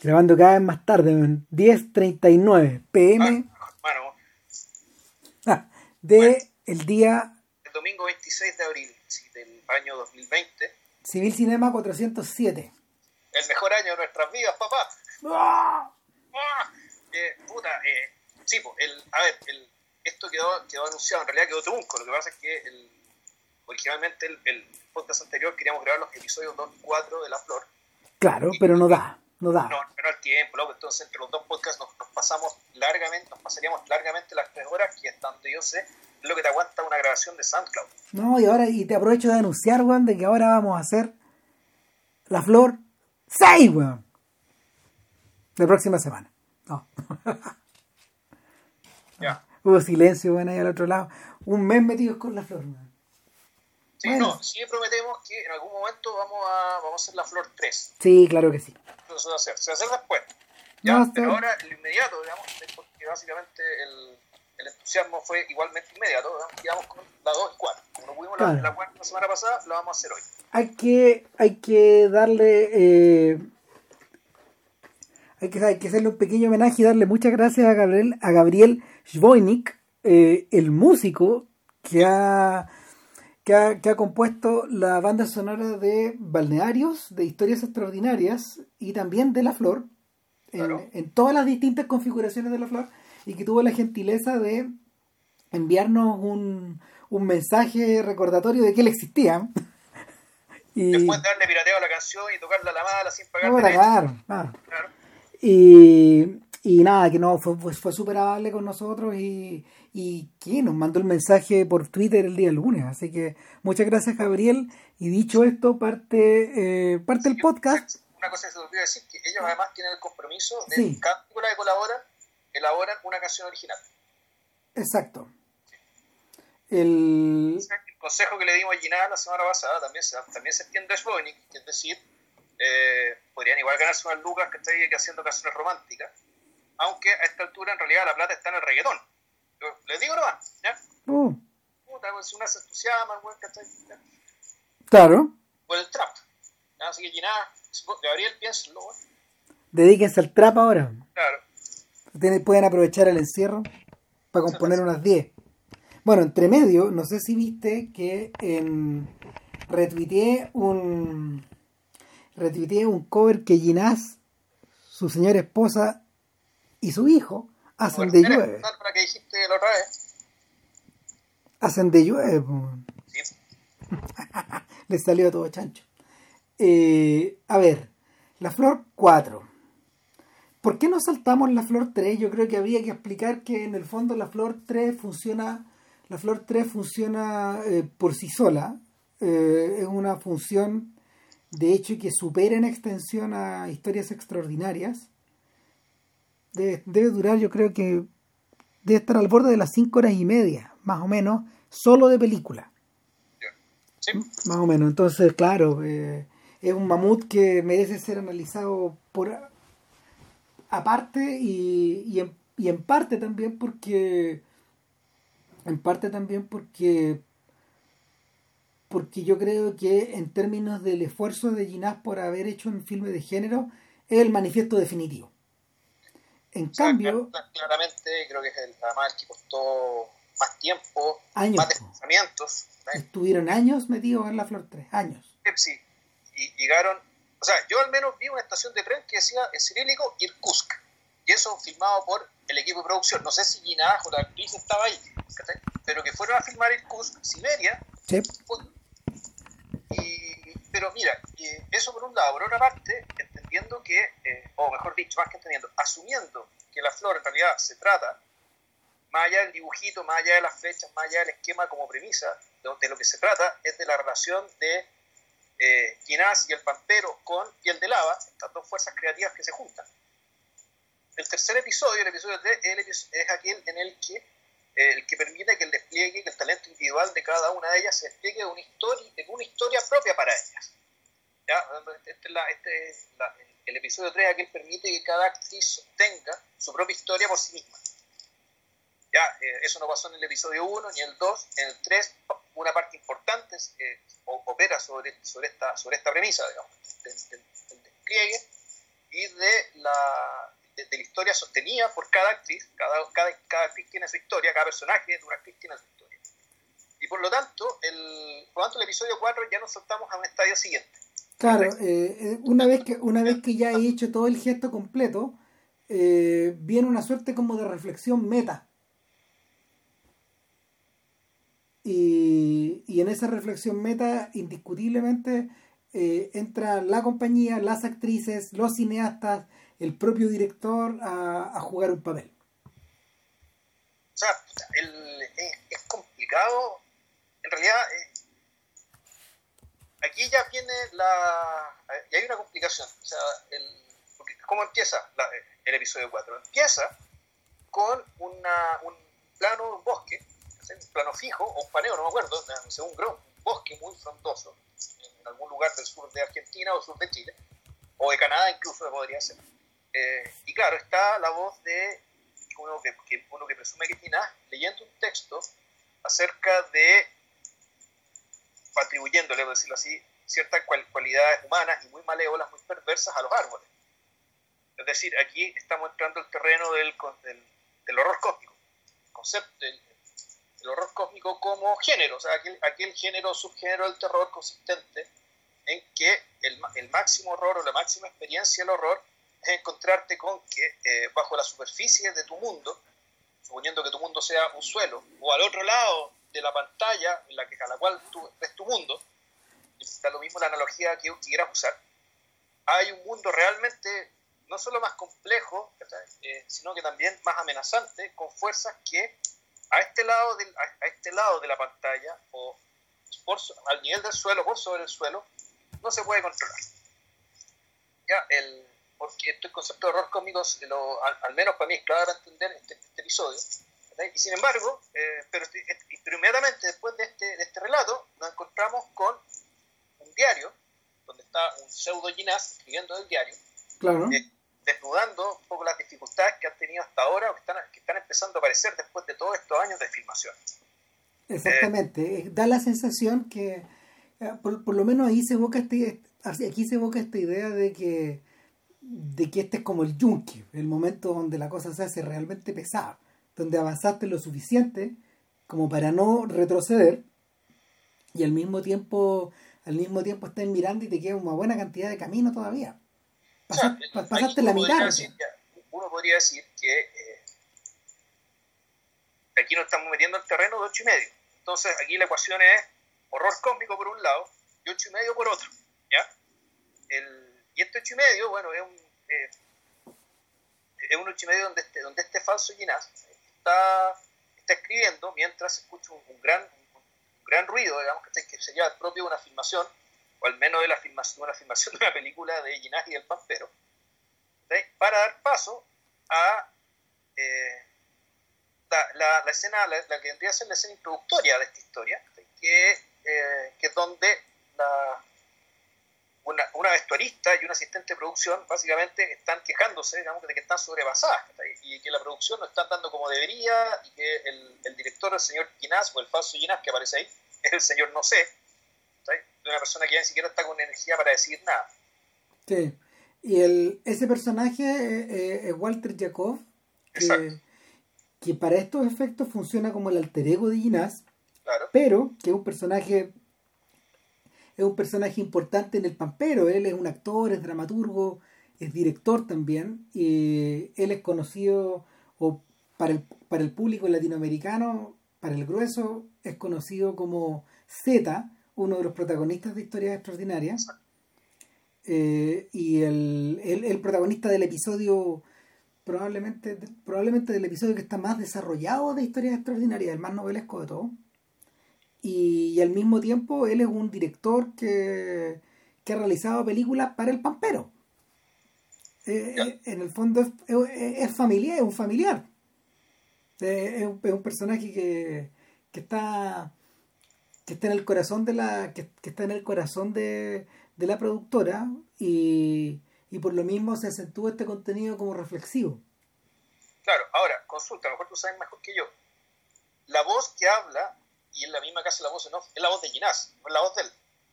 Grabando cada vez más tarde, 10.39 pm. Bueno, ah, de el día... El domingo 26 de abril del año 2020. Civil Cinema 407. El mejor año de nuestras vidas, papá. ¡Ah! ¡Ah! Eh, puta, eh, sí, el, a ver, el, esto quedó, quedó anunciado, en realidad quedó trunco. Lo que pasa es que el, originalmente el, el podcast anterior queríamos grabar los episodios 2 y 4 de La Flor. Claro, pero no da. No da. No, no el tiempo, loco. Entonces, entre los dos podcasts nos, pasamos largamente, nos pasaríamos largamente las tres horas, que hasta donde yo sé, es lo que te aguanta una grabación de SoundCloud. No, y ahora, y te aprovecho de anunciar, weón, de que ahora vamos a hacer La Flor 6, weón. La próxima semana. No. ya. Hubo silencio, weón, ahí al otro lado. Un mes metidos con La Flor, weón. Sí, no, sí prometemos que en algún momento vamos a, vamos a hacer la flor 3. Sí, claro que sí. Se va a hacer, se va a hacer después. Ya, pero ahora lo inmediato, digamos, porque básicamente el, el entusiasmo fue igualmente inmediato, digamos, con la 2 y 4. Como no pudimos la, la, la, semana pasada, la vamos a hacer hoy. Hay que, hay que darle... Eh, hay que, hay que hacerle un pequeño homenaje y darle muchas gracias a Gabriel, a Gabriel eh, el músico que ha que ha, compuesto la banda sonora de Balnearios, de Historias Extraordinarias y también de La Flor, en, todas las distintas configuraciones de La Flor, y que tuvo la gentileza de enviarnos un, mensaje recordatorio de que él existía. y, Después de darle pirateo a la canción y tocarla a la mala sin pagar. claro, claro. Y, y nada, que no, fue, fue súper amable con nosotros y, y que nos mandó el mensaje por Twitter el día lunes. Así que muchas gracias, Gabriel. Y dicho esto, parte, eh, parte el podcast. Una cosa que se olvidó decir, que ellos además tienen el compromiso de sí. cada película que colabora, elaboran una canción original. Exacto. El... el consejo que le dimos a Gina la semana pasada también se, también se entiende que es decir, eh, podrían igual ganarse unas lucas que estoy haciendo canciones románticas, aunque a esta altura en realidad la plata está en el reggaetón les digo nomás, ¿ya? Uh. Puta, pues una se entusiasma, güey, ¿cachai? Claro. Por el trap. Así que nada, Gabriel, piénsalo, güey. Dedíquense al trap ahora. Claro. pueden aprovechar el encierro para componer unas 10. Bueno, entre medio, no sé si viste que en retuiteé un retuiteé un cover que Ginás, su señora esposa y su hijo Hacen de llueve. Para que dijiste la otra vez. Hacen de llueve. Sí. Les salió todo chancho. Eh, a ver, la flor 4. ¿Por qué no saltamos la flor 3? Yo creo que había que explicar que en el fondo la flor 3 funciona, la flor 3 funciona eh, por sí sola. Eh, es una función de hecho que supera en extensión a historias extraordinarias debe, durar, yo creo que debe estar al borde de las 5 horas y media, más o menos, solo de película. Más o menos. Entonces, claro, eh, es un mamut que merece ser analizado por aparte y, y, en, y en parte también porque en parte también porque porque yo creo que en términos del esfuerzo de Ginás por haber hecho un filme de género es el manifiesto definitivo en cambio. Claramente, creo que es el, además el que costó más tiempo, más desplazamientos. Estuvieron años metidos en la Flor 3, años. Sí, y llegaron. O sea, yo al menos vi una estación de tren que decía en cirílico Irkutsk. Y eso filmado por el equipo de producción. No sé si Gina o la actriz estaba ahí, pero que fueron a filmar Irkutsk, Siberia. Sí. Y, pero mira, eso por un lado. Por otra parte, entendiendo que, eh, o mejor dicho, más que entendiendo, asumiendo que la flor en realidad se trata, más allá del dibujito, más allá de las flechas, más allá del esquema como premisa, de, lo que se trata es de la relación de eh, y el Pampero con Piel de Lava, estas dos fuerzas creativas que se juntan. El tercer episodio, el episodio 3, es aquel en el que, eh, el que permite que el despliegue, que el talento individual de cada una de ellas se despliegue una historia, en una historia propia para ellas. Este, este el episodio 3 aquel permite que cada actriz tenga su propia historia por sí misma. Ya, eh, eso no pasó en el episodio 1 ni el 2. En el 3, una parte importante opera sobre, sobre, esta, sobre esta premisa, digamos, del, despliegue y de la, de, la historia sostenida por cada actriz, cada, cada, cada, actriz tiene su historia, cada personaje de una actriz tiene su historia. Y por lo tanto, el, por lo tanto, el episodio 4 ya nos saltamos a un estadio siguiente. Claro, eh, una, vez que, una vez que ya he hecho todo el gesto completo, eh, viene una suerte como de reflexión meta. Y, y en esa reflexión meta, indiscutiblemente, eh, entra la compañía, las actrices, los cineastas, el propio director a, a jugar un papel. O sea, el, es, complicado. En realidad, eh, aquí ya viene la. Y hay una complicación. O sea, el, ¿cómo empieza el episodio 4? Empieza con una, un plano, un bosque, un plano fijo, o un paneo, no me acuerdo, según un bosque muy frondoso, en algún lugar del sur de Argentina o sur de Chile, o de Canadá incluso podría ser. Eh, y claro, está la voz de uno que, uno que presume que es leyendo un texto acerca de, atribuyéndole, por decirlo así, ciertas cualidades humanas y muy malévolas, muy perversas a los árboles. Es decir, aquí estamos entrando al terreno del, del, horror cósmico, el concepto del, horror cósmico como género, o sea, aquel, aquel género, subgénero del terror consistente en que el, el máximo horror o la máxima experiencia del horror es encontrarte con que eh, bajo la superficie de tu mundo, suponiendo que tu mundo sea un suelo, o al otro lado de la pantalla en la que, a la cual tú ves tu mundo, está lo mismo la analogía que quieras usar, hay un mundo realmente no solo más complejo, eh, sino que también más amenazante, con fuerzas que a este lado de, a, este lado de la pantalla o por, al nivel del suelo, por sobre el suelo, no se puede controlar. Ya, el, porque este concepto de horror cómico, lo, al, menos para mí es claro para entender este, este episodio. Y sin embargo, eh, pero, inmediatamente después de este, de este relato, nos encontramos con un diario, donde está un pseudo Ginás escribiendo el diario, claro. Eh, desnudando un poco las dificultades que han tenido hasta ahora o que están, que están empezando a aparecer después de todos estos años de filmación. Exactamente, eh, da la sensación que, por, por, lo menos ahí se evoca este, aquí se evoca esta idea de que de que este es como el yunque, el momento donde la cosa se hace realmente pesada, donde avanzaste lo suficiente como para no retroceder y al mismo tiempo al mismo tiempo estás mirando y te queda una buena cantidad de camino todavía. Pasaste, la mitad. uno podría decir que eh, aquí nos estamos metiendo en el terreno de ocho y medio. Entonces aquí la ecuación es horror cósmico por un lado y ocho y medio por otro. ¿ya? El, y este ocho y medio, bueno, es un, eh, es un ocho y medio donde este, donde este falso Ginás está, escribiendo mientras escucha un, gran, un, gran ruido, digamos, que, que sería propio de una filmación, o al menos de la filmación, una filmación de una película de Ginás y el Pampero, para dar paso a eh, la, la, escena, la, que vendría a ser la escena introductoria de esta historia, que, eh, que es donde la, una, una, vestuarista y un asistente de producción básicamente están quejándose, digamos, de que están sobrepasadas y que la producción no está dando como debería y que el, el director, el señor Ginás, o el falso Ginás que aparece ahí, es el señor no sé, de una persona que ya ni siquiera está con energía para decir nada. Sí, y el, ese personaje eh, eh, es Walter Jacob, que, que, para estos efectos funciona como el alter ego de Ginás, claro. pero que es un personaje es un personaje importante en el Pampero. Él es un actor, es dramaturgo, es director también. Y él es conocido, para el, para el público latinoamericano, para el grueso, es conocido como Z, uno de los protagonistas de Historias Extraordinarias. Eh, y el, el, protagonista del episodio, probablemente, probablemente del episodio que está más desarrollado de Historias Extraordinarias, el más novelesco de todo y, al mismo tiempo él es un director que, que ha realizado películas para el Pampero. Eh, eh, en el fondo es, es, familiar, es un familiar. Eh, es, un, es, un, personaje que, que está que está en el corazón de la que, que está en el corazón de, de la productora y, y, por lo mismo se acentúa este contenido como reflexivo. Claro, ahora, consulta, a lo mejor tú sabes mejor que yo. La voz que habla y en la misma casa la voz en off, es la voz de Ginás, no es la voz de él.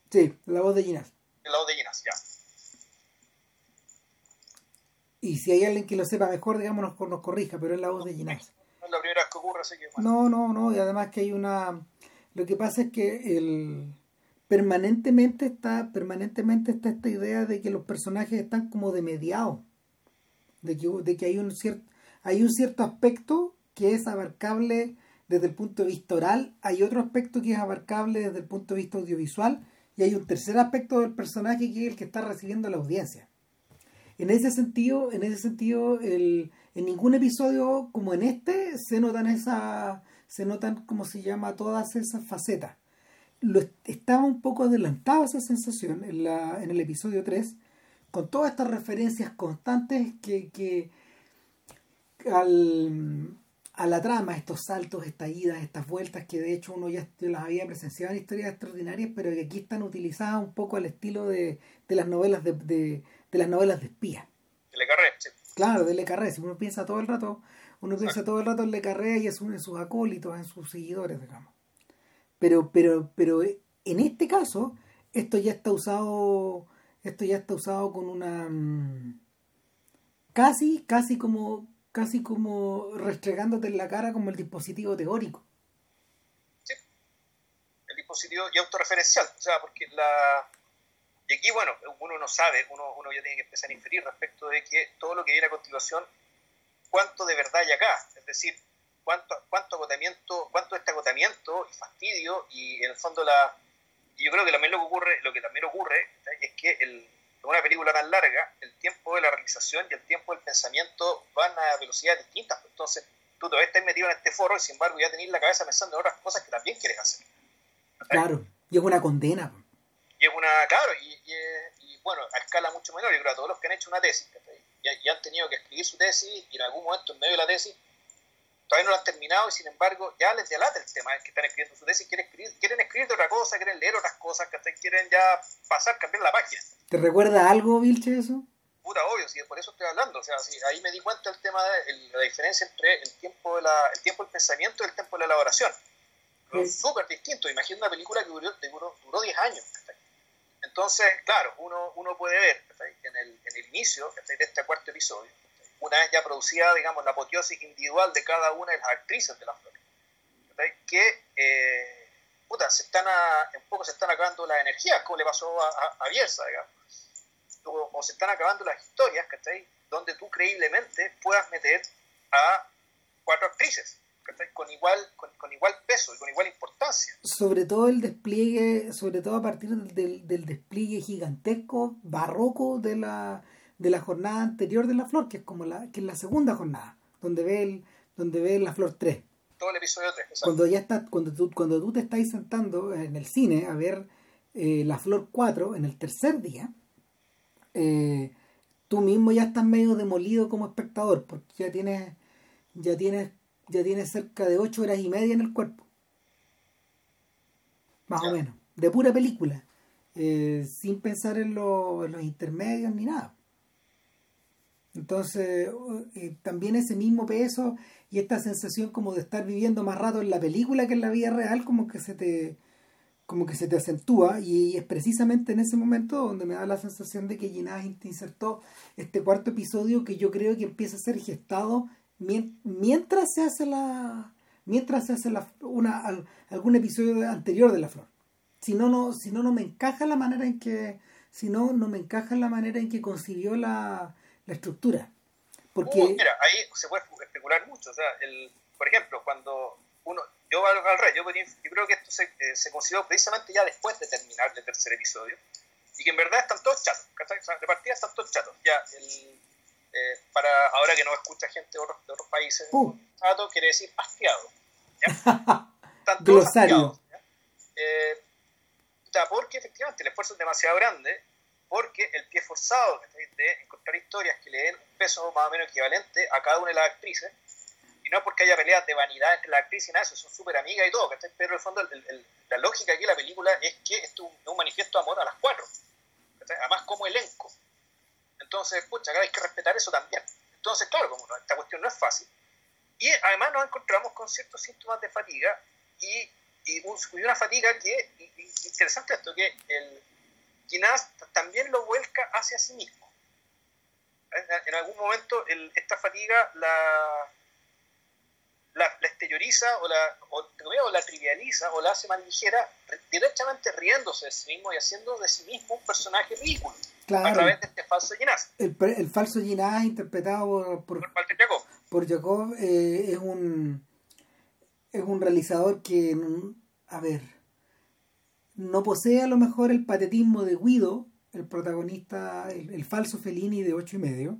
Sí, la voz de Ginás. Es la voz de Ginás, ya. Y si hay alguien que lo sepa mejor, digamos, nos, nos corrija, pero es la voz de Ginás. No es la primera vez que ocurre, así que No, no, no, y además que hay una... Lo que pasa es que el permanentemente está permanentemente está esta idea de que los personajes están como de mediados de que, de que hay un cierto hay un cierto aspecto que es abarcable desde el punto de vista oral hay otro aspecto que es abarcable desde el punto de vista audiovisual y hay un tercer aspecto del personaje que es el que está recibiendo la audiencia. En ese sentido en ese sentido el, en ningún episodio como en este se notan esa se notan como se llama todas esas facetas. Lo, estaba un poco adelantado esa sensación en, la, en el episodio 3, con todas estas referencias constantes que, que al, a la trama, estos saltos, estas idas, estas vueltas, que de hecho uno ya las había presenciado en historias extraordinarias, pero que aquí están utilizadas un poco al estilo de, de las novelas de, de, de, las novelas de espía. De Le Carré, sí. Claro, de Le Carré, si uno piensa todo el rato, uno piensa todo el rato en Le Carré y en sus acólitos, en sus seguidores, digamos. Pero, pero, pero en este caso, esto ya está usado, esto ya está usado con una mm, casi, casi como, casi como restregándote en la cara como el dispositivo teórico. Sí. El dispositivo y autorreferencial, o sea, porque la y aquí, bueno, uno no sabe, uno, uno ya tiene que empezar a inferir respecto de que todo lo que viene a continuación, cuánto de verdad hay acá. Es decir, cuánto, cuánto agotamiento, cuánto este agotamiento y fastidio y en el fondo la y yo creo que también lo que ocurre, lo que también ocurre es que el, en una película tan larga, el tiempo de la realización y el tiempo del pensamiento van a velocidades distintas. Entonces, tú todavía estás metido en este foro y sin embargo ya tenés la cabeza pensando en otras cosas que también quieres hacer. Claro, y es una condena. Y es una, claro, y, y, bueno, a escala mucho menor, yo creo a todos los que han hecho una tesis, y, y han tenido que escribir su tesis y en algún momento en medio de la tesis todavía no lo han terminado y sin embargo ya les delata el tema, es que están escribiendo su tesis, quieren escribir, quieren escribir de otra cosa, quieren leer otras cosas, que quieren ya pasar, cambiar la página. ¿Te recuerda algo, Vilche, eso? Puta, obvio, sí, por eso estoy hablando, o sea, sí, ahí me di cuenta el tema de la diferencia entre el tiempo, de la, el tiempo del pensamiento y el tiempo de la elaboración. Es súper distinto, imagina una película que duró, duró, duró 10 años. Entonces, claro, uno, uno puede ver en el, en el inicio de este cuarto episodio, una vez ya producida, digamos, la apoteosis individual de cada una de las actrices de la flor, que eh, puta, se están un poco se están acabando las energías, como le pasó a, a, digamos, o, se están acabando las historias, ¿cachai? donde tú creíblemente puedas meter a cuatro actrices. Con igual, con, con, igual peso y con igual importancia. Sobre todo el despliegue, sobre todo a partir del, del despliegue gigantesco, barroco de la, de la jornada anterior de la flor, que es como la, que es la segunda jornada, donde ve el, donde ve la flor 3. Todo el episodio 3, Cuando ya está, cuando tú, cuando tú te estás sentando en el cine a ver eh, la flor 4 en el tercer día, eh, tú mismo ya estás medio demolido como espectador, porque ya tienes, ya tienes, ya tienes cerca de 8 horas y media en el cuerpo. Más o menos. De pura película. Eh, sin pensar en, en los intermedios ni nada. Entonces, también ese mismo peso y esta sensación como de estar viviendo más rato en la película que en la vida real, como que se te como que se te acentúa. Y es precisamente en ese momento donde me da la sensación de que Ginás insertó este cuarto episodio que yo creo que empieza a ser gestado mientras se hace la mientras se hace una, algún episodio anterior de la flor. Si no no si no no me encaja la manera en que si no no me encaja la manera en que concibió la la estructura. Porque... Uh, mira, ahí se puede especular mucho. O sea, el, por ejemplo, cuando uno, yo al, al rey, yo, yo, creo que esto se, eh, se consiguió precisamente ya después de terminar el tercer episodio, y que en verdad están todos chatos, O sea, de partida están todos chatos. Ya, el, eh, para ahora que no escucha gente de otros, de otros países, uh. chato quiere decir hastiado. ¿ya? Están todos hastiados. Eh, o porque efectivamente el esfuerzo es demasiado grande porque el pie forzado de encontrar historias que le den un peso más o menos equivalente a cada una de las actrices, y no porque haya peleas de vanidad entre las actrices y nada, son súper amigas y todo, pero en el fondo la lógica aquí de la película es que esto es un, manifiesto de amor a las cuatro, además como elenco. Entonces, pucha, hay que respetar eso también. Entonces, claro, como esta cuestión no es fácil. Y además nos encontramos con ciertos síntomas de fatiga y, y, una fatiga que, interesante esto, que el, Ginás también lo vuelca hacia sí mismo. En algún momento el, esta fatiga la, la, exterioriza o la, o, la trivializa o la hace más ligera directamente riéndose de sí mismo y haciendo de sí mismo un personaje ridículo a través de este falso Ginás. El, el falso Ginás interpretado por, por, Jacob, por Jacob eh, es un es un realizador que a ver no posee a lo mejor el patetismo de Guido el protagonista el, falso Fellini de ocho y medio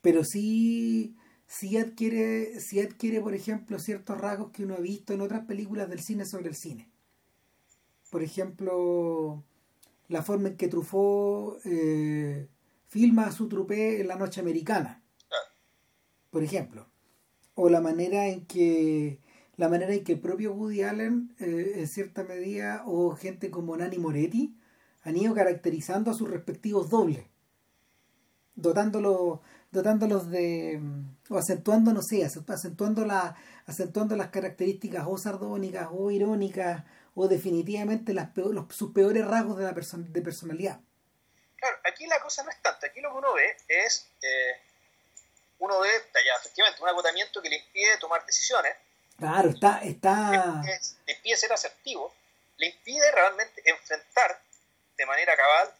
pero sí sí adquiere, sí adquiere, por ejemplo, ciertos rasgos que uno ha visto en otras películas del cine sobre el cine. Por ejemplo, la forma en que Truffaut eh, filma a su trupe en la noche americana. Por ejemplo. O la manera en que la manera en que el propio Woody Allen, eh, en cierta medida, o gente como Nani Moretti, han ido caracterizando a sus respectivos dobles, dotándolo dotándolos de o acentuando no sé acentuando la acentuando las características o sardónicas o irónicas o definitivamente las los, sus peores rasgos de la de personalidad. Claro aquí la cosa no es tanto. Aquí lo que uno ve es eh, uno ve ya, efectivamente un agotamiento que le impide tomar decisiones claro está está le impide ser asertivo le impide realmente enfrentar de manera cabal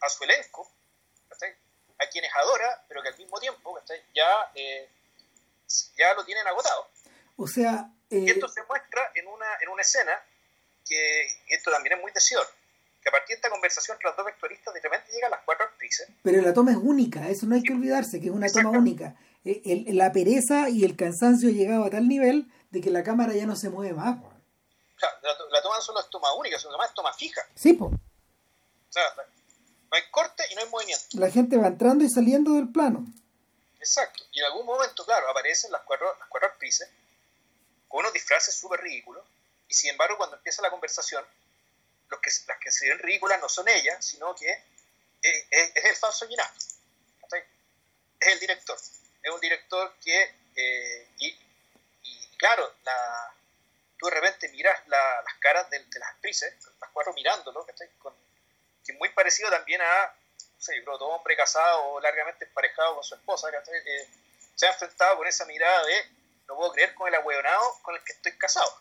a su elenco a quienes adora, pero que al mismo tiempo ya, eh, ya lo tienen agotado. O sea... Y esto eh, se muestra en una, en una escena que esto también es muy decisión, que a partir de esta conversación entre los dos vectoristas de repente llegan las cuatro actrices. Pero la toma es única, eso no hay que olvidarse, que es una toma única. Eh, la pereza y el cansancio llegado a tal nivel de que la cámara ya no se mueve más. la, toma no solo es toma única, sino es toma fija. Sí, pues. O sea, no hay corte y no hay movimiento. La gente va entrando y saliendo del plano. Exacto. Y en algún momento, claro, aparecen las cuatro, las cuatro actrices con unos disfraces súper ridículos. Y sin embargo, cuando empieza la conversación, los que, las que se ven ridículas no son ellas, sino que es, el falso Ginás. Es el director. Es un director que, eh, y, claro, la, tú de repente miras las caras de, las actrices, las cuatro mirándolo, con, que es muy parecido también a, no sé, yo creo, todo hombre casado o largamente emparejado con su esposa, que se ha enfrentado con esa mirada de no puedo creer con el ahueonado con el que estoy casado.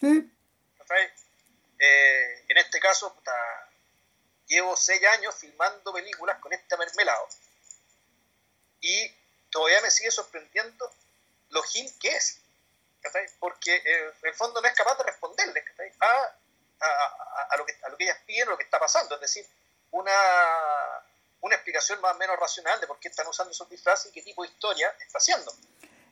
Sí. Eh, en este caso, llevo seis años filmando películas con este mermelado y todavía me sigue sorprendiendo lo gin que es. Porque eh, en el fondo no es capaz de responderle a a, lo que, a lo que ellas piden, lo que está pasando. Es decir, una, una explicación más o menos racional de por qué están usando esos disfraces y qué tipo de historia está haciendo.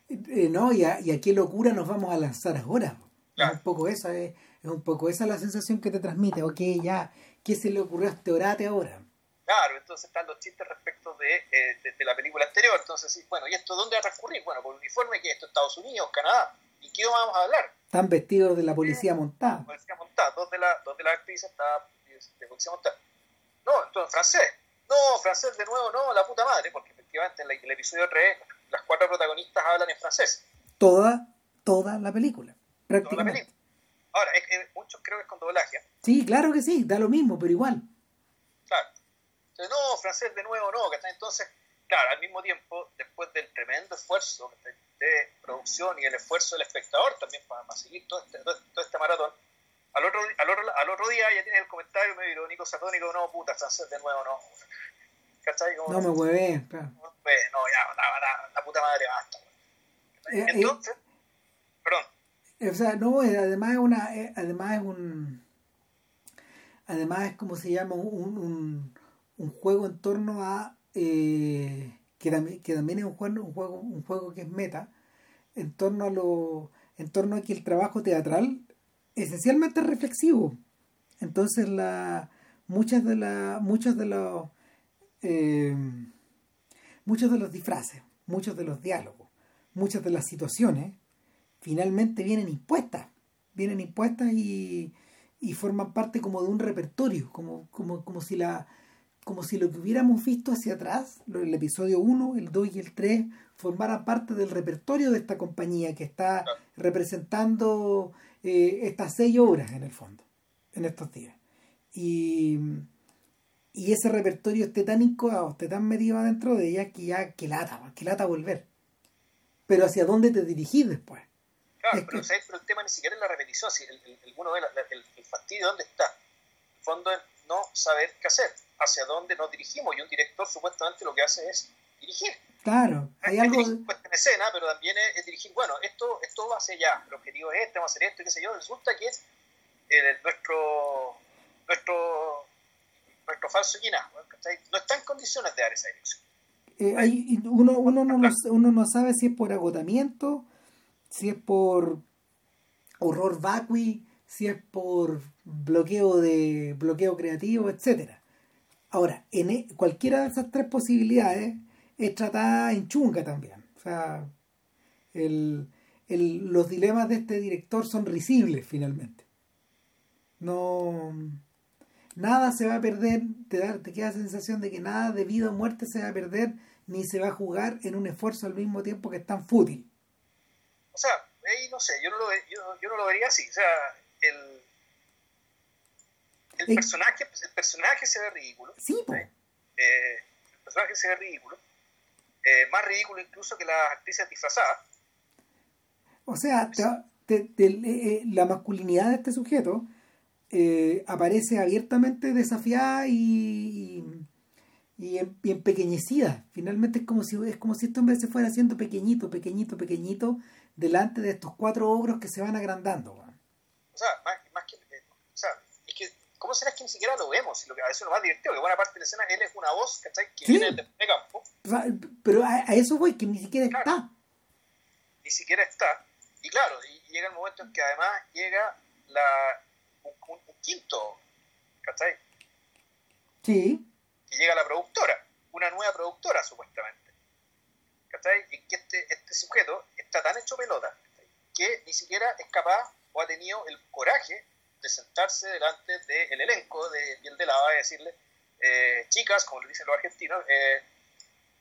Eh, no, y a, y a, qué locura nos vamos a lanzar ahora. Es un poco esa, es, un poco esa la sensación que te transmite. Ok, ya, ¿qué se le ocurrió a este orate ahora? Claro, entonces están los chistes respecto de, eh, de, la película anterior. Entonces, bueno, ¿y esto dónde va a transcurrir? Bueno, por uniforme que esto Estados Unidos, Canadá. ¿Y qué vamos a hablar? Están vestidos de la policía montada. Policía montada, dos de, la, dos de las actrices están de policía montada. No, entonces francés. No, francés de nuevo, no, la puta madre, porque efectivamente en el episodio 3 las cuatro protagonistas hablan en francés. Toda, toda la película, prácticamente. Ahora, es que muchos creo que es con doblaje. Sí, claro que sí, da lo mismo, pero igual. Claro. Entonces, no, francés de nuevo, no, que entonces, claro, al mismo tiempo, después del tremendo esfuerzo de producción y el esfuerzo del espectador también para, seguir todo este, todo, este maratón, al otro, al, otro, al otro día ya tienes el comentario medio irónico, satónico, no, puta, francés de nuevo, no. ¿Cachai? no me hueve, claro. No, ya, la, la, puta madre basta. Eh, eh, Entonces, perdón. Eh, o sea, no, además es una, además es un, además es como se llama, un, un, un juego en torno a eh, que también, que también es un juego, un juego, un juego que es meta, en torno a lo, en torno a que el trabajo teatral esencialmente es reflexivo. Entonces la muchas de la, muchos de los eh, muchos de los disfraces, muchos de los diálogos, muchas de las situaciones finalmente vienen impuestas, vienen impuestas y, y forman parte como de un repertorio, como, como, como si la como si lo que hubiéramos visto hacia atrás, el episodio 1, el 2 y el 3, formaran parte del repertorio de esta compañía que está representando eh, estas seis obras en el fondo, en estos días. Y, y ese repertorio esté tan incoado, esté tan metido adentro de ella que ya que lata, que lata volver. Pero hacia dónde te dirigís después. Claro, pero, el tema ni siquiera es la repetición, si el, el, uno ve el, el, fastidio dónde está. En el fondo no saber qué hacer, hacia dónde nos dirigimos. Y un director supuestamente lo que hace es dirigir. Claro, hay algo... en escena, pero también es, dirigir, bueno, esto, esto va hacia allá, el objetivo es este, vamos a hacer esto, qué sé yo. Resulta que es eh, nuestro, nuestro, nuestro falso Gina, no está en condiciones de dar esa dirección. Eh, hay, uno, uno, no uno no sabe si es por agotamiento, si es por horror vacui, si es por bloqueo de bloqueo creativo, etcétera. Ahora, en e, cualquiera de esas tres posibilidades es tratada en chunga también. O sea, el, el, los dilemas de este director son risibles finalmente. No. Nada se va a perder, te, da, te queda la sensación de que nada de vida o muerte se va a perder, ni se va a jugar en un esfuerzo al mismo tiempo que es tan fútil. O sea, ahí no sé, yo no lo, yo, yo no lo vería así. O sea, el, el, personaje, el personaje se ve ridículo. Sí, eh, el personaje se ve ridículo. Eh, más ridículo incluso que las actrices disfrazadas. O sea, eh, la masculinidad de este sujeto aparece abiertamente desafiada y, y, empequeñecida. Finalmente es como si es como si este hombre se fuera haciendo pequeñito, pequeñito, pequeñito delante de estos cuatro ogros que se van agrandando. O sea, más, es que ¿cómo será que ni siquiera lo vemos? Y lo que a veces lo más divertido, que buena parte de la escena, él es una voz, ¿cachai? Que viene de campo. Pero a, eso voy, que ni siquiera está. Ni siquiera está. Y claro, y llega el momento en que además llega la, un, quinto, ¿cachai? Sí. Y llega la productora, una nueva productora supuestamente. ¿Cachai? Y que este, este sujeto está tan hecho pelota que ni siquiera es capaz o ha tenido el coraje de sentarse delante del elenco de Piel de Lava y decirle, eh, chicas, como le dicen los argentinos, eh,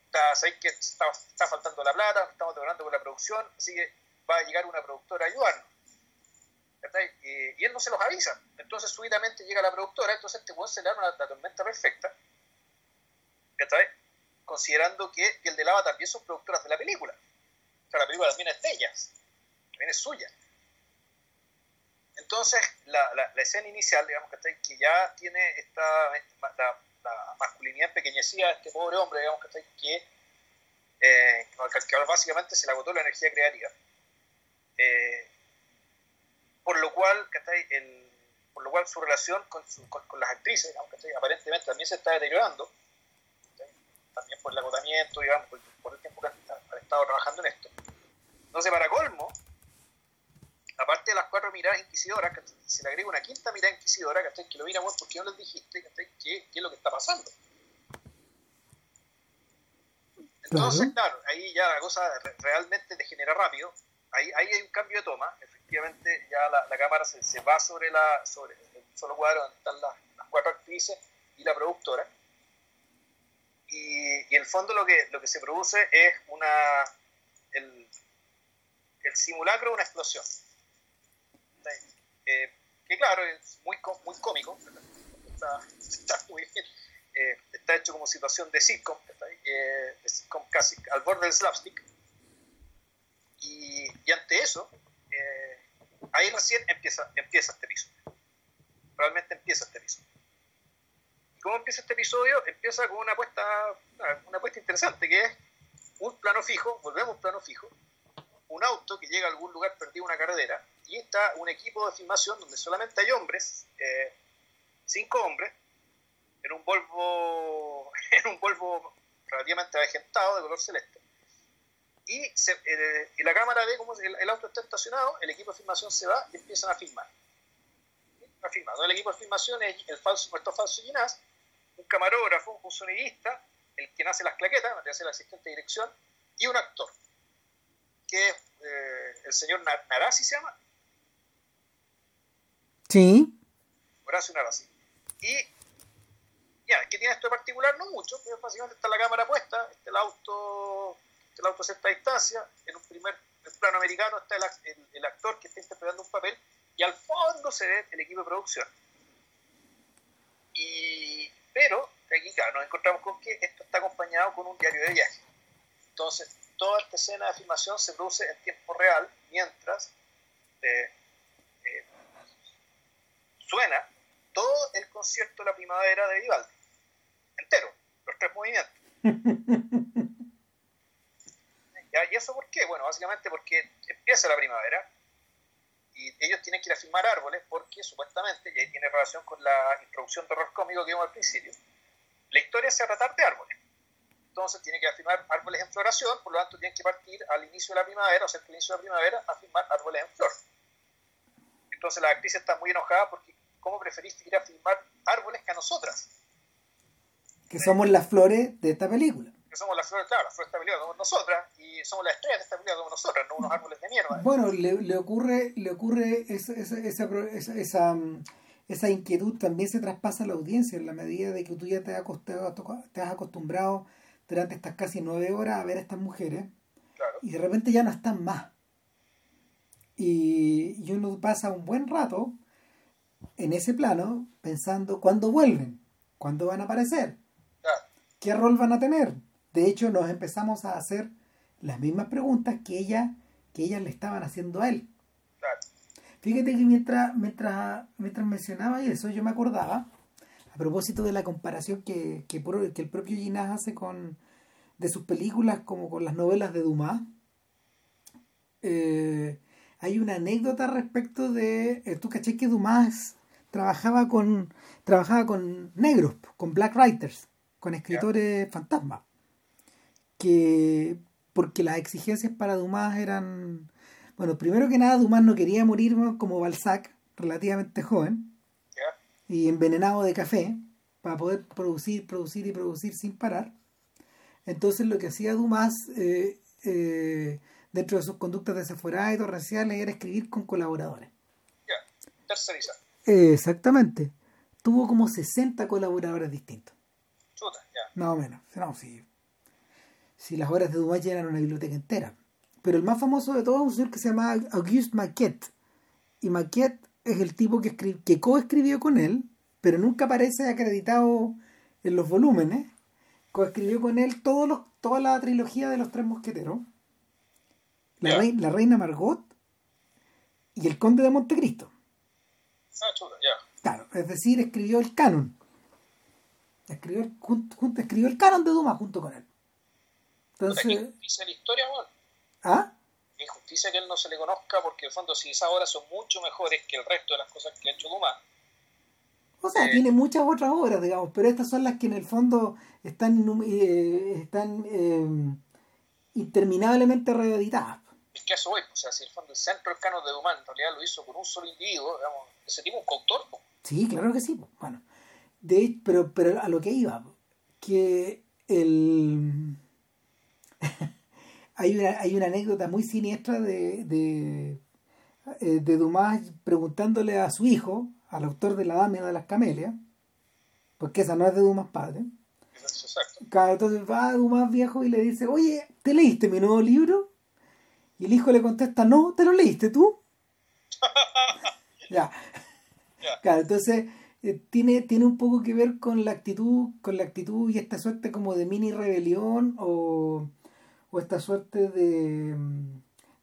está, que está, faltando la plata, estamos demorando con la producción, así que va a llegar una productora a ayudarnos. Y, él no se los avisa. Entonces, súbitamente llega la productora, entonces este se le da una, tormenta perfecta, considerando que Piel de Lava también son productoras de la película. O sea, la película también es de ellas, también es suya. Entonces, la, la, escena inicial, digamos, que ya tiene esta, la, masculinidad empequeñecida de este pobre hombre, digamos, que, eh, que básicamente se le agotó la energía creativa. Eh, por lo cual, el, por lo cual su relación con, con, las actrices, digamos, aparentemente también se está deteriorando, también por el agotamiento, digamos, por, por el tiempo que han estado trabajando en esto. Entonces, para colmo, aparte de las cuatro miradas inquisidoras, se le agrega una quinta mirada inquisidora, que lo miramos porque no les dijiste ¿qué, ¿Qué, es lo que está pasando. Entonces, claro, ahí ya la cosa realmente degenera rápido. Ahí, ahí hay un cambio de toma. Efectivamente, ya la, la cámara se, se, va sobre, la, sobre el solo cuadro donde están las, las cuatro actrices y la productora. Y, y, en el fondo lo que, lo que se produce es una, el, el simulacro de una explosión. Eh, que claro, es muy, muy cómico, está, está, muy bien, eh, está hecho como situación de sitcom, eh, sitcom casi al borde del slapstick, y, y ante eso, ahí recién empieza, empieza este episodio, realmente empieza este episodio. ¿Y cómo empieza este episodio? Empieza con una apuesta, una apuesta interesante, que es un plano fijo, volvemos a un plano fijo, un auto que llega a algún lugar perdido una carretera y está un equipo de filmación donde solamente hay hombres, eh, cinco hombres, en un Volvo, en un Volvo relativamente avejentado de color celeste. Y, la cámara ve cómo el, auto está estacionado, el equipo de filmación se va y empiezan a filmar. A filmar. El equipo de filmación es el falso, nuestro falso Ginás, un camarógrafo, un sonidista, el que hace las claquetas, el que hace el asistente de dirección, y un actor que es eh, el señor Narasi se llama. Sí. Horacio Narasi. Y ya, ¿qué tiene esto de particular? No mucho, pero básicamente está la cámara puesta, está el auto, el auto a cierta distancia, en un primer plano americano está el, el, actor que está interpretando un papel y al fondo se ve el equipo de producción. Y, pero aquí, claro, nos encontramos con que esto está acompañado con un diario de viaje. Entonces, toda esta escena de filmación se produce en tiempo real mientras eh, suena todo el concierto de la primavera de Vivaldi, entero, los tres movimientos. ¿Y eso por qué? Bueno, básicamente porque empieza la primavera y ellos tienen que ir a filmar árboles porque supuestamente, y ahí tiene relación con la introducción de horror cómico que vimos al principio, la historia se va a tratar de árboles. Entonces tienen que ir a filmar árboles en floración, por lo tanto tienen que partir al inicio de la primavera, o sea, al inicio de la primavera, a filmar árboles en flor. Entonces la actriz está muy enojada porque ¿cómo preferiste ir a filmar árboles que a nosotras? Que somos las flores de esta película que somos las flores, claro, las flores de esta película somos nosotras, y somos las estrellas de esta película somos nosotras, no unos árboles de mierda. Bueno, le, le ocurre, le ocurre esa, esa, esa, esa, esa, inquietud también se traspasa a la audiencia en la medida de que tú ya te has acostumbrado, te has acostumbrado durante estas casi nueve horas a ver a estas mujeres claro. y de repente ya no están más. Y, y uno pasa un buen rato en ese plano pensando cuándo vuelven, cuándo van a aparecer, qué rol van a tener. De hecho, nos empezamos a hacer las mismas preguntas que ella que ellas le estaban haciendo a él. Fíjate que mientras, mientras, mientras mencionaba eso, yo me acordaba, a propósito de la comparación que, que, que el propio Ginás hace con de sus películas como con las novelas de Dumas, eh, hay una anécdota respecto de, eh, tú caché que Dumas trabajaba con, trabajaba con negros, con black writers, con escritores fantasmas que porque las exigencias para Dumas eran bueno primero que nada Dumas no quería morir como Balzac relativamente joven y envenenado de café para poder producir producir y producir sin parar. Entonces lo que hacía Dumas eh, eh, dentro de sus conductas desaforadas y torrenciales era escribir con colaboradores. Ya tercerizar exactamente tuvo como 60 colaboradores distintos Chuta, ya más o menos no, sí si las obras de Dumas llenan una biblioteca entera. Pero el más famoso de todos es un señor que se llama Auguste Maquette. Y Maquette es el tipo que, que coescribió con él, pero nunca aparece acreditado en los volúmenes. Coescribió con él todos los, toda la trilogía de los tres mosqueteros. La reina Margot y el conde de Montecristo. Ah, chuta, ya. Claro, es decir, escribió el canon. Escribió, junto, escribió el canon de Dumas junto con él. Entonces, ¿Qué injusticia la historia, bueno? ¿Ah? Qué injusticia que él no se le conozca, porque en el fondo, si esas obras son mucho mejores que el resto de las cosas que ha hecho Dumas. O sea, eh, tiene muchas otras obras, digamos, pero estas son las que en el fondo están, eh, están eh, interminablemente reeditadas. Es que a eso voy, o sea, si el fondo el centro del canon de Dumas en realidad lo hizo con un solo individuo, digamos, ese tipo un coautor. Sí, claro que sí. Bueno, de, pero, pero a lo que iba, que el hay, una, hay una anécdota muy siniestra de, de, eh, de Dumas preguntándole a su hijo, al autor de La Dama de las Camelias, porque esa no es de Dumas padre. Exacto. Entonces va a Dumas viejo y le dice, oye, ¿te leíste mi nuevo libro? Y el hijo le contesta, no, ¿te lo leíste tú? ya. Claro, entonces eh, tiene, tiene un poco que ver con la actitud, con la actitud y esta suerte como de mini rebelión o o esta suerte de,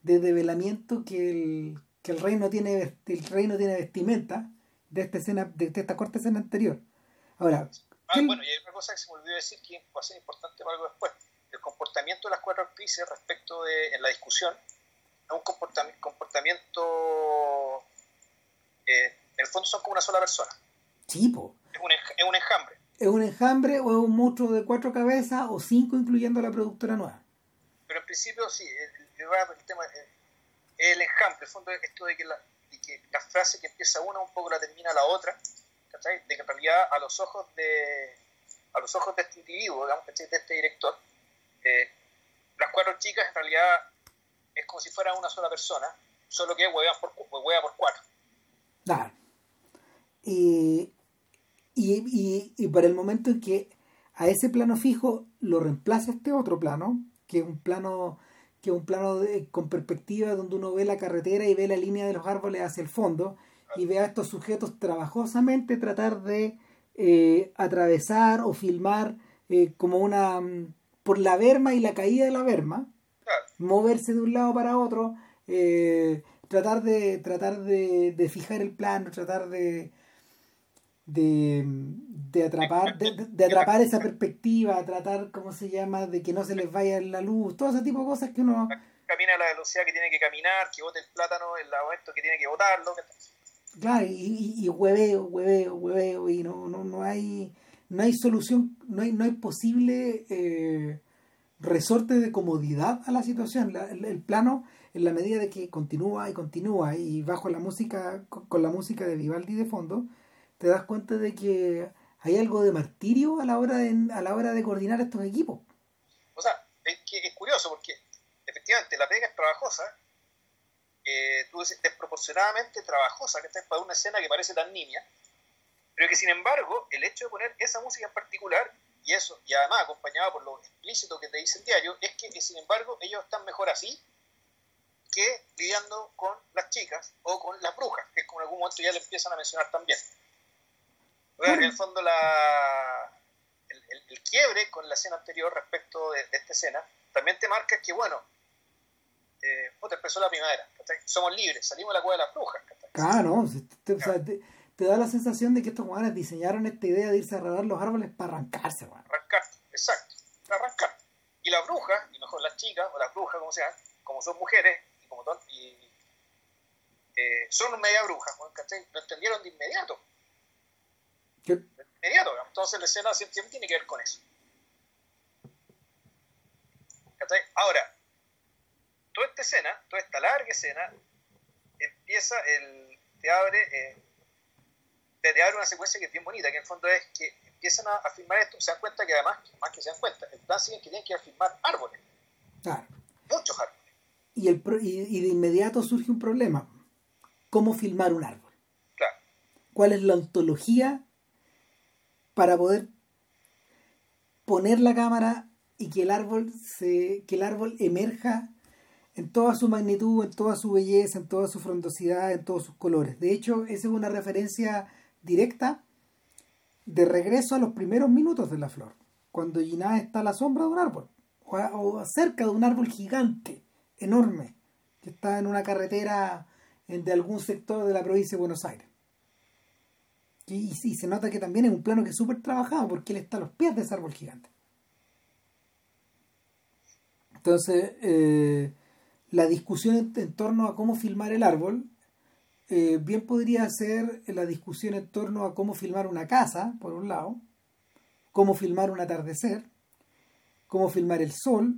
de develamiento que el, que el rey no tiene el rey no tiene vestimenta de esta escena de, esta corta escena anterior ahora ah, bueno y hay otra cosa que se me olvidó decir que va a ser importante para algo después comportamiento de las cuatro actrices respecto de en la discusión es un comportamiento, comportamiento eh, en el fondo son como una sola persona sí po. Es, un, es un enjambre es un enjambre o es un monstruo de cuatro cabezas o cinco incluyendo a la productora nueva pero en principio sí, el, el tema el enjambre, el fondo esto de que, la, de que la frase que empieza una un poco la termina la otra, ¿cachai? De que en realidad a los ojos de a los ojos de este individuo, digamos, de este director, eh, las cuatro chicas en realidad es como si fuera una sola persona, solo que huevean por, hueva por cuatro. Y, y, y, para el momento en que a ese plano fijo lo reemplaza este otro plano, que es un plano que un plano con perspectiva donde uno ve la carretera y ve la línea de los árboles hacia el fondo y ve a estos sujetos trabajosamente tratar de eh, atravesar o filmar eh, como una mm, por la berma y la caída de la berma, moverse de un lado para otro, eh, tratar de tratar de, de, fijar el plano, tratar de de, de atrapar de, de, atrapar esa perspectiva, tratar, ¿cómo se llama?, de que no se les vaya la luz, todo ese tipo de cosas que uno camina a la velocidad que tiene que caminar, que bote el plátano en el momento que tiene que botarlo. Claro, y, y, hueveo, hueveo, hueveo, y no, no, no hay no hay solución, no hay, no hay posible eh, resorte de comodidad a la situación. el, plano, en la medida de que continúa y continúa, y bajo la música, con, la música de Vivaldi de fondo, te das cuenta de que hay algo de martirio a la hora de, a la hora de coordinar estos equipos. O sea, es, curioso porque efectivamente la pega es trabajosa, eh, tú dices desproporcionadamente trabajosa, que está para una escena que parece tan niña, pero que sin embargo, el hecho de poner esa música en particular, y eso, y además acompañado por lo explícito que te dice el diario, es que, sin embargo ellos están mejor así que lidiando con las chicas o con las brujas, que como en algún momento ya le empiezan a mencionar también. en el fondo la, el, quiebre con la escena anterior respecto de, esta escena también te marca que, bueno, eh, empezó la primavera, somos libres, salimos de la cueva de las brujas. Claro, no, te da la sensación de que estos jugadores diseñaron esta idea de irse a rodar los árboles para arrancarse, weón. Arrancar, exacto, para arrancar. Y las brujas, y mejor las chicas, o las brujas, como sean, como son mujeres, y como son, y, eh, son media brujas, ¿cachai? Lo entendieron de inmediato. ¿Qué? De inmediato, entonces la escena siempre, tiene que ver con eso. ¿Cachai? Ahora, toda esta escena, toda esta larga escena, empieza, el, te abre... Eh, te abre una secuencia que es bien bonita, que en el fondo es que empiezan a, a filmar esto, se dan cuenta que además, más que se dan cuenta, el plan sigue que tienen que ir a filmar árboles. Claro. Muchos árboles. Y, el, y, de inmediato surge un problema. ¿Cómo filmar un árbol? Claro. ¿Cuál es la ontología para poder poner la cámara y que el árbol se que el árbol emerja en toda su magnitud, en toda su belleza, en toda su frondosidad, en todos sus colores. De hecho, esa es una referencia directa de regreso a los primeros minutos de la flor, cuando Ginás está a la sombra de un árbol, o cerca de un árbol gigante, enorme, que está en una carretera de algún sector de la provincia de Buenos Aires. Y, se nota que también es un plano que es súper trabajado porque él está a los pies de ese árbol gigante. Entonces, eh, la discusión en torno a cómo filmar el árbol eh, bien podría ser la discusión en torno a cómo filmar una casa, por un lado, cómo filmar un atardecer, cómo filmar el sol,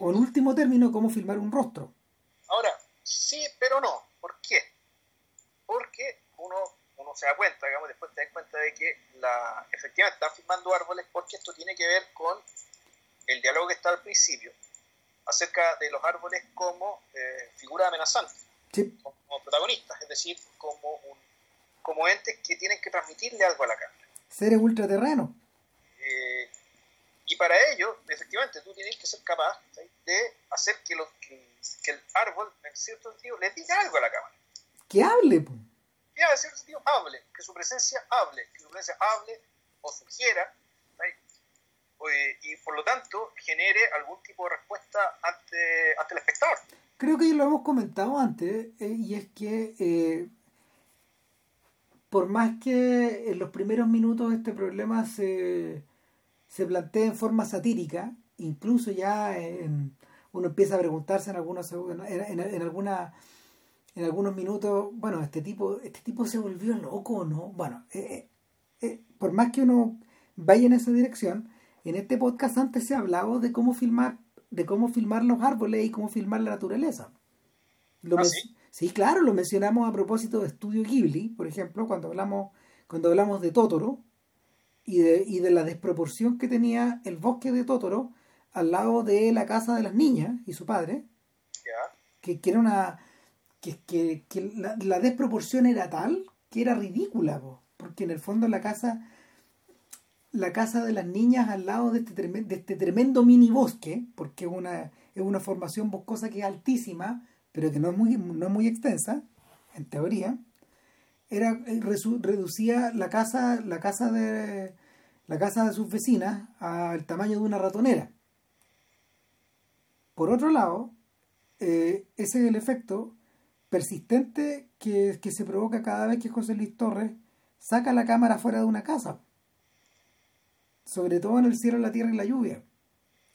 o en último término, cómo filmar un rostro. Ahora, sí, pero no. ¿Por qué? Porque uno, uno se da cuenta, digamos, después te das cuenta de que la, efectivamente están filmando árboles porque esto tiene que ver con el diálogo que está al principio acerca de los árboles como eh, figura amenazante como protagonistas, es decir, como, un, como entes que tienen que transmitirle algo a la cámara. Seres ultraterrenos. Eh, y para ello, efectivamente, tú tienes que ser capaz de hacer que, que, el árbol, en cierto sentido, le diga algo a la cámara. Que hable. pues. Que en cierto sentido hable, que su presencia hable, que su presencia hable o sugiera y por lo tanto genere algún tipo de respuesta ante, ante el espectador creo que ya lo hemos comentado antes, eh, y es que eh, por más que en los primeros minutos este problema se, se plantea en forma satírica, incluso ya uno empieza a preguntarse en algunos en, en, alguna en algunos minutos, bueno, este tipo, este tipo se volvió loco, ¿no? Bueno, eh, por más que uno vaya en esa dirección, en este podcast antes se ha hablado de cómo filmar de cómo filmar los árboles y cómo filmar la naturaleza. ¿Ah, sí? claro, lo mencionamos a propósito de Estudio Ghibli, por ejemplo, cuando hablamos, cuando hablamos de Totoro y de, y de la desproporción que tenía el bosque de Totoro al lado de la casa de las niñas y su padre, que, que, era una que, que, que la, la, desproporción era tal que era ridícula, porque en el fondo la casa la casa de las niñas al lado de este, de este tremendo mini bosque, porque es una, es una formación boscosa que es altísima, pero que no es muy, no es muy extensa, en teoría, era eh, reducía la casa la casa de la casa de sus vecinas al tamaño de una ratonera. Por otro lado eh, ese es el efecto persistente que, que se provoca cada vez que José Luis Torres saca la cámara fuera de una casa sobre todo en el cielo, la tierra y la lluvia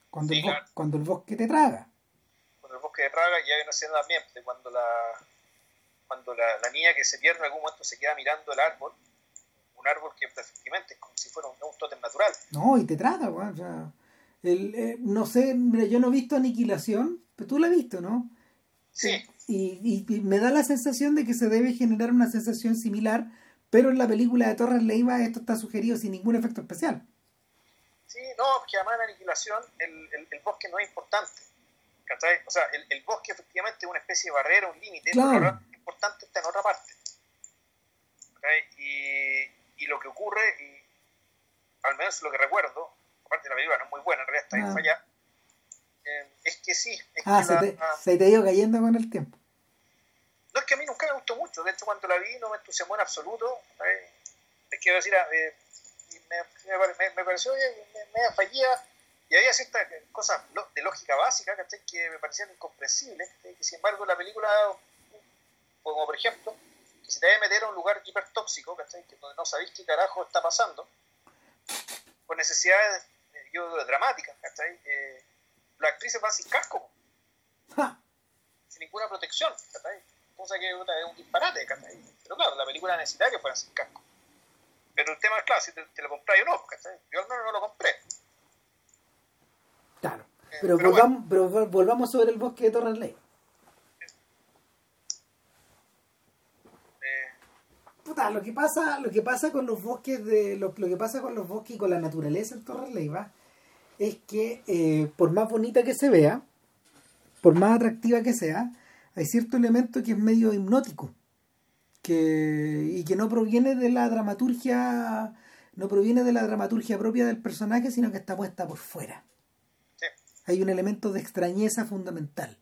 cuando, Sí, el, claro. cuando el bosque te traga Cuando el bosque de Praga y hay una escena también cuando la cuando la, la niña que se pierde en algún momento se queda mirando el árbol, un árbol que efectivamente es como si fuera un, un tótem natural. No, y te trata, weón. O sea, el, eh, no sé, yo no he visto Aniquilación, pero tú la has visto, ¿no? Sí, Y, y- y me da la sensación de que se debe generar una sensación similar, pero en la película de Torres Leiva esto está sugerido sin ningún efecto especial. Sí, no, porque además en aniquilación el, el, el bosque no es importante. ¿cachai? O sea, el, el bosque efectivamente es una especie de barrera, un límite, Claro. pero lo importante está en otra parte. Y, y lo que ocurre, y al menos lo que recuerdo, aparte de la película no es muy buena, en realidad está bien Ah. fallada, eh, es que sí, es Ah, que se la- te, se te ha ido cayendo con el tiempo. No es que a mí nunca me gustó mucho, de hecho cuando la vi no me entusiasmó en absoluto. ¿sabes? Les quiero decir, eh, me, me, pareció me, media fallida y había ciertas cosas de lógica básica ¿cachai? que me parecían incomprensibles, ¿cachai? que sin embargo la película, como por ejemplo, que si te debe meter a un lugar hipertóxico, ¿cachai? que donde no sabéis qué carajo está pasando, por necesidades eh, yo, dramáticas, ¿cachai? Eh, las actrices van sin casco sin ninguna protección, ¿cachai? Cosa que es un disparate, ¿cachai? Pero claro, la película necesitaba que fueran sin casco. Pero el tema es claro, si te, te lo compras o no, ¿cachai? Yo al menos no lo compré. Claro. Eh, Pero, pero volvamos, pero vol- volvamos sobre el bosque de Torres Leiva. Eh, Puta, lo que pasa, lo que pasa con los bosques de lo, lo que pasa con los bosques y con la naturaleza en Torres Leiva es que eh, por más bonita que se vea, por más atractiva que sea, hay cierto elemento que es medio hipnótico que y que no proviene de la dramaturgia no proviene de la dramaturgia propia del personaje, sino que está puesta por fuera. sí, Hay un elemento de extrañeza fundamental.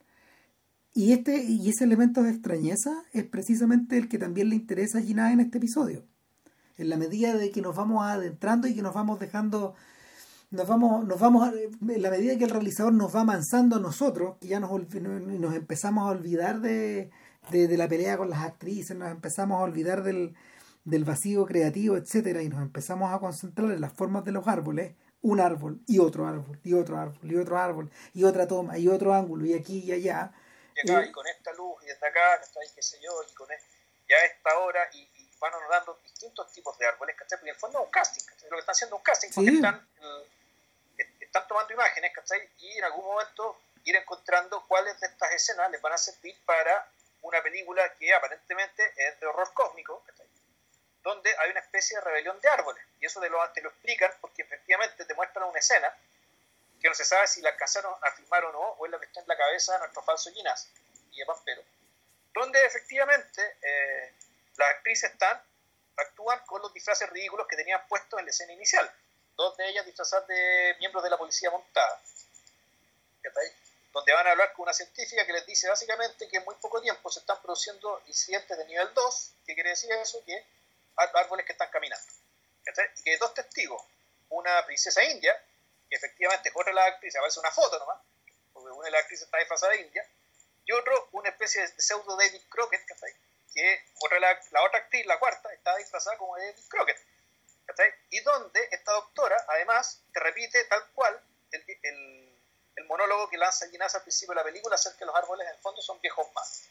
Y este y ese elemento de extrañeza es precisamente el que también le interesa a Gina en este episodio. En la medida de que nos vamos adentrando y que nos vamos dejando nos vamos nos vamos en la medida que el realizador nos va amansando a nosotros, que ya nos nos empezamos a olvidar de, de, de la pelea con las actrices, nos empezamos a olvidar del, del vacío creativo, etcétera, y nos empezamos a concentrar en las formas de los árboles, un árbol y otro árbol y otro árbol y otro árbol y otra toma y otro ángulo y aquí y allá. y acá, Eh. y con esta luz, y desde acá, ¿cachai? qué sé yo, y con e- ya a esta hora, y, y van dando distintos tipos de árboles, ¿cachai? Porque en el fondo es un casting, ¿cachai? Lo que están haciendo es un casting, porque Sí. están, eh, están tomando imágenes, ¿cachai? Y en algún momento ir encontrando cuáles de estas escenas les van a servir para una película que aparentemente es de horror cósmico, donde hay una especie de rebelión de árboles. Y eso te lo, te lo explican porque efectivamente te muestran una escena que no se sabe si la alcanzaron a filmar o no, o es la que está en la cabeza de nuestro falso Ginás y de Pampero, donde efectivamente eh, las actrices están, actúan con los disfraces ridículos que tenían puestos en la escena inicial. Dos de ellas disfrazadas de miembros de la policía montada. ¿cachai? Donde van a hablar con una científica que les dice básicamente que en muy poco tiempo se están produciendo incidentes de nivel 2, que quiere decir eso, que árboles que están caminando. Y que hay dos testigos, una princesa india, que efectivamente es otra de las actrices, aparece una foto nomás, porque una de las actrices está disfrazada de india, y otro, una especie de pseudo David Crockett, ¿cachai? que otra la, la otra actriz, la cuarta, está disfrazada como David Crockett. ¿cachai? Y donde esta doctora, además, te repite tal cual el, el, el monólogo que lanza Ginás al principio de la película acerca de los árboles, en el fondo son viejos más.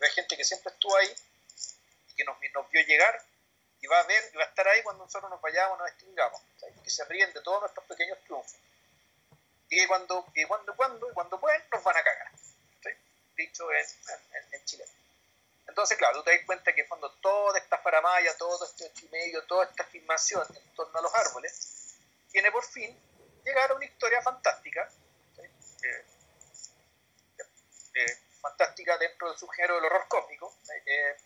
Hay gente que siempre estuvo ahí y que nos, nos vio llegar y va a ver y va a estar ahí cuando nosotros nos vayamos, nos extingamos, y que se ríen de todos nuestros pequeños triunfos. Y cuando, y cuando, cuando, y cuando pueden, nos van a cagar. ¿cachai? Dicho en, en, en chileno. Entonces, claro, tú te das cuenta que en fondo toda esta faramaya, todo este medio, toda esta filmación en torno a los árboles, tiene por fin llegar a una historia fantástica, ¿sí? Eh, eh, fantástica dentro del subgénero del horror cósmico, eh,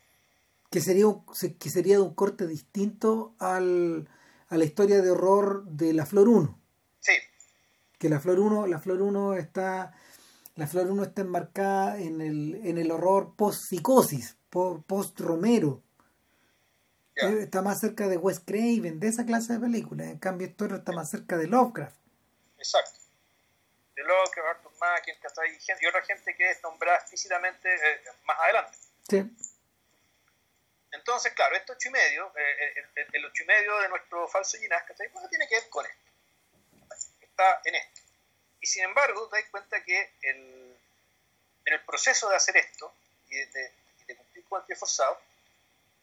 que sería un, que sería de un corte distinto al, a la historia de horror de la Flor 1. sí, Que la Flor 1, la Flor 1 está la Flor 1 está enmarcada en el, en el horror post psicosis, post Romero. Está más cerca de Wes Craven, de esa clase de películas. En cambio, esto está más cerca de Lovecraft. Exacto. De Lovecraft, Arthur Macken, y otra gente que es nombrada explícitamente eh, más adelante. Sí. Entonces, claro, este ocho y medio, eh, el, el, ocho y medio de nuestro falso Ginás, Bueno, tiene que ver con esto. Está en esto. Y sin embargo, te das cuenta que el, en el proceso de hacer esto y de, de, cumplir con el pie forzado,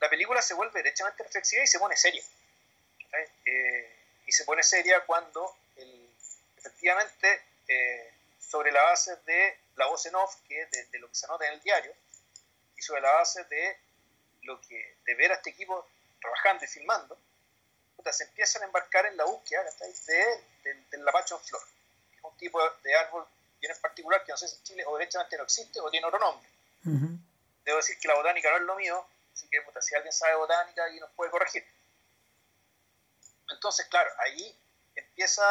la película se vuelve derechamente reflexiva y se pone seria. Eh, y se pone seria cuando efectivamente eh, sobre la base de la voz en off, que de, de, lo que se nota en el diario, y sobre la base de lo que de ver a este equipo trabajando y filmando, se empiezan a embarcar en la búsqueda de, del lapacho en flor, que es un tipo de árbol bien en particular que no sé si en Chile o derechamente no existe o tiene otro nombre. Debo decir que la botánica no es lo mío, así que si alguien sabe botánica y nos puede corregir. Entonces, claro, ahí empieza,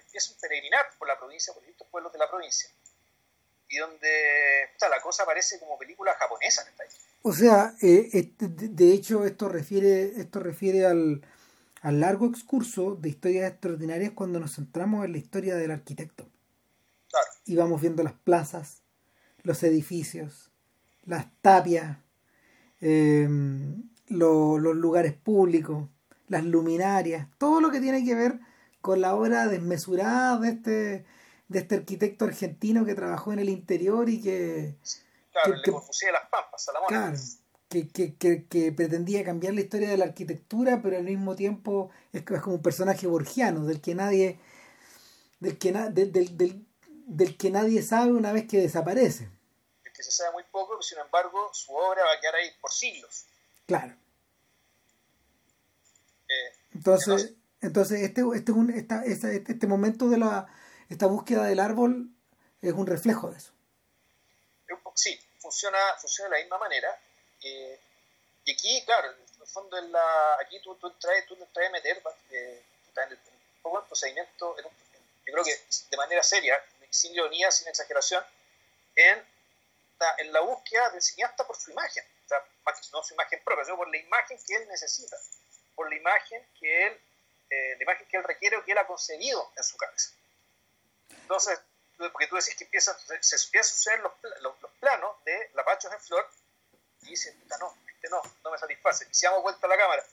empieza un peregrinar por la provincia, por distintos pueblos de la provincia, y donde la cosa parece como película japonesa. O sea, eh, de hecho esto refiere, esto refiere al, al largo excurso de historias extraordinarias cuando nos centramos en la historia del arquitecto. Y vamos viendo las plazas, los edificios, las tapias, em, los lugares públicos, las luminarias, todo lo que tiene que ver con la obra desmesurada de este, de este arquitecto argentino que trabajó en el interior y que... Claro, que, Le las Pampas, Claro, que, que, que, pretendía cambiar la historia de la arquitectura, pero al mismo tiempo es, como un personaje borgiano, del que nadie... Del que, del, del, del que nadie sabe una vez que desaparece. Que se sabe muy poco, pero sin embargo su obra va a quedar ahí por siglos. Claro. Eh, entonces, entonces este, este, un, esta, este, este, momento de la esta búsqueda del árbol es un reflejo de eso. Sí, funciona, funciona de la misma manera. Eh, y aquí, claro, en el fondo en la, aquí tú, tú traes, tú traes a meter eh, en el, un poco el procedimiento, yo creo que de manera seria, sin ironía, sin exageración, en, en la búsqueda del cineasta por su imagen, o sea, no su imagen propia, sino por la imagen que él necesita, por la imagen que él, eh, la imagen que él requiere o que él ha concebido en su cabeza. Entonces, porque tú decís que empieza, se empieza a suceder los, los, planos de la Pachos en flor y dice, no, este no, no me satisface. Y si damos vuelta a la cámara,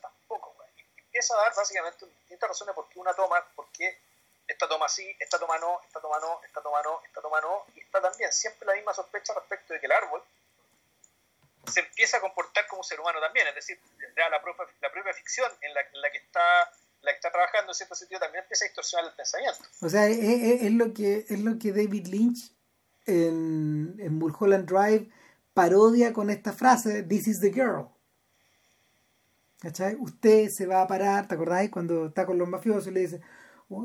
tampoco, y empieza a dar básicamente distintas razones por qué una toma, por qué esta toma sí, esta toma no, esta toma no, esta toma no, esta toma no, y está también siempre la misma sospecha respecto de que el árbol se empieza a comportar como un ser humano también, es decir, la propia, la propia ficción en la, que está la que está trabajando en cierto sentido también empieza a distorsionar el pensamiento. O sea, es, lo, que, es lo que David Lynch en, en Mulholland Drive parodia con esta frase, This is the girl. ¿Cachai? Usted se va a parar, ¿te acordáis? Cuando está con los mafiosos y le dice,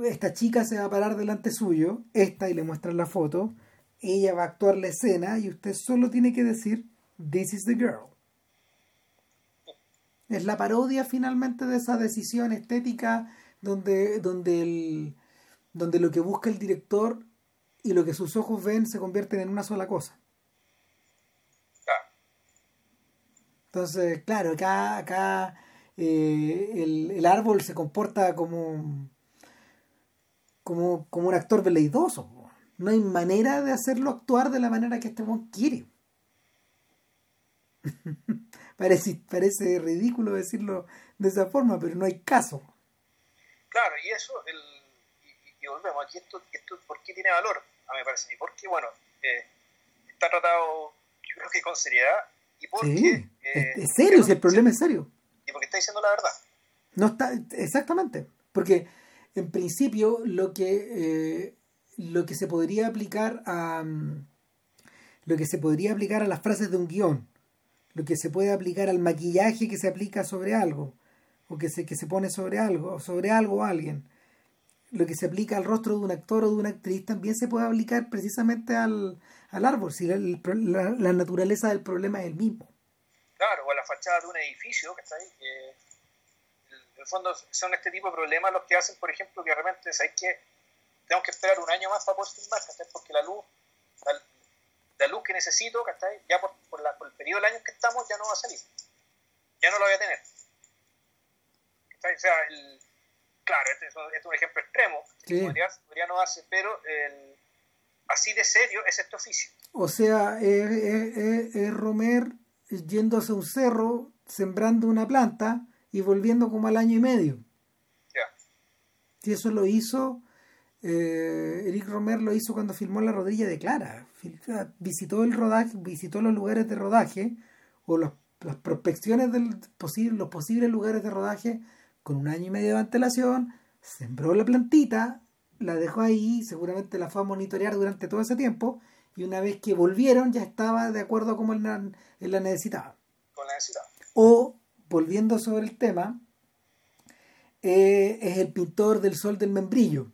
esta chica se va a parar delante suyo, esta y le muestran la foto, ella va a actuar la escena y usted solo tiene que decir, This is the girl. Es la parodia finalmente de esa decisión estética donde, donde, el, donde lo que busca el director y lo que sus ojos ven se convierten en una sola cosa. Entonces, claro, acá, acá eh, el, el, árbol se comporta como, como, como un actor veleidoso. No hay manera de hacerlo actuar de la manera que este quiere. parece, parece ridículo decirlo de esa forma, pero no hay caso. Claro, y eso, el, y, volvemos, aquí esto, esto, ¿por qué tiene valor? A mí me parece, y porque, bueno, eh, está tratado, yo creo que con seriedad, y porque... Sí, eh, es, serio, si el problema es serio. Y porque está diciendo la verdad. No está, exactamente, porque en principio lo que, eh, lo que se podría aplicar a mm, lo que se podría aplicar a las frases de un guion, lo que se puede aplicar al maquillaje que se aplica sobre algo, o que se, que se pone sobre algo, o sobre algo o alguien, lo que se aplica al rostro de un actor o de una actriz también se puede aplicar precisamente al, al árbol, si la, la, naturaleza del problema es el mismo. Claro, o a la fachada de un edificio, que está ahí, en el fondo son este tipo de problemas los que hacen, por ejemplo, que realmente sabéis que tengo que esperar un año más para poder filmar, porque la luz, luz que necesito, ya por, por, la, por, el periodo del año que estamos, ya no va a salir. ya no lo voy a tener. O sea, el, claro, este es, un ejemplo extremo, sí. podría, no hace, pero el, así de serio es este oficio. O sea, es, Romer yéndose a un cerro, sembrando una planta y volviendo como al año y medio. Ya. Si eso lo hizo, eh, Eric Romer lo hizo cuando filmó La Rodilla de Clara. Visitó el rodaje, visitó los lugares de rodaje o las prospecciones de los posibles lugares de rodaje con un año y medio de antelación, sembró la plantita, la dejó ahí, seguramente la fue a monitorear durante todo ese tiempo y una vez que volvieron ya estaba de acuerdo como él la, la necesitaba. Con la necesitaba. O, volviendo sobre el tema, eh, es el pintor del sol del membrillo,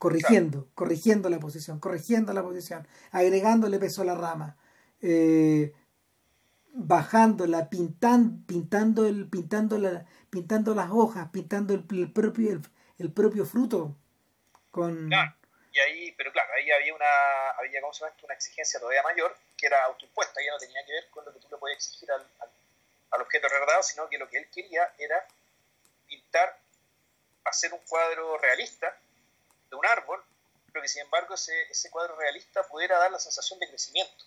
corrigiendo, corrigiendo la posición, corrigiendo la posición, agregándole peso a la rama, eh, bajándola, pintando, pintando, el, pintando, la, pintando las hojas, pintando el, propio, el, propio fruto. Con... Y ahí, pero claro, ahí había una, había, ¿cómo se llama una exigencia todavía mayor, que era autoimpuesta, ya no tenía que ver con lo que tú le podías exigir al, al, objeto retratado, sino que lo que él quería era pintar, hacer un cuadro realista de un árbol, pero que sin embargo ese, ese cuadro realista pudiera dar la sensación de crecimiento.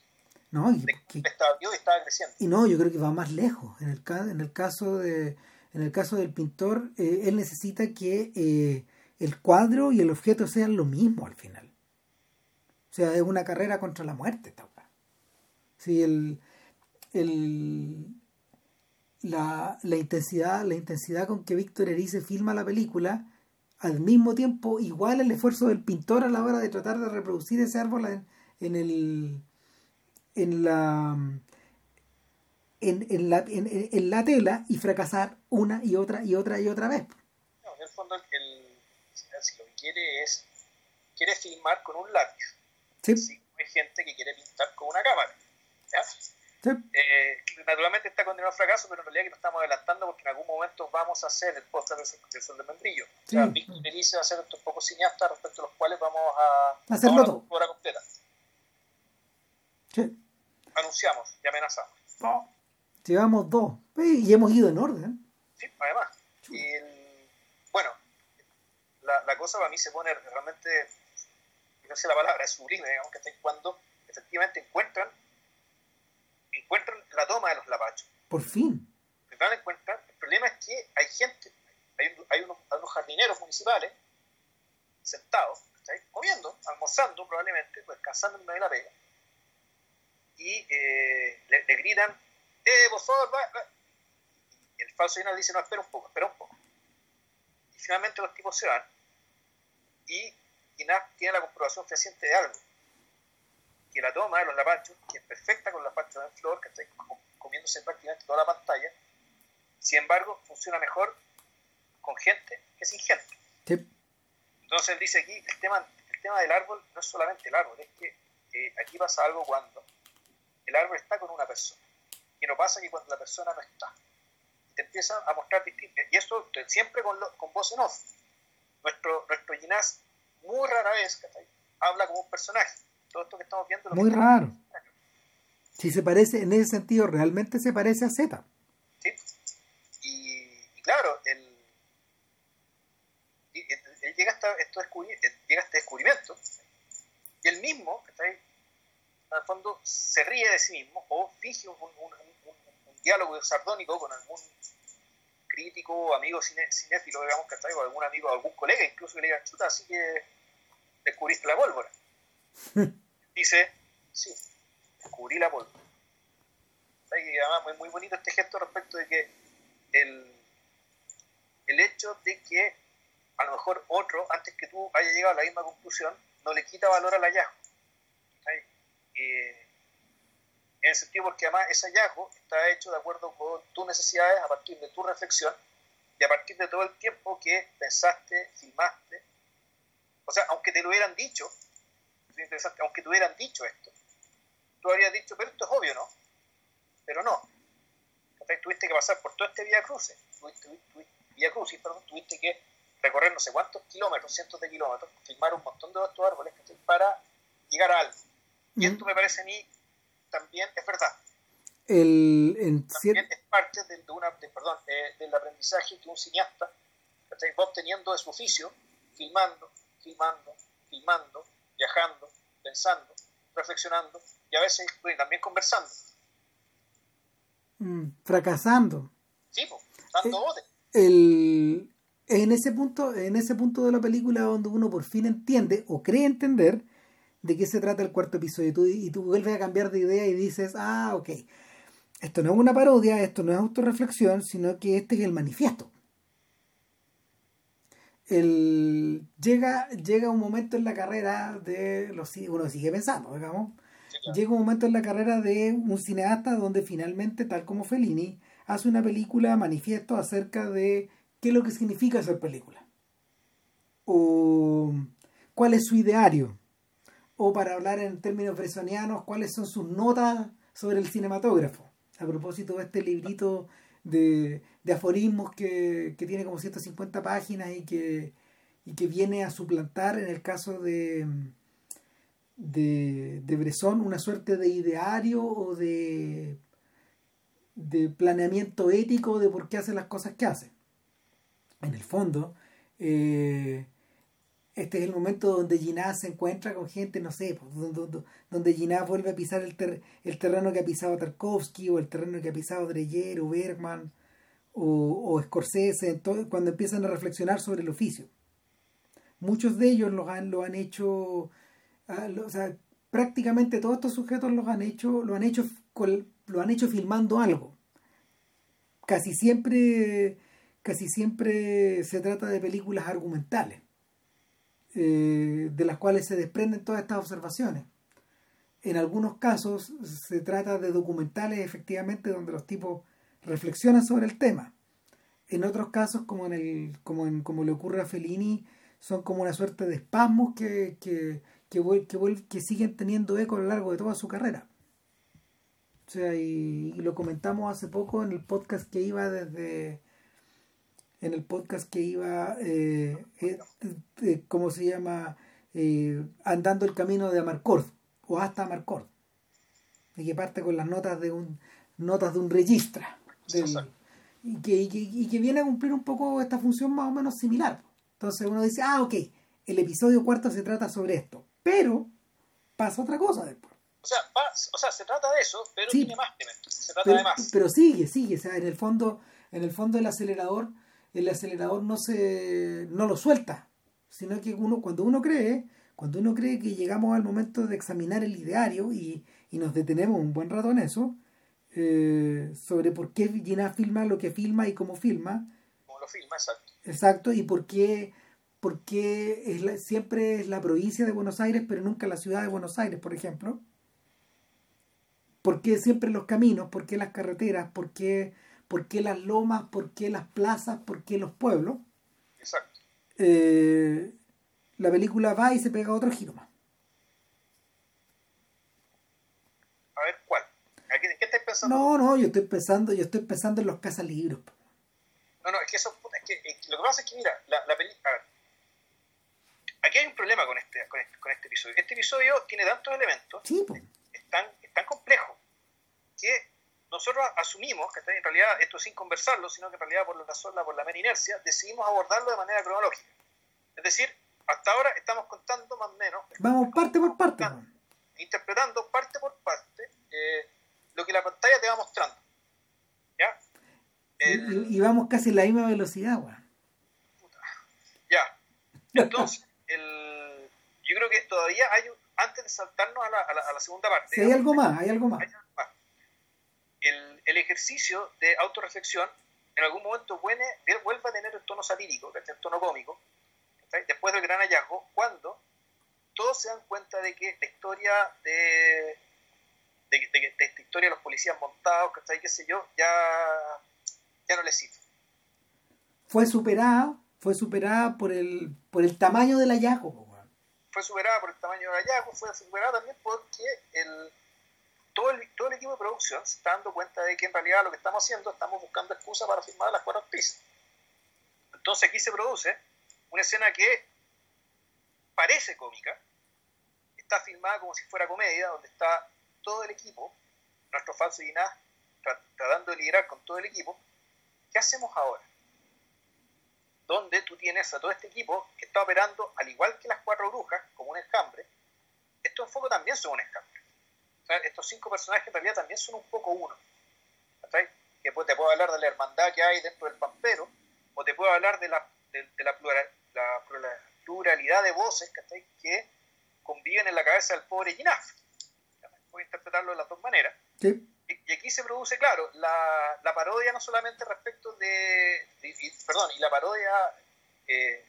No, y, estaba, yo estaba creciendo. Y no, yo creo que va más lejos. En el, en el caso de en el caso del pintor, eh, él necesita que eh, el cuadro y el objeto sean lo mismo al final. O sea, es una carrera contra la muerte esta Sí, el, el, la, la, intensidad, la intensidad con que Víctor Erice filma la película, al mismo tiempo igual el esfuerzo del pintor a la hora de tratar de reproducir ese árbol en, en el en la en, en, la, en, en, la tela y fracasar una y otra y otra y otra vez. No, en el fondo el, si lo que quiere es quiere filmar con un lápiz. Sí. hay gente que quiere pintar con una cámara. ¿ya? Sí. Eh, naturalmente está condenado al fracaso, pero en realidad que nos estamos adelantando porque en algún momento vamos a hacer el podcast del Sol de Membrillo. Sí. O sea, Víctor va a hacer estos pocos cineastas respecto a los cuales vamos a hacerlo todo. Hora completa. Sí. Anunciamos y amenazamos. Llevamos dos. Y hemos ido en orden. Sí, además. Y bueno, la, la, cosa para mí se pone realmente, no sé la palabra, es sublime, digamos, que cuando efectivamente encuentran encuentran la toma de los lapachos. Por fin. encuentran, el problema es que hay gente, hay, hay, unos, jardineros municipales sentados, comiendo, almorzando probablemente, pues descansando en medio de la pega, y eh, le, le, gritan eh, por favor, va, Y el falso dinero dice, no, espera un poco, espera un poco. Y finalmente los tipos se van y INAF tiene la comprobación fehaciente de algo. Que la toma de los lapachos, que es perfecta con la pachos en flor, que está comiéndose prácticamente toda la pantalla, sin embargo, funciona mejor con gente que sin gente. Entonces él dice aquí, el tema, el tema del árbol no es solamente el árbol, es que eh, aquí pasa algo cuando el árbol está con una persona y no pasa que cuando la persona no está. Te empiezan a mostrar distintos. Y eso siempre con, con voz en off. Nuestro, nuestro Ginás muy rara vez habla como un personaje. Todo esto que estamos viendo. muy raro. Si se parece, en ese sentido, realmente se parece a Z. Sí. Y, claro, él, llega, hasta esto llega a este descubrimiento y él mismo, está ahí, el fondo, se ríe de sí mismo o finge un, diálogo sardónico con algún crítico, amigo cinéfilo, digamos, que traigo algún amigo, algún colega, incluso que le diga, chuta, así que descubriste la pólvora. Dice, sí, descubrí la pólvora. Y además muy, muy bonito este gesto respecto de que el, el hecho de que a lo mejor otro, antes que tú haya llegado a la misma conclusión, no le quita valor al hallazgo. Eh, en el sentido porque además ese hallazgo está hecho de acuerdo con tus necesidades a partir de tu reflexión y a partir de todo el tiempo que pensaste, filmaste. O sea, aunque te lo hubieran dicho, aunque te hubieran dicho esto, tú habrías dicho, pero esto es obvio, ¿no? Pero no. Tuviste que pasar por todo este Vía Cruce, tuviste, Vía Crucis, perdón, tuviste que recorrer no sé cuántos kilómetros, cientos de kilómetros, filmar un montón de estos árboles para llegar a algo. Y esto me parece a mí también es verdad. El, También es parte de, una, perdón, eh, del aprendizaje que un cineasta va obteniendo de su oficio, filmando, filmando, filmando, viajando, pensando, reflexionando y a veces también conversando. Mm, fracasando. Sí, pues, dando eh, el, en ese punto, en ese punto de la película donde uno por fin entiende o cree entender de qué se trata el cuarto episodio y tú, y tú vuelves a cambiar de idea y dices, ah, ok, esto no es una parodia, esto no es autorreflexión, sino que este es el manifiesto. El, llega, llega un momento en la carrera de los uno sigue pensando, digamos. Llega un momento en la carrera de un cineasta donde finalmente, tal como Fellini, hace una película manifiesto acerca de qué es lo que significa ser película. O cuál es su ideario. O para hablar en términos bresonianos, cuáles son sus notas sobre el cinematógrafo a propósito de este librito de, aforismos que, tiene como 150 páginas y que, y que viene a suplantar en el caso de, de, de Bresson una suerte de ideario o de, de planeamiento ético de por qué hace las cosas que hace. En el fondo, eh, este es el momento donde Ginás se encuentra con gente, no sé, pues, donde, donde vuelve a pisar el, el terreno que ha pisado Tarkovsky o el terreno que ha pisado Dreyer o Bergman o, o cuando empiezan a reflexionar sobre el oficio. Muchos de ellos lo han, lo han hecho, ah, prácticamente todos estos sujetos los han hecho, lo han hecho, lo han hecho filmando algo. Casi siempre, casi siempre se trata de películas argumentales eh, de las cuales se desprenden todas estas observaciones. En algunos casos se trata de documentales efectivamente donde los tipos reflexionan sobre el tema. En otros casos, como, en el, como, en, como le ocurre a Fellini, son como una suerte de espasmos que, que, que, que, siguen teniendo eco a lo largo de toda su carrera. O sea, y, lo comentamos hace poco en el podcast que iba desde, en el podcast que iba, eh, eh, ¿cómo se llama? Eh, andando el camino de Amarcord o hasta Amarcord. Y que parte con las notas de un notas de un registro. y, que, y, que, viene a cumplir un poco esta función más o menos similar. Entonces uno dice, ah, ok, el episodio cuarto se trata sobre esto. Pero pasa otra cosa después. O sea, o sea se trata de eso, pero tiene más Se trata de más. Pero sigue, sigue. O sea, en el fondo, en el fondo el acelerador el acelerador no se no lo suelta, sino que uno cuando uno cree, cuando uno cree que llegamos al momento de examinar el ideario y, nos detenemos un buen rato en eso, eh, sobre por qué Gina filma lo que filma y cómo filma. Cómo lo filma, exacto. Exacto, y por qué, por es siempre es la provincia de Buenos Aires, pero nunca la ciudad de Buenos Aires, por ejemplo. ¿Por qué siempre los caminos? ¿Por qué las carreteras? ¿Por qué por qué las lomas, por qué las plazas, por qué los pueblos. Exacto. Eh, la película va y se pega otro giro más. A ver, ¿cuál? ¿En qué estás pensando? No, no, yo estoy pensando, yo estoy pensando en los libros. No, no, es que eso, es que, lo que pasa es que, mira, la, la película, aquí hay un problema con este, con este, con este episodio. Este episodio tiene tantos elementos, sí, es, tan, es tan complejo, que nosotros asumimos que en realidad esto sin conversarlo, sino que en realidad por la razón, por la mera inercia, decidimos abordarlo de manera cronológica. Es decir, hasta ahora estamos contando más o menos. Vamos parte por parte. Interpretando parte que la pantalla te va mostrando. ¿Ya? y, vamos casi a la misma velocidad, weón. Ya. Entonces, el, yo creo que todavía hay, antes de saltarnos a la, a la, segunda parte. hay algo más, hay algo más el, el ejercicio de autorreflexión en algún momento vuelve, vuelve a tener el tono satírico, el tono cómico, después del gran hallazgo, cuando todos se dan cuenta de que la historia de, de, de, esta historia de los policías montados, qué sé yo, ya, ya no les sirve. Fue superada, fue superada por el, por el tamaño del hallazgo. Fue superada por el tamaño del hallazgo, fue superada también porque el, todo el, todo el equipo de producción se está dando cuenta de que en realidad lo que estamos haciendo, estamos buscando excusa para filmar las cuatro actrices. Entonces aquí se produce una escena que parece cómica, está filmada como si fuera comedia, donde está todo el equipo, nuestro falso Ginás tratando de liderar con todo el equipo, ¿qué hacemos ahora? Donde tú tienes a todo este equipo que está operando al igual que las cuatro brujas, como un escambre, estos focos también son un escambre. estos cinco personajes en realidad también son un poco uno. Que te puedo hablar de la hermandad que hay dentro del pampero, o te puedo hablar de la, de, la, plural, la, pluralidad de voces que conviven en la cabeza del pobre Ginaf. Puedo interpretarlo de las dos maneras. Y, aquí se produce, claro, la, la, parodia no solamente respecto de, perdón, y la parodia, eh,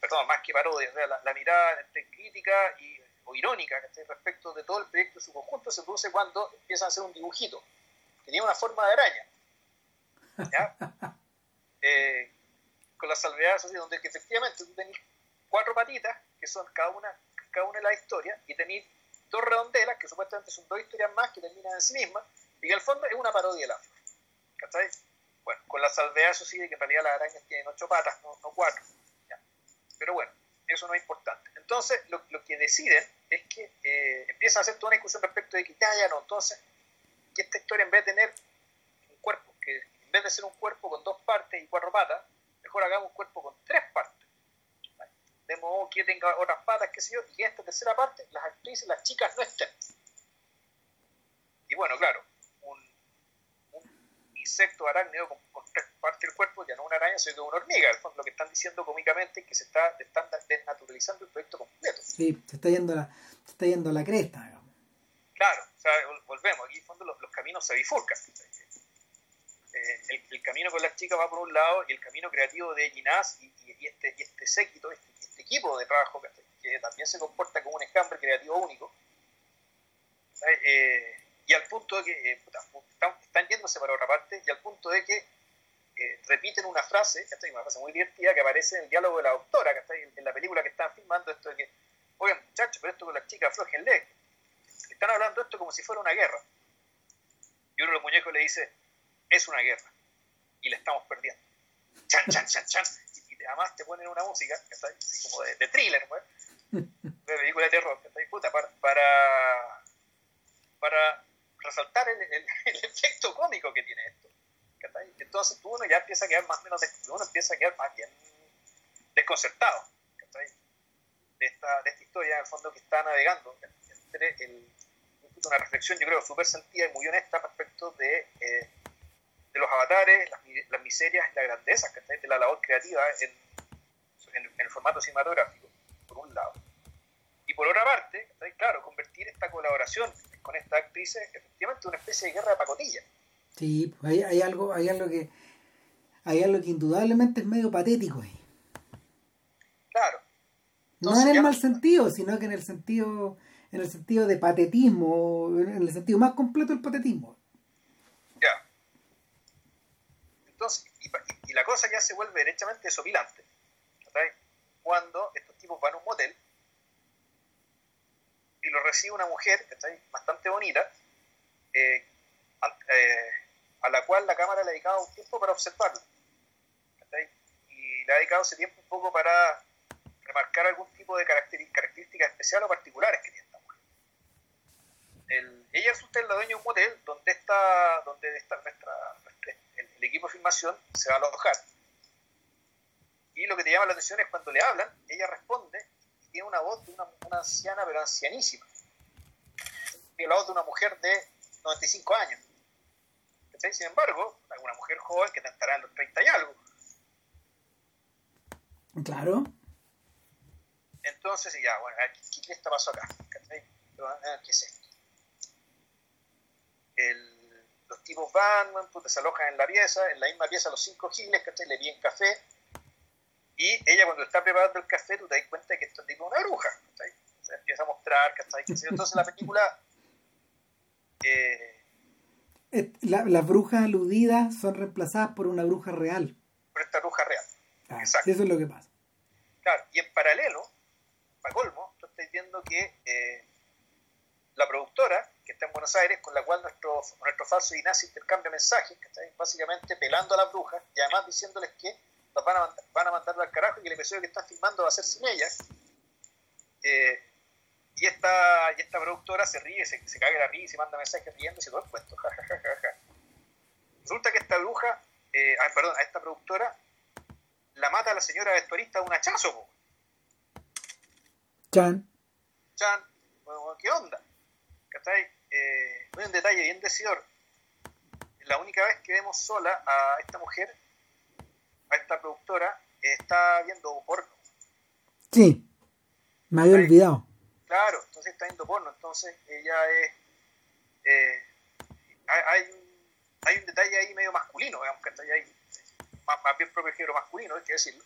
perdón, más que parodia, o sea, la, mirada entre crítica y, o irónica respecto de todo el proyecto en su conjunto se produce cuando empiezan a hacer un dibujito que tiene una forma de araña. ¿ya? Eh, con las salvedades así, donde efectivamente tú tenés cuatro patitas, que son cada una, cada una de la historia, y tenéis dos redondelas, que supuestamente son dos historias más que terminan en sí mismas, y que al fondo es una parodia de la flor. ¿Cachai? Bueno, con la salvedad, eso sí, de que en realidad las arañas tienen ocho patas, no, cuatro. Pero bueno, eso no es importante. Entonces, lo, que deciden es que eh, empiezan a hacer toda una discusión respecto de que ya, ya no, entonces, que esta historia en vez de tener un cuerpo, que en vez de ser un cuerpo con dos partes y cuatro patas, mejor hagamos un cuerpo con tres partes. De modo que tenga otras patas, que sé yo, y en esta tercera parte las actrices, las chicas no estén. Y bueno, claro, un, insecto arácnido con, tres partes del cuerpo, ya no una araña, sino una hormiga. lo que están diciendo cómicamente es que se está, desnaturalizando el proyecto completo. Sí, se está yendo la, se está yendo la cresta, Claro, o sea, volvemos, aquí en fondo los, los caminos se bifurcan. Eh, el, camino con las chicas va por un lado y el camino creativo de Ginás y, este, y este séquito, este, este, equipo de trabajo que, también se comporta como un escambre creativo único, eh, y al punto de que eh, están, yéndose para otra parte y al punto de que repiten una frase, una frase muy divertida que aparece en el diálogo de la doctora, que en, en la película que están filmando, esto de que, oigan muchachos, pero esto con las chicas aflojenle, están hablando esto como si fuera una guerra. Y uno de los muñecos le dice, es una guerra. Y la estamos perdiendo. Chan, chan, chan, chan. Y además te ponen una música, Así como de, thriller, pues, de película de terror, Puta, para, para, resaltar el, efecto cómico que tiene esto. Entonces tú uno ya empieza a quedar más menos, uno empieza a quedar más bien desconcertado de esta, de esta historia, en el fondo, que está navegando entre el, una reflexión, yo creo, súper sentida y muy honesta respecto de, eh, de los avatares, las, miserias y las grandezas que de la labor creativa en, en, el formato cinematográfico, por un lado. Y por otra parte, claro, convertir esta colaboración con esta actriz efectivamente en una especie de guerra de pacotilla. Sí, pues hay, hay, algo, hay algo que hay algo que indudablemente es medio patético ahí. Claro. no en el mal sentido, sino que en el sentido en el sentido de patetismo, en el sentido más completo del patetismo. Ya. Entonces, y, la cosa ya se vuelve derechamente desopilante. Cuando estos tipos van a un motel y lo recibe una mujer bastante bonita, eh, eh, a, la cual la cámara le ha dedicado un tiempo para observarla. Y le ha dedicado ese tiempo un poco para remarcar algún tipo de características especiales o particulares que tiene ella resulta la dueña de un motel donde está, donde está nuestra, el, equipo de filmación se va a alojar. Y lo que te llama la atención es cuando le hablan, ella responde y tiene una voz de una, anciana, pero ancianísima. Tiene la voz de una mujer de 95 años. Sin embargo, una mujer joven que tentará en los 30 y algo. Claro. Entonces, ya, bueno, ¿qué, qué está pasando acá? ¿Qué es esto? Los tipos van, pues, se alojan en la pieza, en la misma pieza los cinco giles, que Le piden café, y ella cuando está preparando el café, tú te das cuenta que esto es tipo una bruja, Se empieza a mostrar, Entonces la película... Eh, las brujas aludidas son reemplazadas por una bruja real. Por esta bruja real. Ah, Exacto. Eso es lo que pasa. Claro, y en paralelo, para colmo, tú estás viendo que eh, la productora que está en Buenos Aires, con la cual nuestro, nuestro falso Ignacio intercambia mensajes, que está básicamente pelando a las brujas y además diciéndoles que las van a, mandar, van a mandarlo al carajo y que el episodio que están filmando va a ser sin ellas. Eh, y, esta, y esta productora se ríe, se, se caga la risa y se manda mensajes riéndose todo el cuento. Ja, ja, ja, ja, ja. Resulta que esta bruja, eh, ah, perdón, a esta productora la mata a la señora vestuarista de un hachazo. po. Chan. Chan, bueno, ¿qué onda? ¿Cachai? Eh, hay un detalle bien decidor. La única vez que vemos sola a esta mujer, a esta productora, está viendo porno. Sí. Me había olvidado. Claro, entonces está viendo porno, entonces ella es... eh, hay, hay un, hay un detalle ahí medio masculino, digamos, está ahí, más, más bien propio género masculino, hay que decirlo.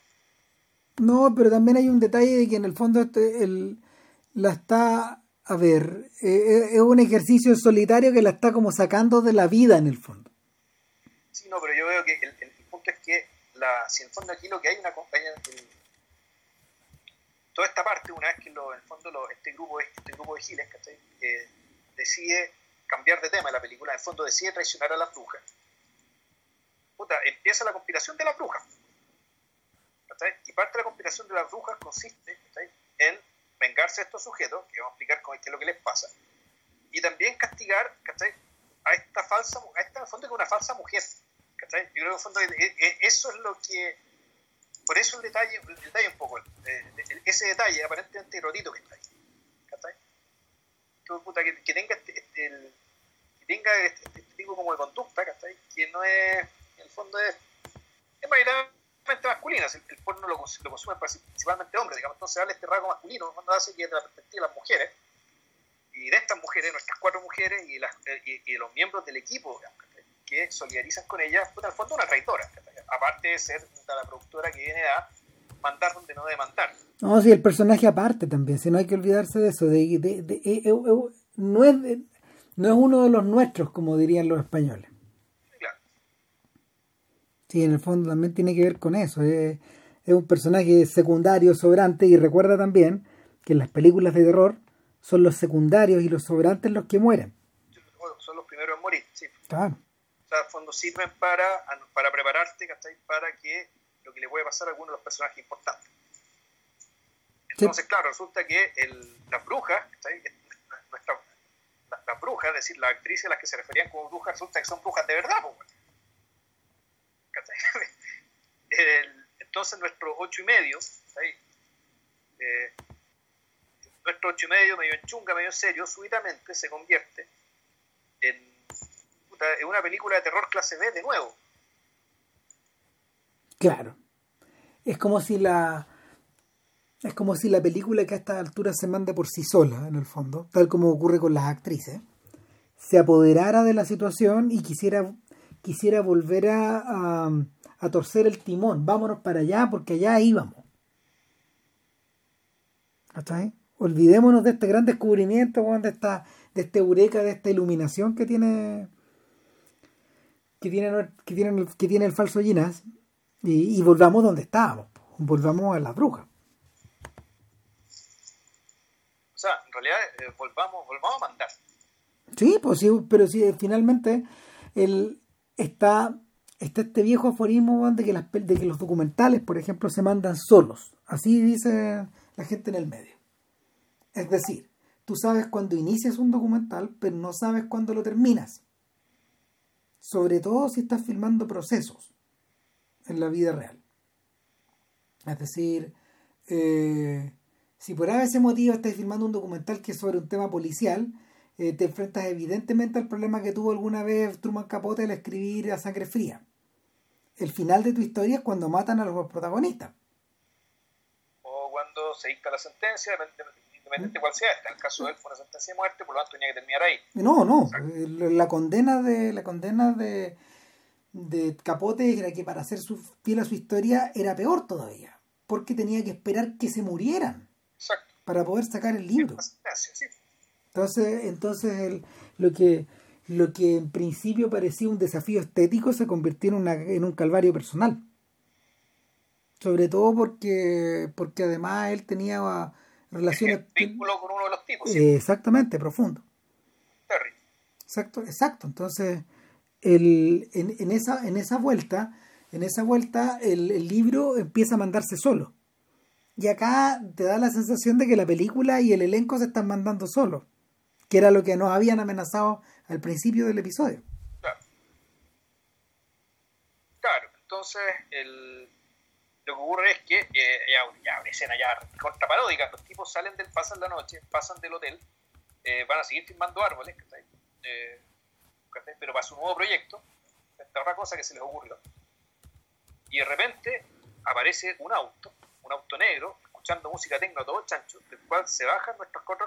No, pero también hay un detalle de que en el fondo este, el, la está, a ver, eh, es un ejercicio solitario que la está como sacando de la vida en el fondo. Sí, no, pero yo veo que el, punto es que la, si en el fondo aquí lo que hay una compañía, el- toda esta parte, una vez que lo, en el fondo lo- este grupo este grupo de giles. Eh, decide cambiar de tema en la película, en el fondo decide traicionar a las brujas, puta, empieza la conspiración de las brujas. ¿cachai? Y parte de la conspiración de las brujas consiste ¿cachai? en vengarse de estos sujetos, que vamos a explicar cómo- qué es lo que les pasa, y también castigar ¿cachai? a esta falsa, a esta en el fondo que es una falsa mujer. ¿cachai? Yo creo que en el fondo eso es lo que, por eso el detalle, el detalle un poco, eh, ese detalle aparentemente erudito que está ahí. ¿cachai? Que, que, tenga este, este- el- que tenga este, este tipo como de conducta, ¿cachai? Que no es, en el fondo es, es mayoritariamente masculina, el, el porno lo, lo consumen principalmente hombres, digamos, entonces darle este rasgo masculino cuando hace que desde la perspectiva de las mujeres, y de estas mujeres, nuestras cuatro mujeres y, las, y, los miembros del equipo que solidarizan con ella, pues en el fondo una traidora, aparte de ser la productora que viene a mandar donde no debe mandar. No, sí, el personaje aparte también, si no hay que olvidarse de eso, de, de- de- eh, eh, eh, no, es de- no es uno de los nuestros, como dirían los españoles. Sí, en el fondo también tiene que ver con eso. Es, es un personaje secundario, sobrante, y recuerda también que en las películas de terror son los secundarios y los sobrantes los que mueren. son los primeros en morir, sí. Claro. O sea, en fondo sirven para, para prepararte, ¿cachai? Para que lo que le puede pasar a alguno de los personajes importantes. Entonces, claro, resulta que el, las brujas, ¿cachai? Nuestra, la- las brujas, es decir, las actrices a las que se referían como brujas, resulta que son brujas de verdad. ¿Cachai? Entonces, nuestro ocho y medio. Eh, nuestro ocho y medio, medio en chunga, medio en serio, súbitamente se convierte en, en una película de terror clase B de nuevo. Claro. Es como si la. Es como si la película que a esta altura se manda por sí sola, en el fondo, tal como ocurre con las actrices, se apoderara de la situación y quisiera, quisiera volver a, a, a torcer el timón. Vámonos para allá porque allá íbamos. ¿Cachai? Olvidémonos de este gran descubrimiento, de esta, de este eureka, de esta iluminación que tiene que tiene, que tiene, el- que tiene el falso Ginás y, y volvamos donde estábamos, volvamos a las brujas. O sea, en realidad, eh, volvamos, volvamos a mandar. Sí, pues sí, pero sí, finalmente el, está, está este viejo aforismo de que, las, de que los documentales, por ejemplo, se mandan solos. Así dice la gente en el medio. Es decir, tú sabes cuándo inicias un documental, pero no sabes cuándo lo terminas. Sobre todo si estás filmando procesos en la vida real. Es decir, eh, si por ese motivo estás filmando un documental que es sobre un tema policial, eh, te enfrentas evidentemente al problema que tuvo alguna vez Truman Capote al escribir A Sangre Fría. El final de tu historia es cuando matan a los protagonistas. O cuando se dicta la sentencia, independientemente de cuál sea. esta. En el caso de él fue una sentencia de muerte, por lo tanto tenía que terminar ahí. No, no. eh, La condena de la condena de, de Capote era que para hacer su fiel a su historia era peor todavía, porque tenía que esperar que se murieran Exacto. para poder sacar el libro. Sí. Entonces, entonces el- lo que lo que en principio parecía un desafío estético se convirtió en, una, en un calvario personal. Sobre todo porque porque además él tenía ah, relaciones Vínculo con uno de los tipos, sí. exactamente profundo. Terry. Exacto, exacto. Entonces, el, en, en esa, en esa vuelta, en esa vuelta, el, el libro empieza a mandarse solo. Y acá te da la sensación de que la película y el elenco se están mandando solos. Que era lo que nos habían amenazado al principio del episodio. Claro. Claro, entonces lo que ocurre es que eh, ya, una escena ya contraparódica, los tipos salen del, pasan la noche, pasan del hotel, eh, van a seguir filmando árboles, eh, pero para su nuevo proyecto, esta otra cosa que se les ocurrió. Y de repente aparece un auto, un auto negro, escuchando música tecno todo chancho, del cual se bajan nuestros cuatro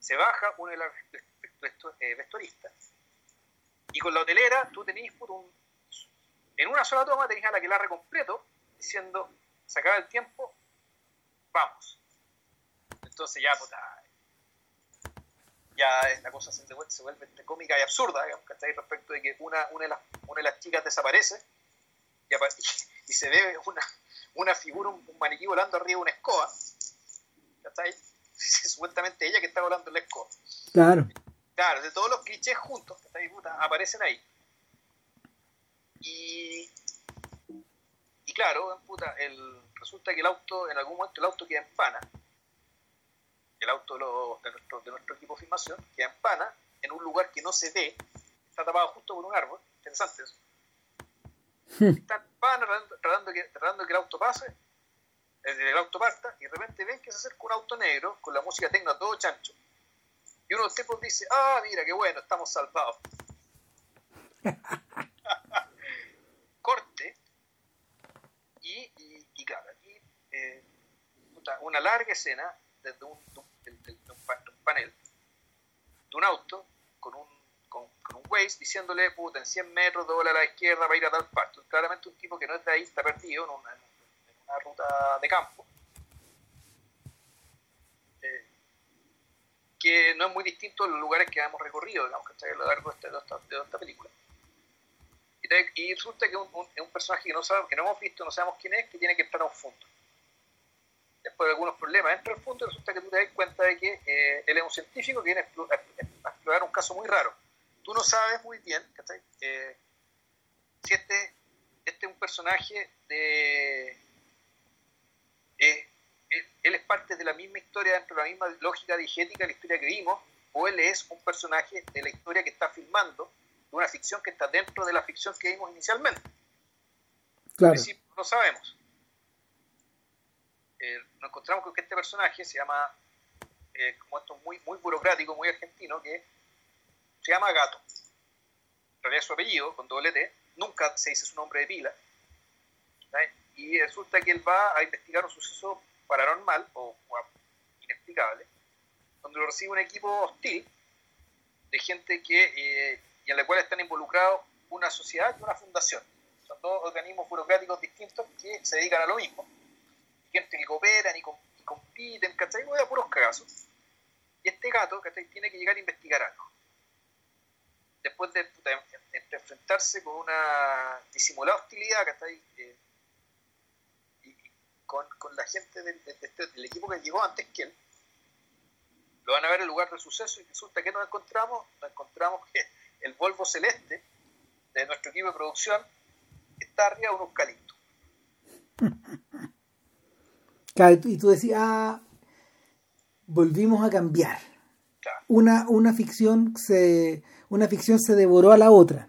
se baja uno de los vestuaristas, y con la hotelera tú tenías un, en una sola toma la que la completo diciendo, se acaba el tiempo, vamos. Entonces ya, puta, ya la cosa se vuelve, se vuelve cómica y absurda, digamos, ¿cachai? Respecto de que una, una, de las, una de las chicas desaparece y, se ve una, una figura, un, maniquí volando arriba de una escoba, ¿cachai? Supuestamente ella que está volando en la escoba. Claro. Claro, de todos los clichés juntos, ¿cachai? Puta, aparecen ahí. Y, y claro, puta, el, resulta que el auto, en algún momento el auto queda en pana. El auto de, nuestro, de nuestro equipo de filmación queda en pana en un lugar que no se ve, está tapado justo por un árbol. Interesante eso. Hmm. Están pana tratando, que, tratando que el auto pase, el, el, auto parta, y de repente ven que se acerca un auto negro con la música tecno todo chancho. Y uno de los tipos dice, ah, mira, qué bueno, estamos salvados. corte y, y, claro, aquí eh, una larga escena desde un, panel de un auto con un, con, un Waze diciéndole, puta, en 100 metros doble a la izquierda para ir a tal parte. Claramente un tipo que no es de ahí, está perdido en una, ruta de campo. Eh, que no es muy distinto a los lugares que hemos recorrido, digamos, que está a lo largo de esta, de esta película y resulta que es un, personaje que no, sabemos, que no hemos visto, no sabemos quién es, que tiene que entrar a un fondo. Después de algunos problemas entra al fondo y resulta que tú te das cuenta de que eh, él es un científico que viene a explorar un caso muy raro. Tú no sabes muy bien eh, si este, este es un personaje de... Eh, él es parte de la misma historia dentro de la misma lógica digética de la historia que vimos, o él es un personaje de la historia que está filmando una ficción que está dentro de la ficción que vimos inicialmente. Claro. no sabemos. Eh, nos encontramos con que este personaje se llama, eh, como esto muy, muy burocrático, muy argentino, que se llama Gato. En realidad su apellido, con doble T, nunca se dice su nombre de pila. Y resulta que él va a investigar un suceso paranormal o, inexplicable, donde lo recibe un equipo hostil de gente que eh, y en la cual están involucrados una sociedad y una fundación. Son dos organismos burocráticos distintos que se dedican a lo mismo. Gente que cooperan y, compiten, ¿cachai? A puros cagazos. Y este gato, ¿cachai? Tiene que llegar a investigar algo. Después de, enfrentarse con una disimulada hostilidad, ¿cachai? Eh, y con, con, la gente del, del, equipo que llegó antes que él, lo van a ver en el lugar del suceso y resulta que nos encontramos, nos encontramos que el Volvo celeste de nuestro equipo de producción está arriba de un eucalipto. y tú decías, ah, volvimos a cambiar. Una, una, ficción se, una ficción se devoró a la otra.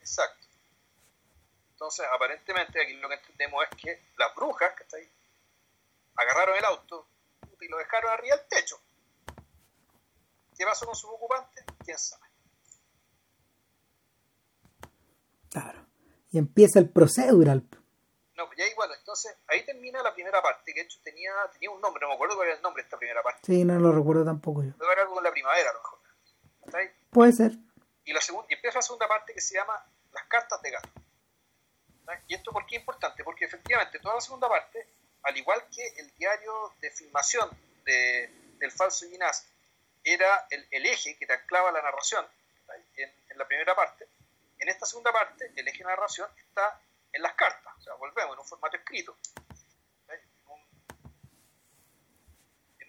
Exacto. Entonces, aparentemente aquí lo que entendemos es que las brujas, que está ahí, agarraron el auto y lo dejaron arriba del techo. ¿Qué pasó con sus ocupantes? ¿Quién sabe? Claro. Y empieza el procedural. No, pues ya igual, entonces ahí termina la primera parte, que de hecho tenía, tenía un nombre, no me acuerdo cuál era el nombre de esta primera parte. Sí, no lo recuerdo tampoco yo. Era algo con la primavera a lo mejor. Puede ser. Y, la segunda, y empieza la segunda parte que se llama Las cartas de gato. ¿Y esto por qué es importante? Porque efectivamente toda la segunda parte, al igual que el diario de filmación de, del falso Ginás, era el, eje que te anclaba la narración en, en la primera parte, en esta segunda parte, el eje de narración está en las cartas, o sea, volvemos en un formato escrito,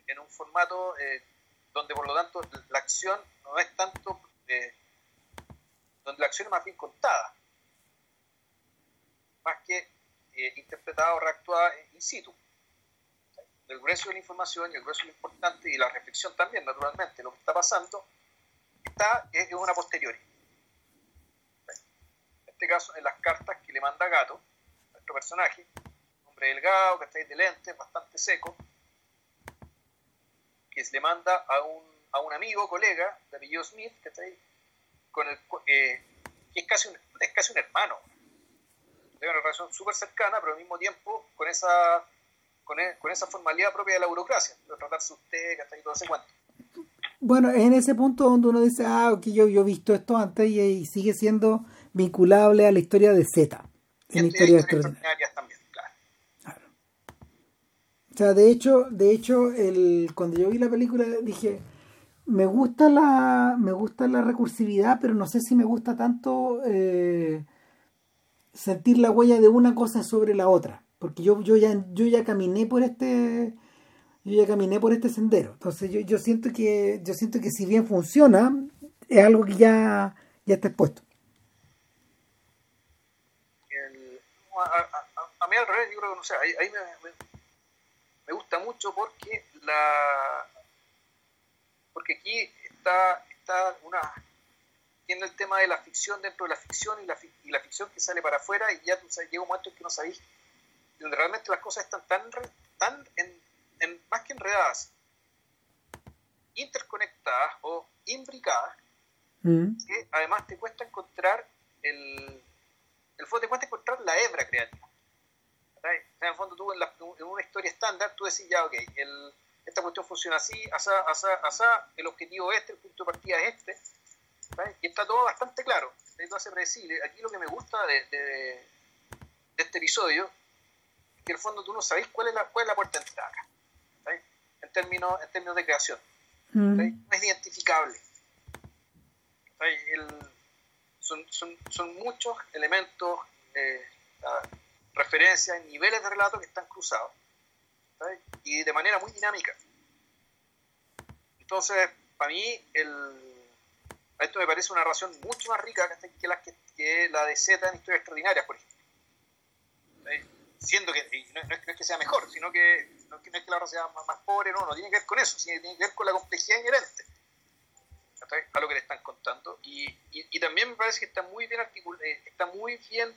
en, un formato eh, donde por lo tanto la acción no es tanto, eh, donde la acción es más bien contada, más que eh, interpretada o reactuada in situ. el grueso de la información y el grueso de lo importante y la reflexión también, naturalmente, lo que está pasando, está es una posteriori. En este caso, en las cartas que le manda Gato, nuestro personaje, hombre delgado, que está ahí de lentes, bastante seco, que le manda a un, a un amigo, colega, de apellido Smith, que está ahí, eh, que es casi es casi un hermano. Una relación súper cercana, pero al mismo tiempo con esa, con, e, con, esa formalidad propia de la burocracia, de tratarse usted, que está ahí todo ese cuento. Bueno, es en ese punto donde uno dice, ah, ok, yo, yo he visto esto antes y, y sigue siendo vinculable a la historia de Z. En historias extraordinarias también, claro. claro. O sea, de hecho, de hecho el, cuando yo vi la película dije, me gusta la me gusta la recursividad pero no sé si me gusta tanto eh, sentir la huella de una cosa sobre la otra. Porque yo yo ya yo ya caminé por este yo ya caminé por este sendero. Entonces yo, yo siento que yo siento que si bien funciona es algo que ya ya está expuesto. El, a, a, a, mí al revés yo creo que no sé ahí, ahí me, me, me gusta mucho porque la porque aquí está, está una tiene el tema de la ficción dentro de la ficción y la, y la ficción que sale para afuera y ya tú sabes, llega un momento en que no sabéis donde realmente las cosas están tan, tan en, en, más que enredadas interconectadas o imbricadas mm. que además te cuesta encontrar el, el fondo te cuesta encontrar la hebra creativa en el fondo tú en, la, en una historia estándar tú decís ya ok el esta cuestión funciona así, asá, asá, asá, el objetivo es este, el punto de partida es este, y está todo bastante claro, todo hace predecible. Aquí lo que me gusta de, de, de, este episodio es que en el fondo tú no sabes cuál es la, cuál es la puerta de entrada acá, en términos, en términos de creación. Mm. No es identificable. El, son, son, son, muchos elementos, eh, referencias, niveles de relato que están cruzados y de manera muy dinámica. Entonces, para mí, el, esto me parece una narración mucho más rica que la, que, la de Z en Historias Extraordinarias, por ejemplo. Siendo que no, es, que sea mejor, sino que no, es que la otra sea más, pobre, no, no tiene que ver con eso, tiene que ver con la complejidad inherente a lo que le están contando. Y también me parece que está muy bien articulado, eh, está muy bien,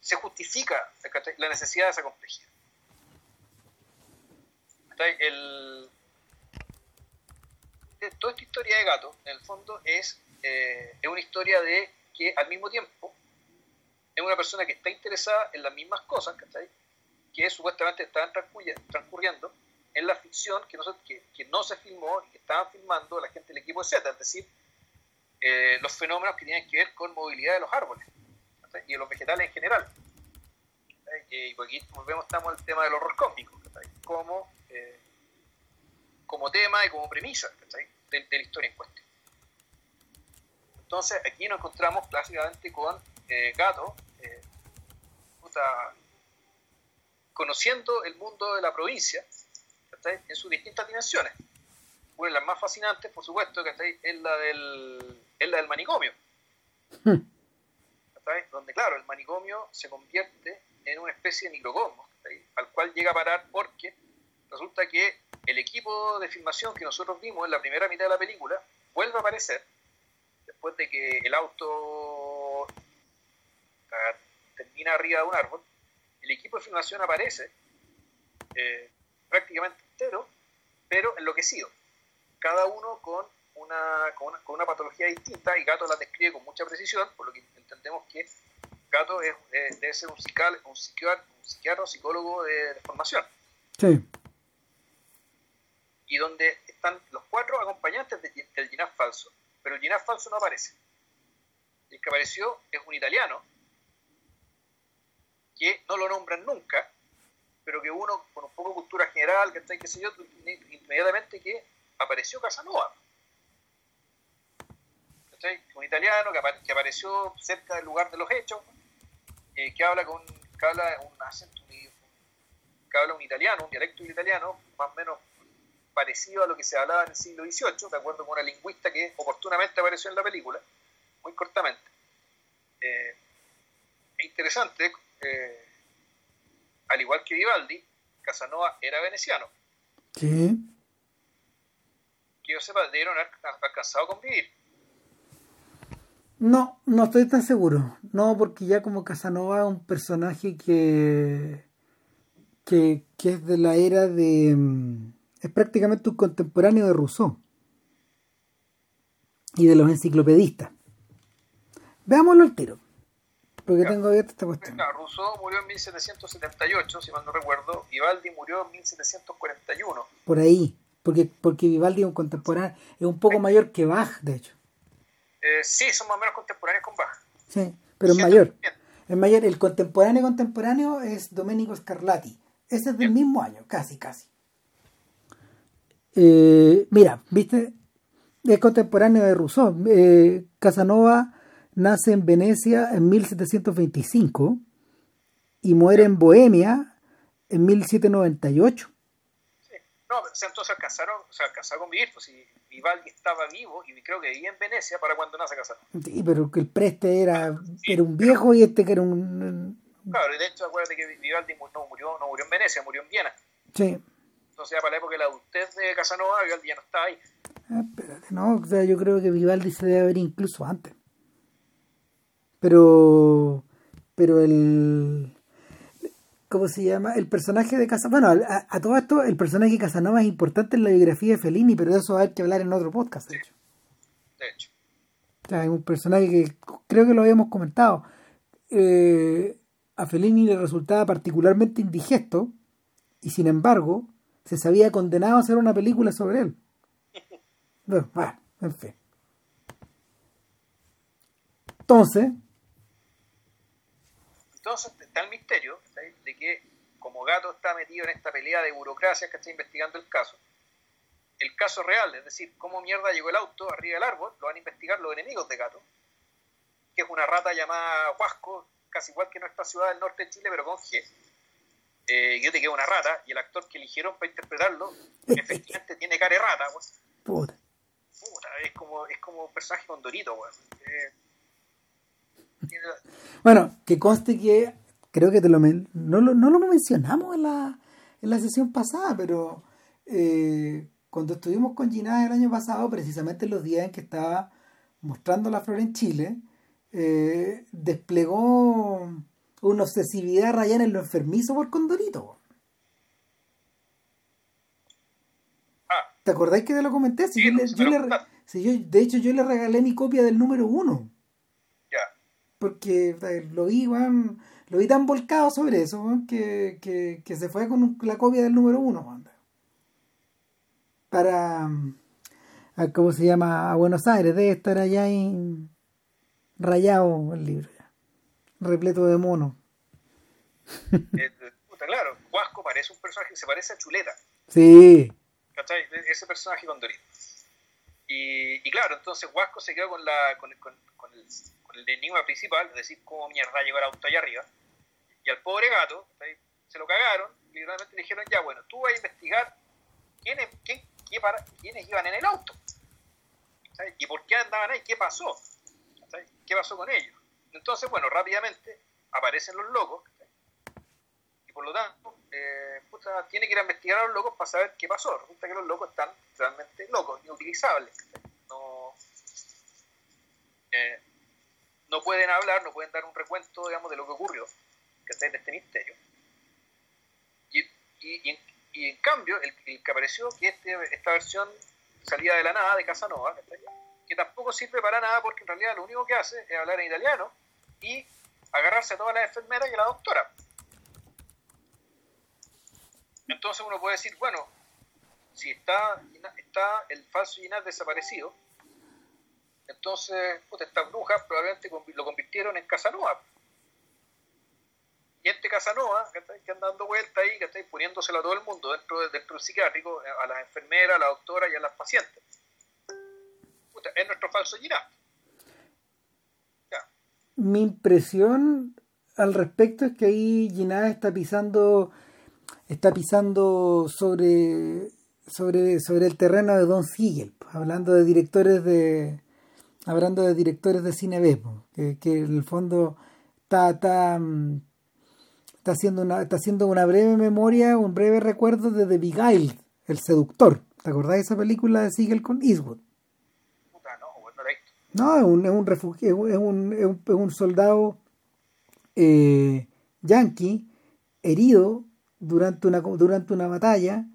se justifica la necesidad de esa complejidad. El, toda esta historia de gato, en el fondo, es, eh, es una historia de que al mismo tiempo es una persona que está interesada en las mismas cosas, que supuestamente estaban transcurriendo en la ficción que no, se, que, que no se filmó y que estaban filmando la gente del equipo Z, es decir, eh, los fenómenos que tienen que ver con movilidad de los árboles y de los vegetales en general. Y aquí volvemos, estamos al tema del horror cósmico, como eh, como tema y como premisa de, de, la historia en cuestión. Entonces aquí nos encontramos clásicamente con eh, Gato, eh, conociendo el mundo de la provincia en sus distintas dimensiones. Una de las más fascinantes, por supuesto, es la del, es la del manicomio. Hmm. Donde, claro, el manicomio se convierte en una especie de microcosmos, al cual llega a parar porque resulta que el equipo de filmación que nosotros vimos en la primera mitad de la película vuelve a aparecer después de que el auto termina arriba de un árbol. El equipo de filmación aparece eh, prácticamente entero, pero enloquecido. Cada uno con una, con una, patología distinta y Gato la describe con mucha precisión, por lo que entendemos que Gato es, debe ser un, psiquiatra, un, o psicólogo de, de formación. Sí y donde están los cuatro acompañantes del Ginaf falso, pero el Ginaf falso no aparece. El que apareció es un italiano que no lo nombran nunca, pero que uno con un poco de cultura general, que está qué sé yo, inmediatamente que apareció Casanova. Un italiano que, apareció cerca del lugar de los hechos, eh, que habla con habla un acento, que habla un italiano, un dialecto italiano, más o menos parecido a lo que se hablaba en el siglo XVIII, de acuerdo con una lingüista que oportunamente apareció en la película, muy cortamente. Eh, es interesante, eh, al igual que Vivaldi, Casanova era veneciano. Sí. Que yo sepa, debieron haber alcanzado a convivir. No, no estoy tan seguro. No, porque ya como Casanova es un personaje que, que, que es de la era de... Es prácticamente un contemporáneo de Rousseau y de los enciclopedistas. Veámoslo al tiro, porque tengo abierta esta cuestión. Claro, Rousseau murió en 1778, si mal no recuerdo. Vivaldi murió en 1741. Por ahí, porque, porque Vivaldi es un contemporáneo, es un poco mayor que Bach, de hecho. Eh, sí, son más o menos contemporáneos con Bach. Sí, pero es mayor. El mayor, el contemporáneo contemporáneo es Domenico Scarlatti. Ese es del mismo año, casi, casi. Eh, mira, viste, es contemporáneo de Rousseau. Eh, Casanova nace en Venecia en 1725 y muere en Bohemia en 1798. Sí. No, entonces alcanzaron, o sea, alcanzaron a convivir. Pues si Vivaldi estaba vivo y creo que vivía en Venecia para cuando nace Casanova. Sí, pero que el preste era, era un viejo y este que era un... Claro, y de hecho, acuérdate que Vivaldi no murió, no murió en Venecia, murió en Viena. Sí, Entonces, ya para la época de la adultez de Casanova, Vivaldi ya no estaba ahí. Ah, espérate, no, o sea, yo creo que Vivaldi se debe haber incluso antes. Pero, pero el, ¿cómo se llama? El personaje de Casanova, bueno, a, a todo esto, el personaje de Casanova es importante en la biografía de Fellini, pero de eso hay que hablar en otro podcast, de hecho. De hecho, O sea, es un personaje que creo que lo habíamos comentado. Eh, a Fellini le resultaba particularmente indigesto y sin embargo se sabía condenado a hacer una película sobre él. Bueno, bueno, en fin. Entonces, entonces está el misterio de que, como Gato está metido en esta pelea de burocracia que está investigando el caso, el caso real, es decir, cómo mierda llegó el auto arriba del árbol, lo van a investigar los enemigos de Gato, que es una rata llamada Huasco, casi igual que nuestra ciudad del norte de Chile, pero con G. Eh, yo te quedo una rata, y el actor que eligieron para interpretarlo, efectivamente tiene cara de rata, weón. puta, Puta, es como, es como un personaje con Dorito, weón. Eh, tiene Bueno, que conste que creo que te lo men- no, lo, no lo mencionamos en la, en la sesión pasada, pero eh, cuando estuvimos con Ginás el año pasado, precisamente en los días en que estaba mostrando la flor en Chile, desplegó una obsesividad rayana en lo enfermizo por Condorito. Ah, ¿Te acordáis que te lo comenté? Si Sí, yo no, le- yo le si yo- de hecho, yo le regalé mi copia del número uno. ya. porque eh, lo vi, weón, lo vi tan volcado sobre eso, que, que, que se fue con la copia del número uno, weón. Para, mm, a, ¿cómo se llama? A Buenos Aires, debe estar allá en rayado el libro, repleto de mono. Eh, puta, claro, Huasco parece un personaje que se parece a Chuleta, Sí, ¿cachai? E- Ese personaje con Dorito. Y, y claro, entonces Huasco se quedó con, la, con, con, con el, con el enigma principal, es decir, cómo mierda llegó el auto allá arriba. Y al pobre gato, ¿cachai? se lo cagaron, literalmente le dijeron, ya bueno, tú vas a investigar quiénes, quién, qué para, quiénes iban en el auto. Y por qué andaban ahí, qué pasó. ¿Qué pasó con ellos? Entonces, bueno, rápidamente aparecen los locos, ¿cachai? y por lo tanto, eh, tiene que ir a investigar a los locos para saber qué pasó. Resulta que los locos están realmente locos, inutilizables. ¿cachai? No, eh, no pueden hablar, no pueden dar un recuento, digamos, de lo que ocurrió, ¿cachai? de este misterio. Y, y, y, en cambio, el, que apareció, que este, esta versión salida de la nada de Casanova, ¿cachai? Que tampoco sirve para nada porque en realidad lo único que hace es hablar en italiano y agarrarse a todas las enfermeras y a la doctora. Entonces uno puede decir, bueno, si está, está el falso Ginás desaparecido, entonces puta, estas brujas probablemente lo convirtieron en Casanova. Y este Casanova, que anda dando vuelta ahí, que está poniéndoselo a todo el mundo dentro, de- dentro del psiquiátrico, a las enfermeras, a la doctora y a las pacientes. Es nuestro falso. Ya. mi impresión al respecto es que ahí Ginás está pisando está pisando sobre sobre sobre el terreno de Don Siegel pues, hablando de directores de hablando de directores de cine B pues, que, en el fondo está, está, mm, Está haciendo una, está haciendo una breve memoria, un breve recuerdo de The Beguiled, el seductor. ¿Te acordás de esa película de Siegel con Eastwood? Puta, no, no la he visto. No, es un, es un, es un, es un, es un soldado eh, yankee herido durante una, durante una batalla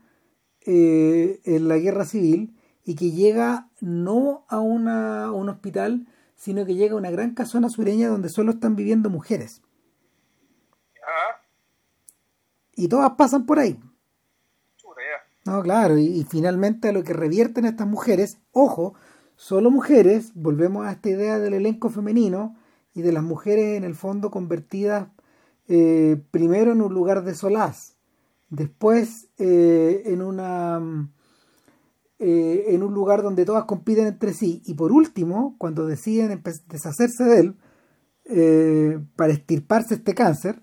eh, en la guerra civil y que llega no a, una, a un hospital, sino que llega a una gran casona sureña donde solo están viviendo mujeres. Ah, Y todas pasan por ahí. chuta, ya. No, claro, y, y finalmente a lo que revierten estas mujeres, ojo, solo mujeres, volvemos a esta idea del elenco femenino y de las mujeres en el fondo convertidas eh, primero en un lugar de solaz, después eh, en una mm, eh, en un lugar donde todas compiten entre sí y por último, cuando deciden deshacerse de él para extirparse este cáncer,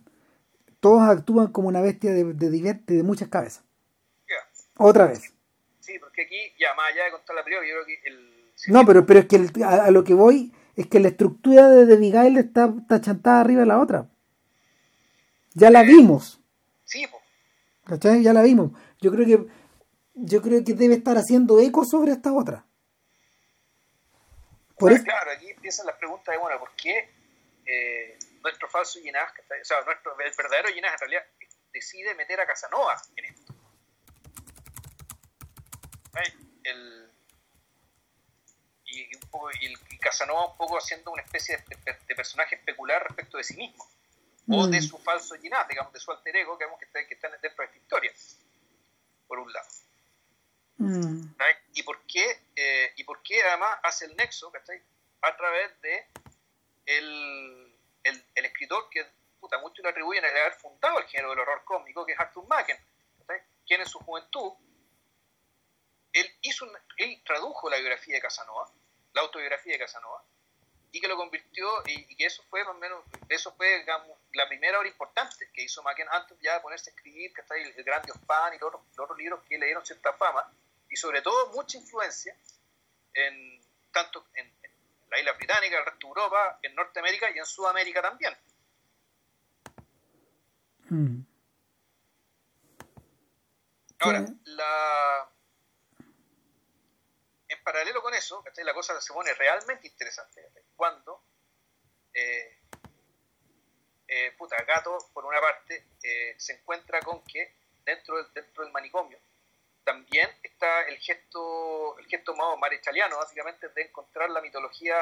todos actúan como una bestia de, de, diver- de muchas cabezas. Otra vez. Sí, porque aquí, ya más allá de contar la película, yo creo que el. No, pero, pero es que el- a, a lo que voy es que la estructura de Beguiled está, está chantada arriba de la otra. Ya la vimos, Sí, po. ¿cachai? Ya la vimos. Yo creo que yo creo que debe estar haciendo eco sobre esta otra. Por eso, Claro, aquí empiezan las preguntas de, bueno, ¿por qué eh, nuestro falso Ginás, o sea, nuestro, el verdadero Ginás en realidad decide meter a Casanova en esto? El, y, y un poco, y, el- y Casanova un poco haciendo una especie de, de- de personaje especular respecto de sí mismo, o de Mm. su falso Ginás, digamos, de su alter ego, digamos, que está, que está dentro de esta historia, por un lado. mm. ¿Y por qué, eh, y por qué además hace el nexo ¿cachai? a través de el, el, el escritor que puta, muchos le atribuyen a haber fundado el género del horror cómico, que es Arthur ¿cachai? quien en su juventud él, hizo un- él tradujo la biografía de Casanova, la autobiografía de Casanova, y que lo convirtió, y, y que eso fue más o menos, eso fue digamos, la primera obra importante que hizo Machen antes ya de ponerse a escribir, que está el, el Gran Diospan y los otros, los otros libros que le dieron cierta fama, y sobre todo mucha influencia en tanto en, en la isla británica, el resto de Europa, en Norteamérica y en Sudamérica también. mm. Ahora, la... paralelo con eso, la cosa se pone realmente interesante. Cuando, eh, eh, puta, Gato, por una parte, eh, se encuentra con que dentro del, manicomio también está el gesto, el gesto más marechaliano, básicamente, de encontrar la mitología,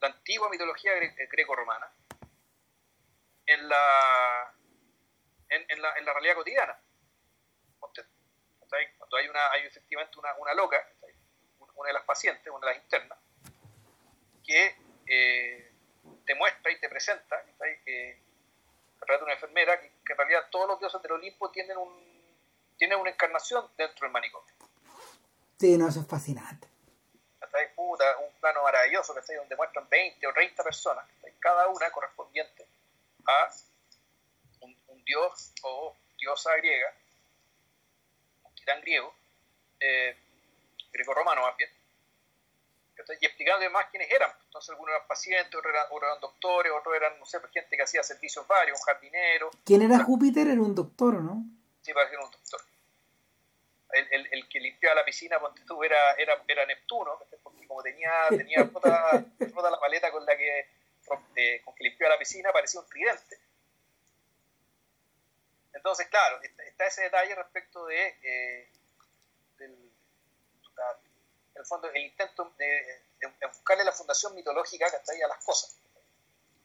la antigua mitología gre- greco-romana en la, en, la, en la realidad cotidiana. Cuando hay, una, hay efectivamente una, una loca. Una de las pacientes, una de las internas, que eh, te muestra y te presenta, que trata de una enfermera, que, que en realidad todos los dioses del Olimpo tienen, un, tienen una encarnación dentro del manicomio. Sí, no, eso es fascinante. ¿cachai? Puta, un plano maravilloso, ¿cachai? donde muestran 20 o 30 personas, cada una correspondiente a un, un dios o diosa griega, un titán griego, eh, greco-romano más bien, y explicando además quiénes eran. Entonces algunos eran pacientes, otros eran, otros eran doctores, otros eran, no sé, gente que hacía servicios varios, un jardinero, ¿Quién era Júpiter? Era un doctor, ¿o no? sí, parecía un doctor. El, el, el que limpiaba la piscina, ponte tú, era, era, era Neptuno, porque como tenía, tenía rota, rota la paleta con la que, eh, con que limpiaba la piscina, parecía un tridente. Entonces, claro, está, está ese detalle respecto de, eh, del, puta, en el fondo, el intento de, de- de buscarle la fundación mitológica ¿cachai? a las cosas,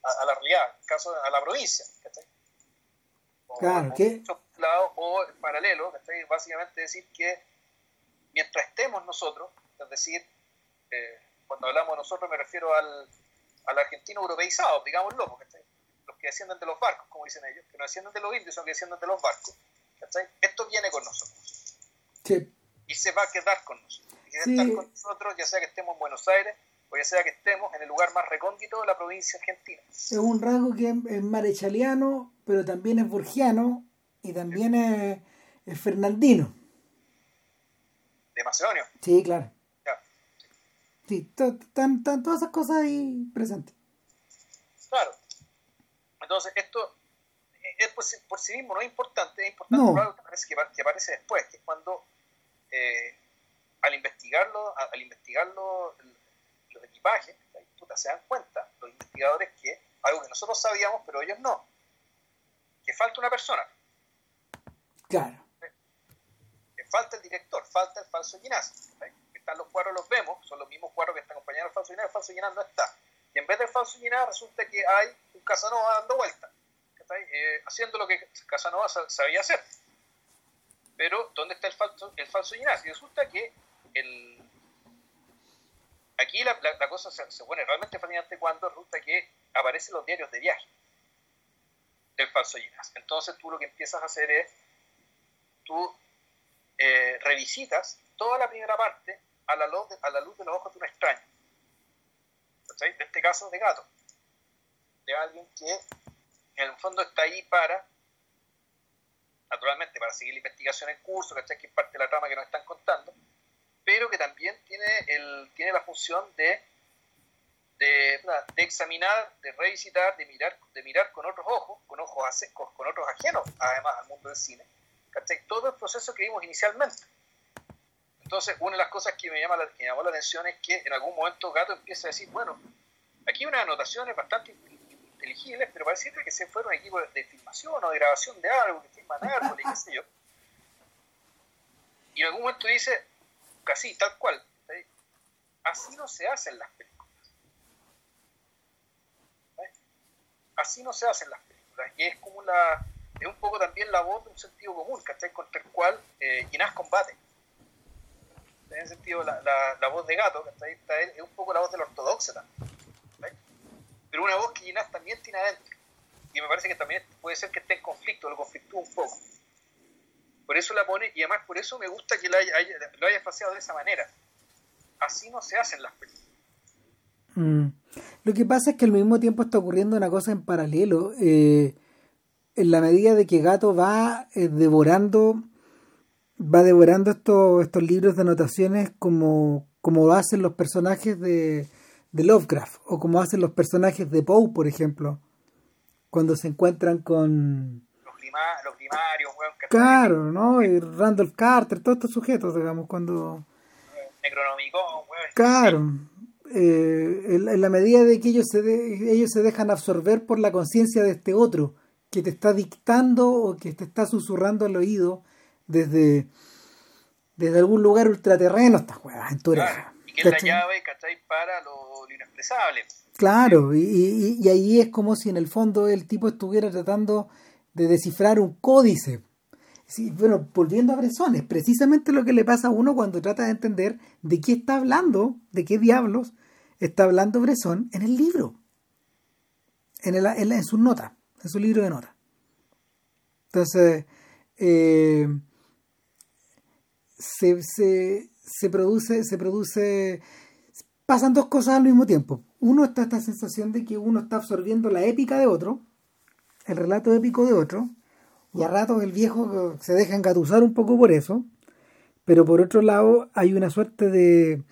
a, a la realidad, en caso a la provincia. ¿cachai? O- Claro, o o en paralelo, ¿cachai? básicamente decir que mientras estemos nosotros, es decir, eh, cuando hablamos nosotros me refiero al, al argentino europeizado, digámoslo, ¿cachai? los que descienden de los barcos, como dicen ellos, que no descienden de los indios, sino que descienden de los barcos. ¿cachai? Esto viene con nosotros Sí. Y se va a quedar con nosotros. Y Sí. estar con nosotros, ya sea que estemos en Buenos Aires o ya sea que estemos en el lugar más recóndito de la provincia argentina. Es un rasgo que es marechaliano, pero también es borgiano y también es, es fernandino. De Macedonio. Sí, claro. Ya. Sí, están todas esas cosas ahí presentes. Claro. Entonces, esto, es por, por, sí mismo no es importante, es importante no. algo que aparece, que, aparece después, que es cuando eh, al investigarlo, al investigarlo los equipajes, puta, se dan cuenta los investigadores que algo que nosotros sabíamos, pero ellos no, que falta una persona. Claro. Que falta el director, falta el falso Ginás. Están los cuadros, los vemos, son los mismos cuadros que están acompañando al falso Ginás, el falso Ginás no está. Y en vez del falso Ginás resulta que hay un Casanova dando vuelta, eh, haciendo lo que Casanova sabía hacer. Pero, ¿dónde está el falso, el falso Ginás? Y resulta que el, aquí la, cosa se, pone realmente fascinante cuando resulta que aparecen los diarios de viaje del falso Ginás. Entonces tú lo que empiezas a hacer es, tú eh, revisitas toda la primera parte a la, luz de, a la luz de los ojos de un extraño. En este caso de gato. De alguien que en el fondo está ahí para, naturalmente, para seguir la investigación en curso, ¿cachai? Que es parte de la trama que nos están contando, pero que también tiene, el, tiene la función de, de, examinar, de revisitar, de mirar, de mirar con otros ojos, con ojos con, con otros ajenos, además, al mundo del cine, todo el proceso que vimos inicialmente. Entonces, una de las cosas que me, llama la, que me llamó la atención es que en algún momento Gato empieza a decir, bueno, aquí hay unas anotaciones bastante inteligibles, pero parece que se fueron equipos de filmación o de grabación de algo, que filman árboles, qué sé yo. Y en algún momento dice, casi tal cual, así no se hacen las películas. Así no se hacen las películas. Y es como la, es un poco también la voz de un sentido común, ¿cachai? Contra el cual eh, combate. En ese sentido, la, la, voz de gato, ¿cachai? es un poco la voz del ortodoxo también. Pero una voz que Ginás también tiene adentro. Y me parece que también puede ser que esté en conflicto, lo conflictúa un poco. Por eso la pone, y además por eso me gusta que lo haya, lo faseado de esa manera. Así no se hacen las películas. Mm. Lo que pasa es que al mismo tiempo está ocurriendo una cosa en paralelo. Eh, en la medida de que Gato va eh, devorando va devorando estos, estos libros de anotaciones como, como hacen los personajes de, de Lovecraft o como hacen los personajes de Poe, por ejemplo, cuando se encuentran con... Los, primarios, Claro, ¿no? Y Randolph Carter, todos estos sujetos, digamos, cuando... Necronomicon, Claro. Eh, en, la medida de que ellos se, ellos se dejan absorber por la conciencia de este otro, que te está dictando o que te está susurrando al oído desde, desde algún lugar ultraterreno estas juegas en tu Y que es la llave, ¿cachai? Para lo, inexpresable. Claro, y, y, ahí es como si en el fondo el tipo estuviera tratando de descifrar un códice. Sí, bueno, volviendo a Bresson, es precisamente lo que le pasa a uno cuando trata de entender de qué está hablando, de qué diablos está hablando Bresson en el libro, en, el, en, en sus notas en su libro de notas. Entonces, eh, se, se, se, produce, se produce, pasan dos cosas al mismo tiempo. Uno está esta sensación de que uno está absorbiendo la épica de otro, el relato épico de otro, y a ratos el viejo se deja engatusar un poco por eso, pero por otro lado hay una suerte de,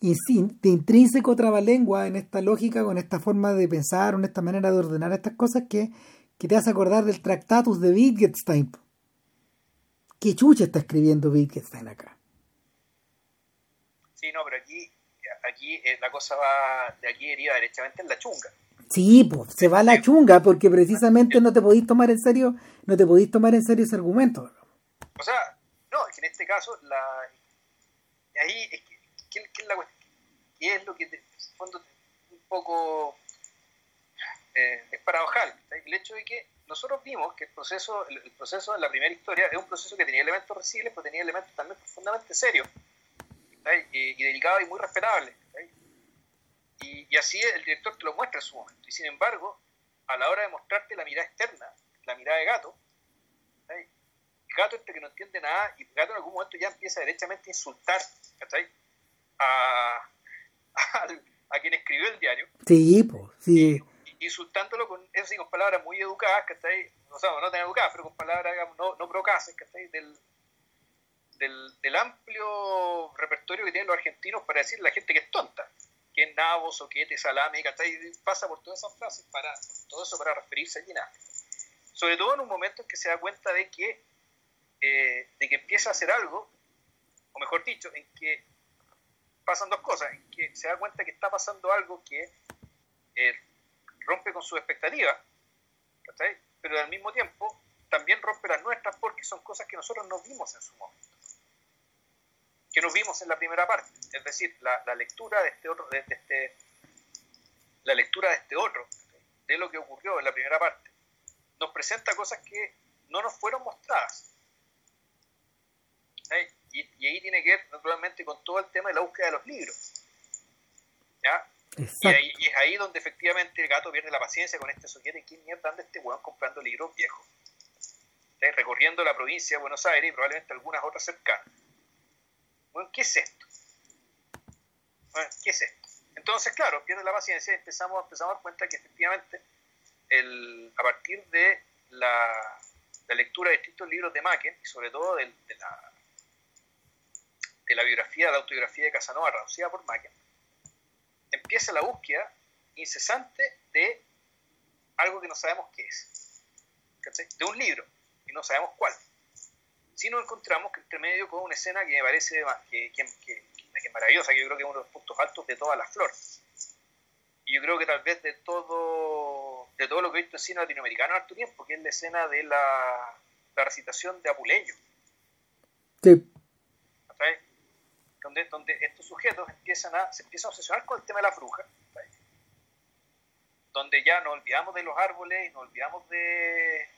de intrínseco trabalengua en esta lógica, con esta forma de pensar, en esta manera de ordenar estas cosas que, que te hace acordar del Tractatus de Wittgenstein. ¿Qué chucha está escribiendo Wittgenstein acá? Sí, no, pero aquí, aquí eh, la cosa va de aquí deriva derechamente en la chunga. Sí, pues se va a la chunga porque precisamente no te podéis tomar en serio, no te podéis tomar en serio ese argumento. O sea, no, es que en este caso la ahí es que ¿qué, es la es lo que, en fondo, un poco eh, es paradojal? El hecho de que nosotros vimos que el proceso, el, proceso en la primera historia es un proceso que tenía elementos recibles, pero tenía elementos también profundamente serios y, y, delicados y muy respetables. Y, y, así el director te lo muestra en su momento. Y sin embargo, a la hora de mostrarte la mirada externa, la mirada de gato, gato este que no entiende nada y gato en algún momento ya empieza derechamente a insultar a, a, quien escribió el diario. Sí, pues, sí. insultándolo con, eso sí, con palabras muy educadas, ahí, o sea, no tan educadas, pero con palabras, digamos, no, no procaces, ahí, del, del, amplio repertorio que tienen los argentinos para decir la gente que es tonta, que es nabo, soquete, salame, que pasa por todas esas frases, para, todo eso para referirse a Gina. Sobre todo en un momento en que se da cuenta de que, eh, de que empieza a hacer algo, o mejor dicho, en que pasan dos cosas, en que se da cuenta que está pasando algo que eh, rompe con sus expectativas, pero al mismo tiempo también rompe las nuestras porque son cosas que nosotros no vimos en su momento, que nos vimos en la primera parte, es decir, la, lectura de este otro, de, este, la lectura de este otro, de lo que ocurrió en la primera parte, nos presenta cosas que no nos fueron mostradas. Y, ahí tiene que ver naturalmente con todo el tema de la búsqueda de los libros. ¿ya? Y, es ahí donde efectivamente el gato pierde la paciencia con este sujeto. ¿Quién mierda anda este weón comprando libros viejos? Recorriendo la provincia de Buenos Aires y probablemente algunas otras cercanas. Bueno, ¿qué es esto? ¿Qué es esto? Entonces, claro, pierde la paciencia y empezamos, empezamos a dar cuenta que efectivamente el, a partir de la, lectura de distintos libros de Macken y sobre todo de, la, de la biografía, la autobiografía de Casanova traducida por Macken, empieza la búsqueda incesante de algo que no sabemos qué es, de un libro, y no sabemos cuál. Si nos encontramos que entre medio con una escena que me parece que, que, que, maravillosa, que yo creo que es uno de los puntos altos de todas las flores. Y yo creo que tal vez de todo, de todo lo que he visto en cine latinoamericano en alto tiempo, que es la escena de la, la recitación de Apuleyo. Sí donde, donde estos sujetos empiezan a, se empiezan a obsesionar con el tema de la bruja, donde ya nos olvidamos de los árboles y nos olvidamos de...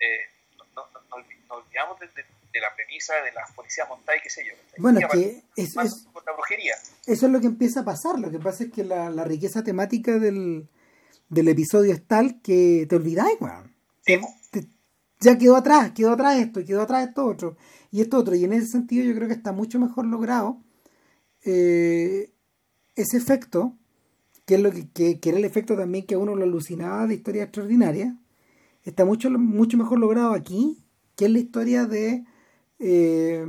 Eh, no, nos olvidamos de, la premisa de las policías montadas y qué sé yo. Bueno, es que es, la brujería. eso es lo que empieza a pasar. Lo que pasa es que la, la riqueza temática del, del, episodio es tal que te olvidáis, weón. ya quedó atrás, quedó atrás esto, quedó atrás esto otro y esto otro. Y en ese sentido yo creo que está mucho mejor logrado eh, ese efecto, que es lo que, era el efecto también que a uno lo alucinaba de historia extraordinaria, está mucho, mucho mejor logrado aquí, que es la historia de, eh,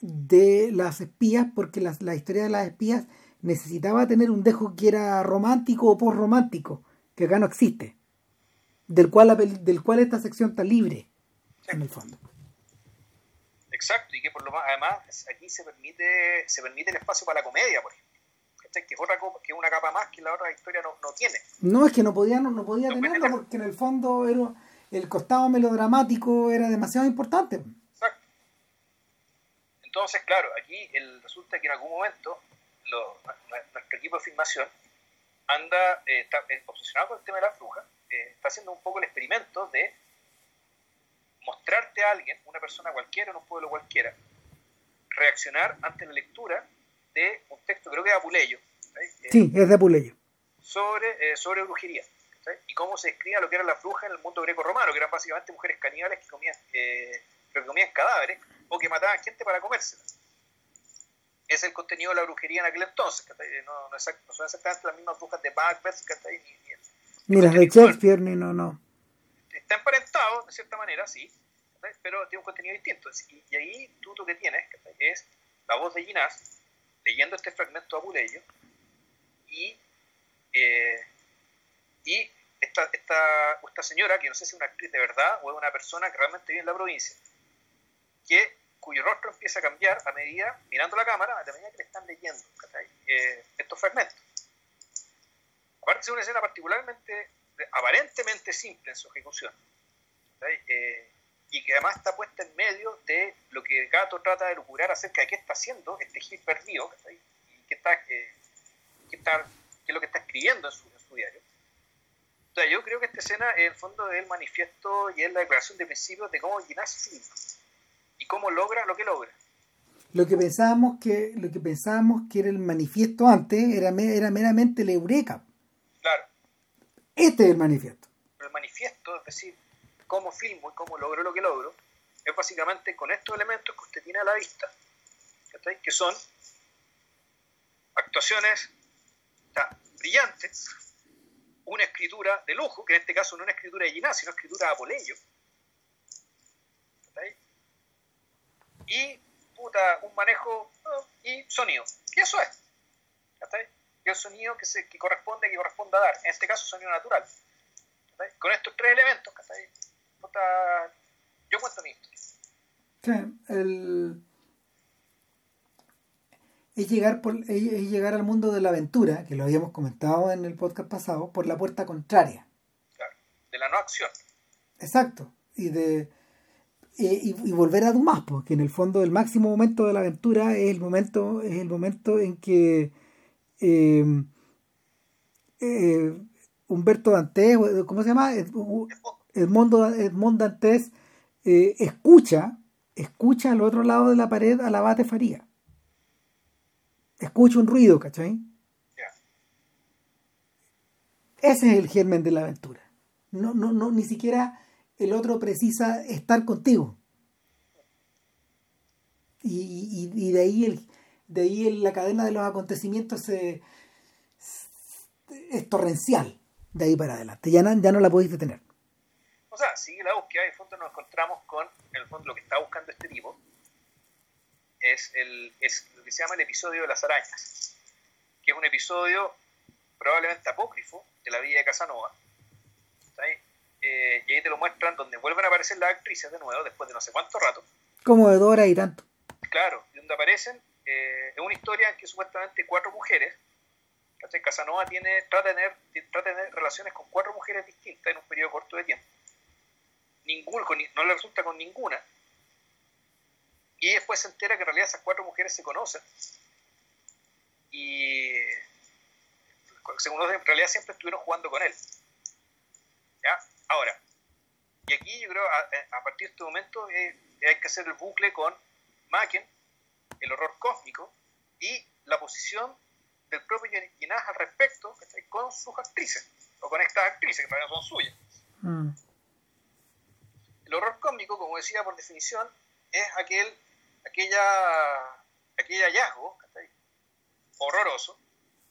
de las espías, porque la, la historia de las espías necesitaba tener un dejo que era romántico o post-romántico, que acá no existe, del cual, del cual esta sección está libre, en el fondo. Exacto, y que por lo más, además aquí se permite, se permite el espacio para la comedia, por ejemplo. Que es otra que una capa más que la otra historia no, no tiene. No, es que no podía, no, podía tenerlo porque en el fondo era, el costado melodramático era demasiado importante. Exacto. Entonces, claro, aquí el, resulta que en algún momento nuestro equipo de filmación anda, eh, está eh, obsesionado con el tema de la bruja, eh, está haciendo un poco el experimento de mostrarte a alguien, una persona cualquiera en un pueblo cualquiera, reaccionar ante la lectura de un texto, creo que de Apuleyo. Sí, es de Apuleyo. Sobre, eh, sobre brujería. Y cómo se describía lo que eran las brujas en el mundo greco-romano, que eran básicamente mujeres caníbales que comían, eh, que comían cadáveres o que mataban gente para comérselas. Es el contenido de la brujería en aquel entonces. No, no, son exactamente las mismas brujas de Macbeth ni, ni, las de Shakespeare, ni no, no está emparentado, de cierta manera, sí, pero tiene un contenido distinto. Y, ahí tú lo que tienes es la voz de Ginás leyendo este fragmento a Apuleyo y, eh, y esta, esta, esta, señora, que no sé si es una actriz de verdad o es una persona que realmente vive en la provincia, que, cuyo rostro empieza a cambiar a medida, mirando la cámara, a medida que le están leyendo eh, estos fragmentos. Aparte es una escena particularmente aparentemente simple en su ejecución. Y que además está puesta en medio de lo que Gato trata de lucurar acerca de qué está haciendo este Gil perdido y qué, está, eh, qué, está, qué es lo que está escribiendo en su, diario. yo creo que esta escena en el fondo es el manifiesto y es la declaración de principios de cómo Ginás y cómo logra lo que logra. Lo que pensábamos que, lo que pensábamos que era el manifiesto antes era, era meramente la eureka. Este es el manifiesto. El manifiesto, es decir, cómo filmo y cómo logro lo que logro, es básicamente con estos elementos que usted tiene a la vista, que son actuaciones brillantes, una escritura de lujo, que en este caso no es una escritura de Ginás, sino escritura de Apoleyo, y puta, un manejo y sonido. Y eso es que el sonido que, se, que corresponde que corresponda dar. En este caso, sonido natural. con estos tres elementos. Yo cuento mi historia. Sí, el... Es llegar, por, es llegar al mundo de la aventura, que lo habíamos comentado en el podcast pasado, por la puerta contraria. Claro, de la no acción. Exacto, y de y, volver a Dumas, porque en el fondo el máximo momento de la aventura es el momento, es el momento en que eh, eh, Humberto Dantes, ¿cómo se llama? Edmondo, Edmond Dantes eh, escucha, escucha al otro lado de la pared a la bate Faría. Escucha un ruido, ¿cachai? Ese es el germen de la aventura. No, no, no, ni siquiera el otro precisa estar contigo. Y, de ahí el, de ahí la cadena de los acontecimientos es torrencial de ahí para adelante. Ya no, ya no la podéis detener. O sea, sigue la búsqueda y en fondo nos encontramos con, en el fondo, lo que está buscando este tipo es, el, es lo que se llama el episodio de las arañas, que es un episodio probablemente apócrifo de la vida de Casanova. Eh, y ahí te lo muestran donde vuelven a aparecer las actrices de nuevo después de no sé cuánto rato. Como de Dora y tanto. Claro, y donde aparecen, eh, es una historia en que supuestamente cuatro mujeres, Casanova tiene, trata, de tener, trata de tener relaciones con cuatro mujeres distintas en un periodo corto de tiempo. Ninguno, no le resulta con ninguna. Y después se entera que en realidad esas cuatro mujeres se conocen. Y según en realidad siempre estuvieron jugando con él. ¿Ya? Ahora, y aquí yo creo, a, partir de este momento, eh, hay que hacer el bucle con Macken, el horror cósmico, y la posición del propio Ginás al respecto con sus actrices, o con estas actrices, que también son suyas. Mm. El horror cósmico, como decía por definición, es aquel, aquella, aquel hallazgo horroroso,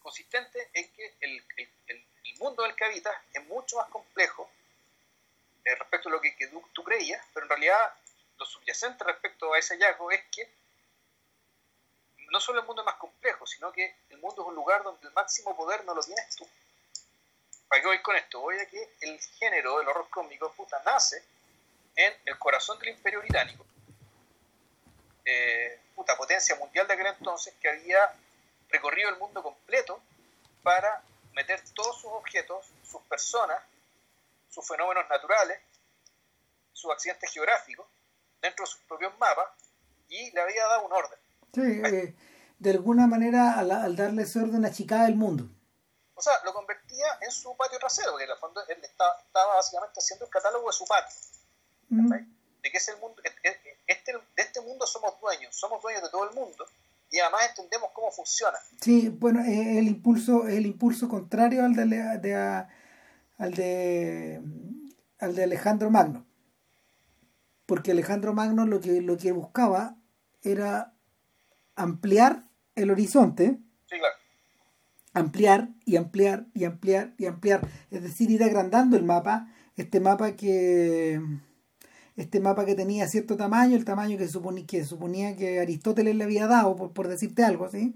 consistente en que el, el, el, mundo del que habitas es mucho más complejo eh, respecto a lo que, tú, creías, pero en realidad lo subyacente respecto a ese hallazgo es que no solo el mundo es más complejo, sino que el mundo es un lugar donde el máximo poder no lo tienes tú. ¿Para qué voy con esto? Voy a que el género del horror cómico puta, nace en el corazón del imperio británico, eh, puta potencia mundial de aquel entonces que había recorrido el mundo completo para meter todos sus objetos, sus personas sus fenómenos naturales, sus accidentes geográficos, dentro de sus propios mapas, y le había dado un orden. Sí, eh, de alguna manera al, darle ese orden achicada el mundo. O sea, lo convertía en su patio trasero, porque en el fondo él estaba, estaba básicamente haciendo el catálogo de su patio. Mm. De que es el mundo, este, de este mundo somos dueños, somos dueños de todo el mundo, y además entendemos cómo funciona. Sí, bueno, el impulso, el impulso contrario al de, de, al de, al de Alejandro Magno. Porque Alejandro Magno lo que, lo que buscaba era ampliar el horizonte. Ampliar y ampliar y ampliar y ampliar. Es decir, ir agrandando el mapa. Este mapa que este mapa que tenía cierto tamaño, el tamaño que, suponía que suponía que Aristóteles le había dado, por, decirte algo, ¿sí?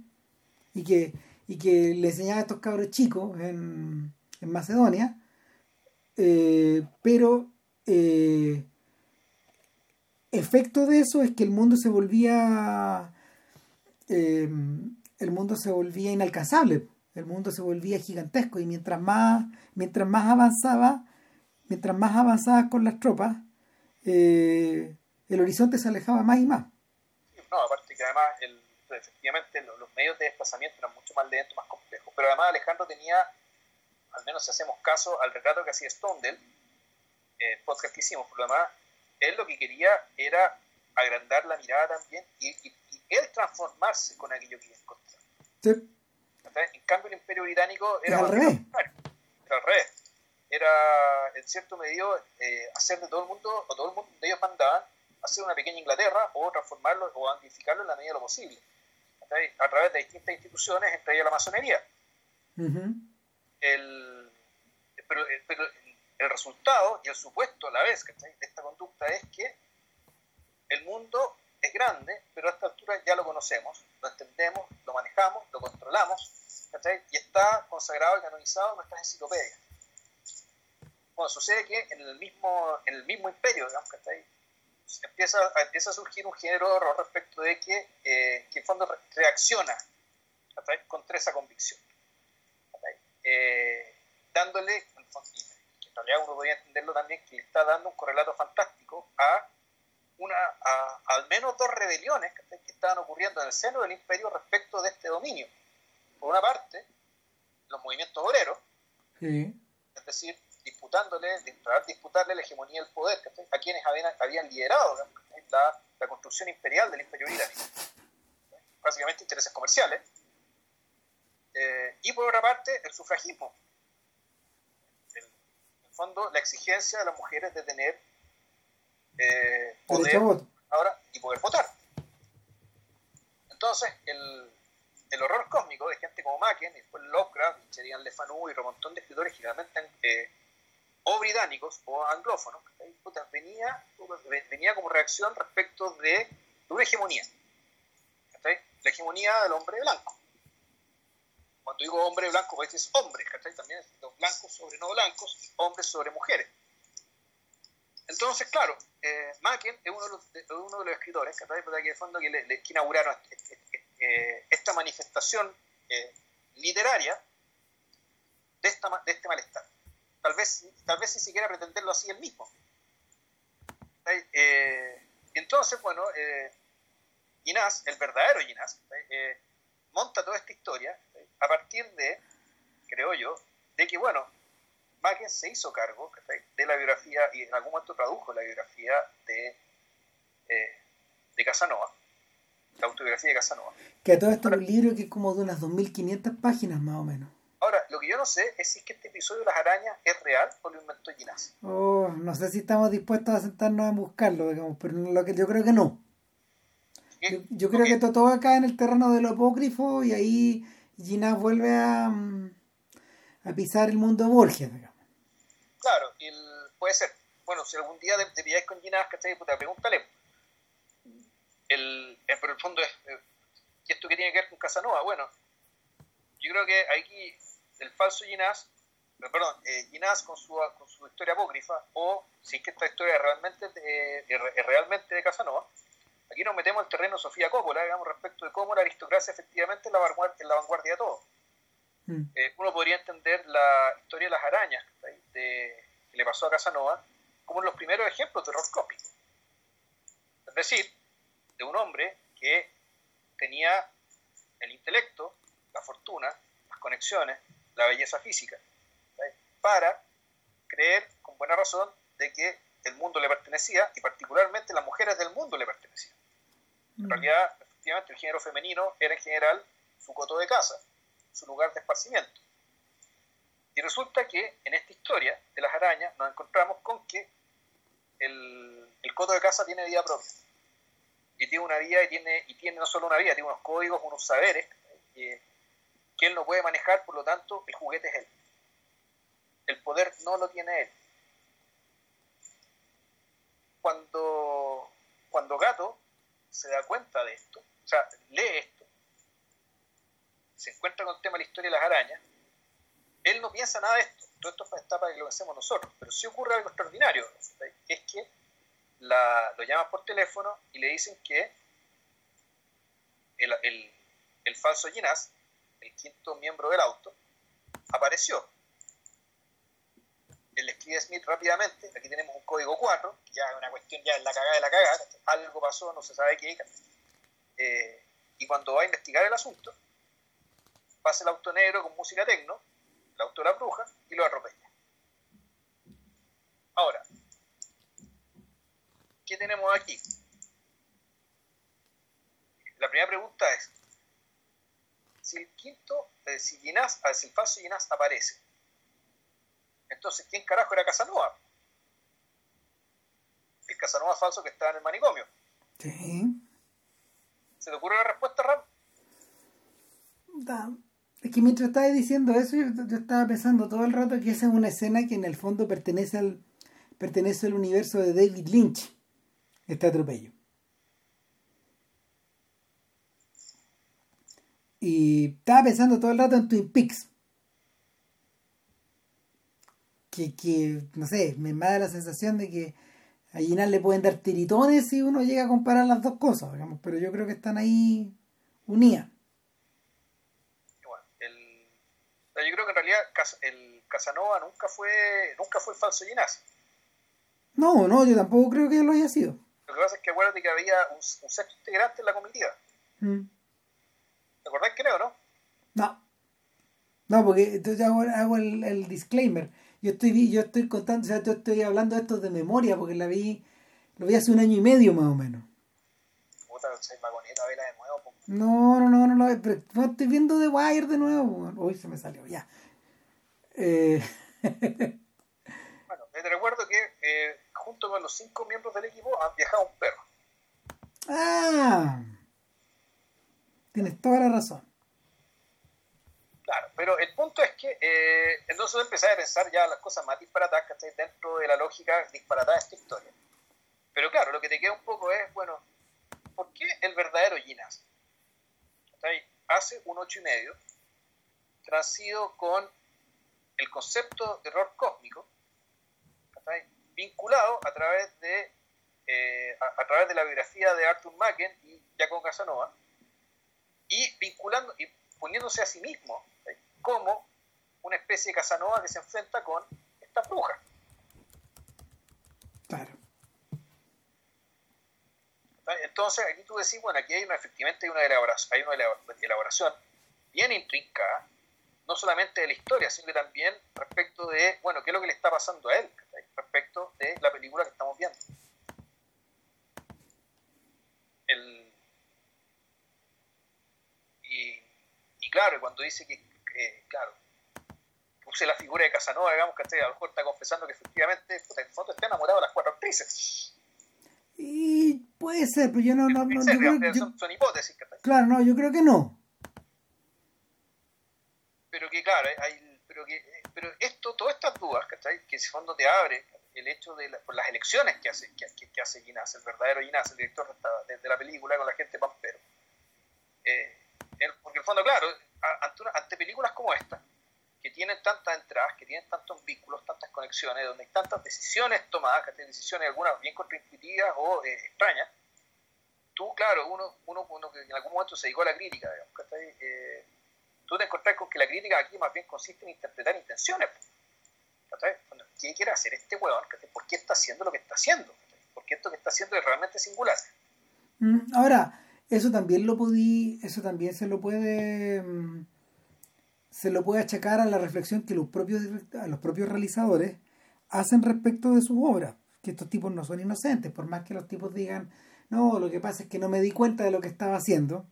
Y que, y que le enseñaba a estos cabros chicos en, Macedonia, eh, pero eh, efecto de eso es que el mundo se volvía eh, el mundo se volvía inalcanzable el mundo se volvía gigantesco y mientras más mientras más avanzaba mientras más avanzaba con las tropas el horizonte se alejaba más y más no aparte que además efectivamente los medios de desplazamiento eran mucho más lentos más complejos pero además Alejandro tenía al menos si hacemos caso al retrato que hacía Stondel, el podcast que hicimos, por lo demás, él lo que quería era agrandar la mirada también y, él transformarse con aquello que iba a encontrar. En cambio, el imperio británico era, al revés. Era al revés. Era, en cierto medio, eh, hacer de todo el mundo, o todo el mundo de ellos mandaban, hacer una pequeña Inglaterra o transformarlo o amplificarlo en la medida de lo posible. A través de distintas instituciones, entre ellas la masonería el, pero, eh, pero, el resultado y el supuesto a la vez de esta conducta es que el mundo es grande, pero a esta altura ya lo conocemos, lo entendemos, lo manejamos, lo controlamos, y está consagrado y canonizado en nuestras enciclopedias. Bueno, sucede que en el mismo, en el mismo imperio, digamos, que está ahí, empieza, empieza a surgir un género respecto de que, eh, que en fondo reacciona contra esa convicción. Eh, dándole, en, en realidad uno podría entenderlo también, que le está dando un correlato fantástico a una, a, al menos dos rebeliones que estaban ocurriendo en el seno del imperio respecto de este dominio. Por una parte, los movimientos obreros, es decir, disputándole, disputarle la hegemonía del poder a quienes habían, habían liderado la, la, construcción imperial del imperio británico. Básicamente intereses comerciales. Eh, y por otra parte, el sufragismo. en el fondo, la exigencia de las mujeres de tener eh, poder ahora y poder votar. Entonces, el, el, horror cósmico de gente como Macken, y después Lovecraft, Sheridan Le Fanu y un montón de escritores generalmente eh, o británicos o anglófonos, venía, venía como reacción respecto de, una hegemonía. La hegemonía del hombre blanco. Cuando digo hombre blanco, pues es hombres, también es los blancos sobre no blancos, hombres sobre mujeres. Entonces, claro, eh, Macken es uno de los, de, uno de los escritores que, de fondo que, le, inauguraron este, este, este, esta manifestación eh, literaria de este malestar. Tal vez, tal vez ni siquiera pretenderlo así él mismo. Eh, entonces, bueno, eh, Ginás, el verdadero Ginás, eh, monta toda esta historia a partir de, creo yo, de que, bueno, Macken se hizo cargo de la biografía y en algún momento tradujo la biografía de, eh, de Casanova, la autobiografía de Casanova. Que todo esto es un libro que es como de unas 2.500 páginas más o menos. Ahora, lo que yo no sé es si es que este episodio de las arañas es real o lo inventó Ginás. Oh, no sé si estamos dispuestos a sentarnos a buscarlo, digamos, pero lo que yo creo que no. Yo, creo que todo acá en el terreno del apócrifo y ahí Ginás vuelve a, mm, a pisar el mundo Borges, digamos. Claro, puede ser. Bueno, si algún día te, pilláis con Ginás, ¿cachai? Puta, pregúntale. El, eh, pero el fondo es, eh, ¿y esto qué tiene que ver con Casanova? Bueno, yo creo que aquí el falso Ginás, eh, perdón, eh, Ginás con su, con su historia apócrifa, o si es que esta historia es realmente de, es realmente de Casanova, aquí nos metemos en el terreno Sofía Coppola, digamos, respecto de cómo la aristocracia efectivamente es la vanguardia, la vanguardia de todo. Mm. Eh, uno podría entender la historia de las arañas de, que le pasó a Casanova como los primeros ejemplos de horror Es decir, de un hombre que tenía el intelecto, la fortuna, las conexiones, la belleza física, para creer con buena razón de que el mundo le pertenecía y particularmente las mujeres del mundo le pertenecían. En mm. realidad, efectivamente, el género femenino era en general su coto de casa, su lugar de esparcimiento. Y resulta que en esta historia de las arañas nos encontramos con que el, el coto de casa tiene vida propia. Y tiene una vida y tiene, y tiene no solo una vida, tiene unos códigos, unos saberes que él no puede manejar, por lo tanto el juguete es él. El poder no lo tiene él. Cuando, cuando Gato se da cuenta de esto, o sea, lee esto, se encuentra con el tema de la historia de las arañas, él no piensa nada de esto. Todo esto está para que lo pensemos nosotros. Pero sí ocurre algo extraordinario, es que lo llaman por teléfono y le dicen que el, falso Ginás, el quinto miembro del auto, apareció. Él escribe a Smith rápidamente, aquí tenemos un código 4, que ya es una cuestión ya en la cagada de la cagada, algo pasó, no se sabe qué. Eh, y cuando va a investigar el asunto, pasa el auto negro con música tecno, el auto de la bruja, y lo atropella. Ahora, ¿qué tenemos aquí? La primera pregunta es, si el quinto, eh, si, Ginás, ah, si el falso Ginás aparece, entonces, ¿quién carajo era Casanova? El Casanova falso que estaba en el manicomio. Sí. ¿Se te ocurre la respuesta, Ram? Es que mientras estaba diciendo eso, yo, estaba pensando todo el rato que esa es una escena que en el fondo pertenece al, pertenece al universo de David Lynch, este atropello. Y estaba pensando todo el rato en Twin Peaks. que, que, no sé, me da la sensación de que a Ginás le pueden dar tiritones si uno llega a comparar las dos cosas, digamos, pero yo creo que están ahí unidas. Bueno, el, yo creo que en realidad el Casanova nunca fue nunca fue el falso Ginás. No, no, yo tampoco creo que lo haya sido. Lo que pasa es que acuérdate que había un, sexto integrante en la comitiva. Mm. ¿Te acordás creo, no? No. No, porque entonces hago, hago el, el, disclaimer. Yo estoy, yo estoy contando, o sea, yo estoy hablando de esto de memoria, porque la vi, lo vi hace un año y medio más o menos. Puta, soy magoneta, vela de nuevo. No, no, no, no, no, pero no estoy viendo The Wire de nuevo. Uy, se me salió, ya. Eh... bueno, te recuerdo que eh, junto con los cinco miembros del equipo han viajado un perro. Ah, tienes toda la razón. Claro, pero el punto es que eh, entonces empecé a pensar ya las cosas más disparatadas, Dentro de la lógica disparatada de esta historia. Pero claro, lo que te queda un poco es, bueno, ¿por qué el verdadero Ginás? Hace un ocho y medio, transido con el concepto de error cósmico, vinculado a través de eh, a, través de la biografía de Arthur Macken y Jacob Casanova, y vinculando y poniéndose a sí mismo como una especie de Casanova que se enfrenta con esta bruja. Claro. Entonces, aquí tú decís, bueno, aquí hay una, efectivamente hay una elaboración, hay una elaboración bien intrincada, no solamente de la historia, sino que también respecto de, bueno, qué es lo que le está pasando a él, respecto de la película que estamos viendo. El, y, y, claro, cuando dice que, claro, puse la figura de Casanova, digamos, que a lo mejor está confesando que efectivamente, en el fondo está enamorado de las cuatro actrices. Y puede ser, pero yo no... no, no son, son, hipótesis. Claro, no, yo creo que no pero que claro, hay, pero que pero esto, todas estas dudas, que en fondo te abre el hecho de por las elecciones que hace, que, que, hace Ginás, el verdadero Ginás, el director de, la película con la gente pampero. Fondo, claro, ante, ante películas como esta, que tienen tantas entradas, que tienen tantos vínculos, tantas conexiones, donde hay tantas decisiones tomadas, que tienen decisiones algunas bien contraintuitivas o eh, extrañas, tú, claro, uno, uno, uno, que en algún momento se dedicó a la crítica, digamos, eh, tú te encontrás con que la crítica aquí más bien consiste en interpretar intenciones. ¿Qué quiere hacer este huevón? ¿Por qué está haciendo lo que está haciendo? Porque esto que está haciendo es realmente singular. Mm, ahora, eso también lo eso también se lo puede mm, se lo puede achacar a la reflexión que los propios a los propios realizadores hacen respecto de sus obras, que estos tipos no son inocentes, por más que los tipos digan, no, lo que pasa es que no me di cuenta de lo que estaba haciendo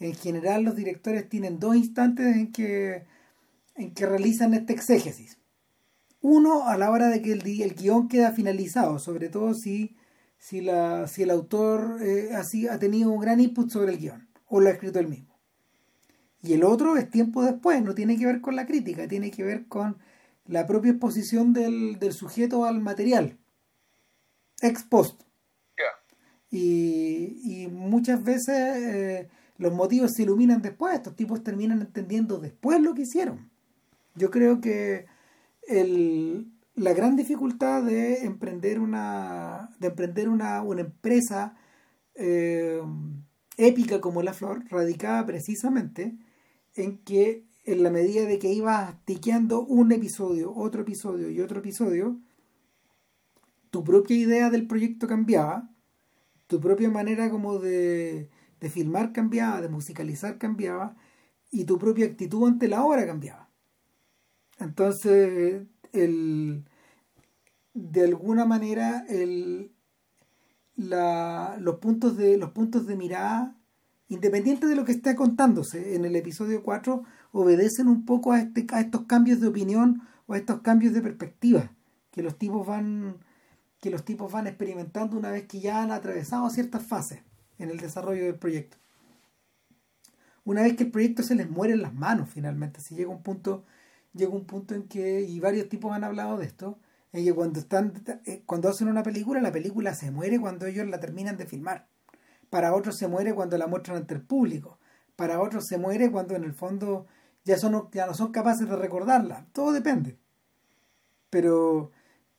en general los directores tienen dos instantes en que, en que realizan este exégesis. Uno, a la hora de que el, el guion queda finalizado, sobre todo si, si, la, si el autor eh, así, ha tenido un gran input sobre el guion, o lo ha escrito él mismo. Y el otro es tiempo después, no tiene que ver con la crítica, tiene que ver con la propia exposición del, del sujeto al material, ex post. Y, y, muchas veces eh, los motivos se iluminan después, estos tipos terminan entendiendo después lo que hicieron. Yo creo que la gran dificultad de emprender una, de emprender una, una empresa eh, épica como La Flor radicaba precisamente en que en la medida de que ibas tiqueando un episodio, otro episodio y otro episodio, tu propia idea del proyecto cambiaba, tu propia manera como de, de filmar cambiaba, de musicalizar cambiaba y tu propia actitud ante la obra cambiaba. Entonces, el, de alguna manera, el, la, los, puntos de, los puntos de mirada, independiente de lo que esté contándose en el episodio 4, obedecen un poco a, este, a estos cambios de opinión o a estos cambios de perspectiva que los tipos van que los tipos van experimentando una vez que ya han atravesado ciertas fases en el desarrollo del proyecto. Una vez que el proyecto se les muere en las manos finalmente, si llega un punto, llega un punto en que, y varios tipos han hablado de esto, en que cuando están, eh, cuando hacen una película, la película se muere cuando ellos la terminan de filmar. Para otros se muere cuando la muestran ante el público. Para otros se muere cuando en el fondo ya, son, ya no son capaces de recordarla. Todo depende. pero,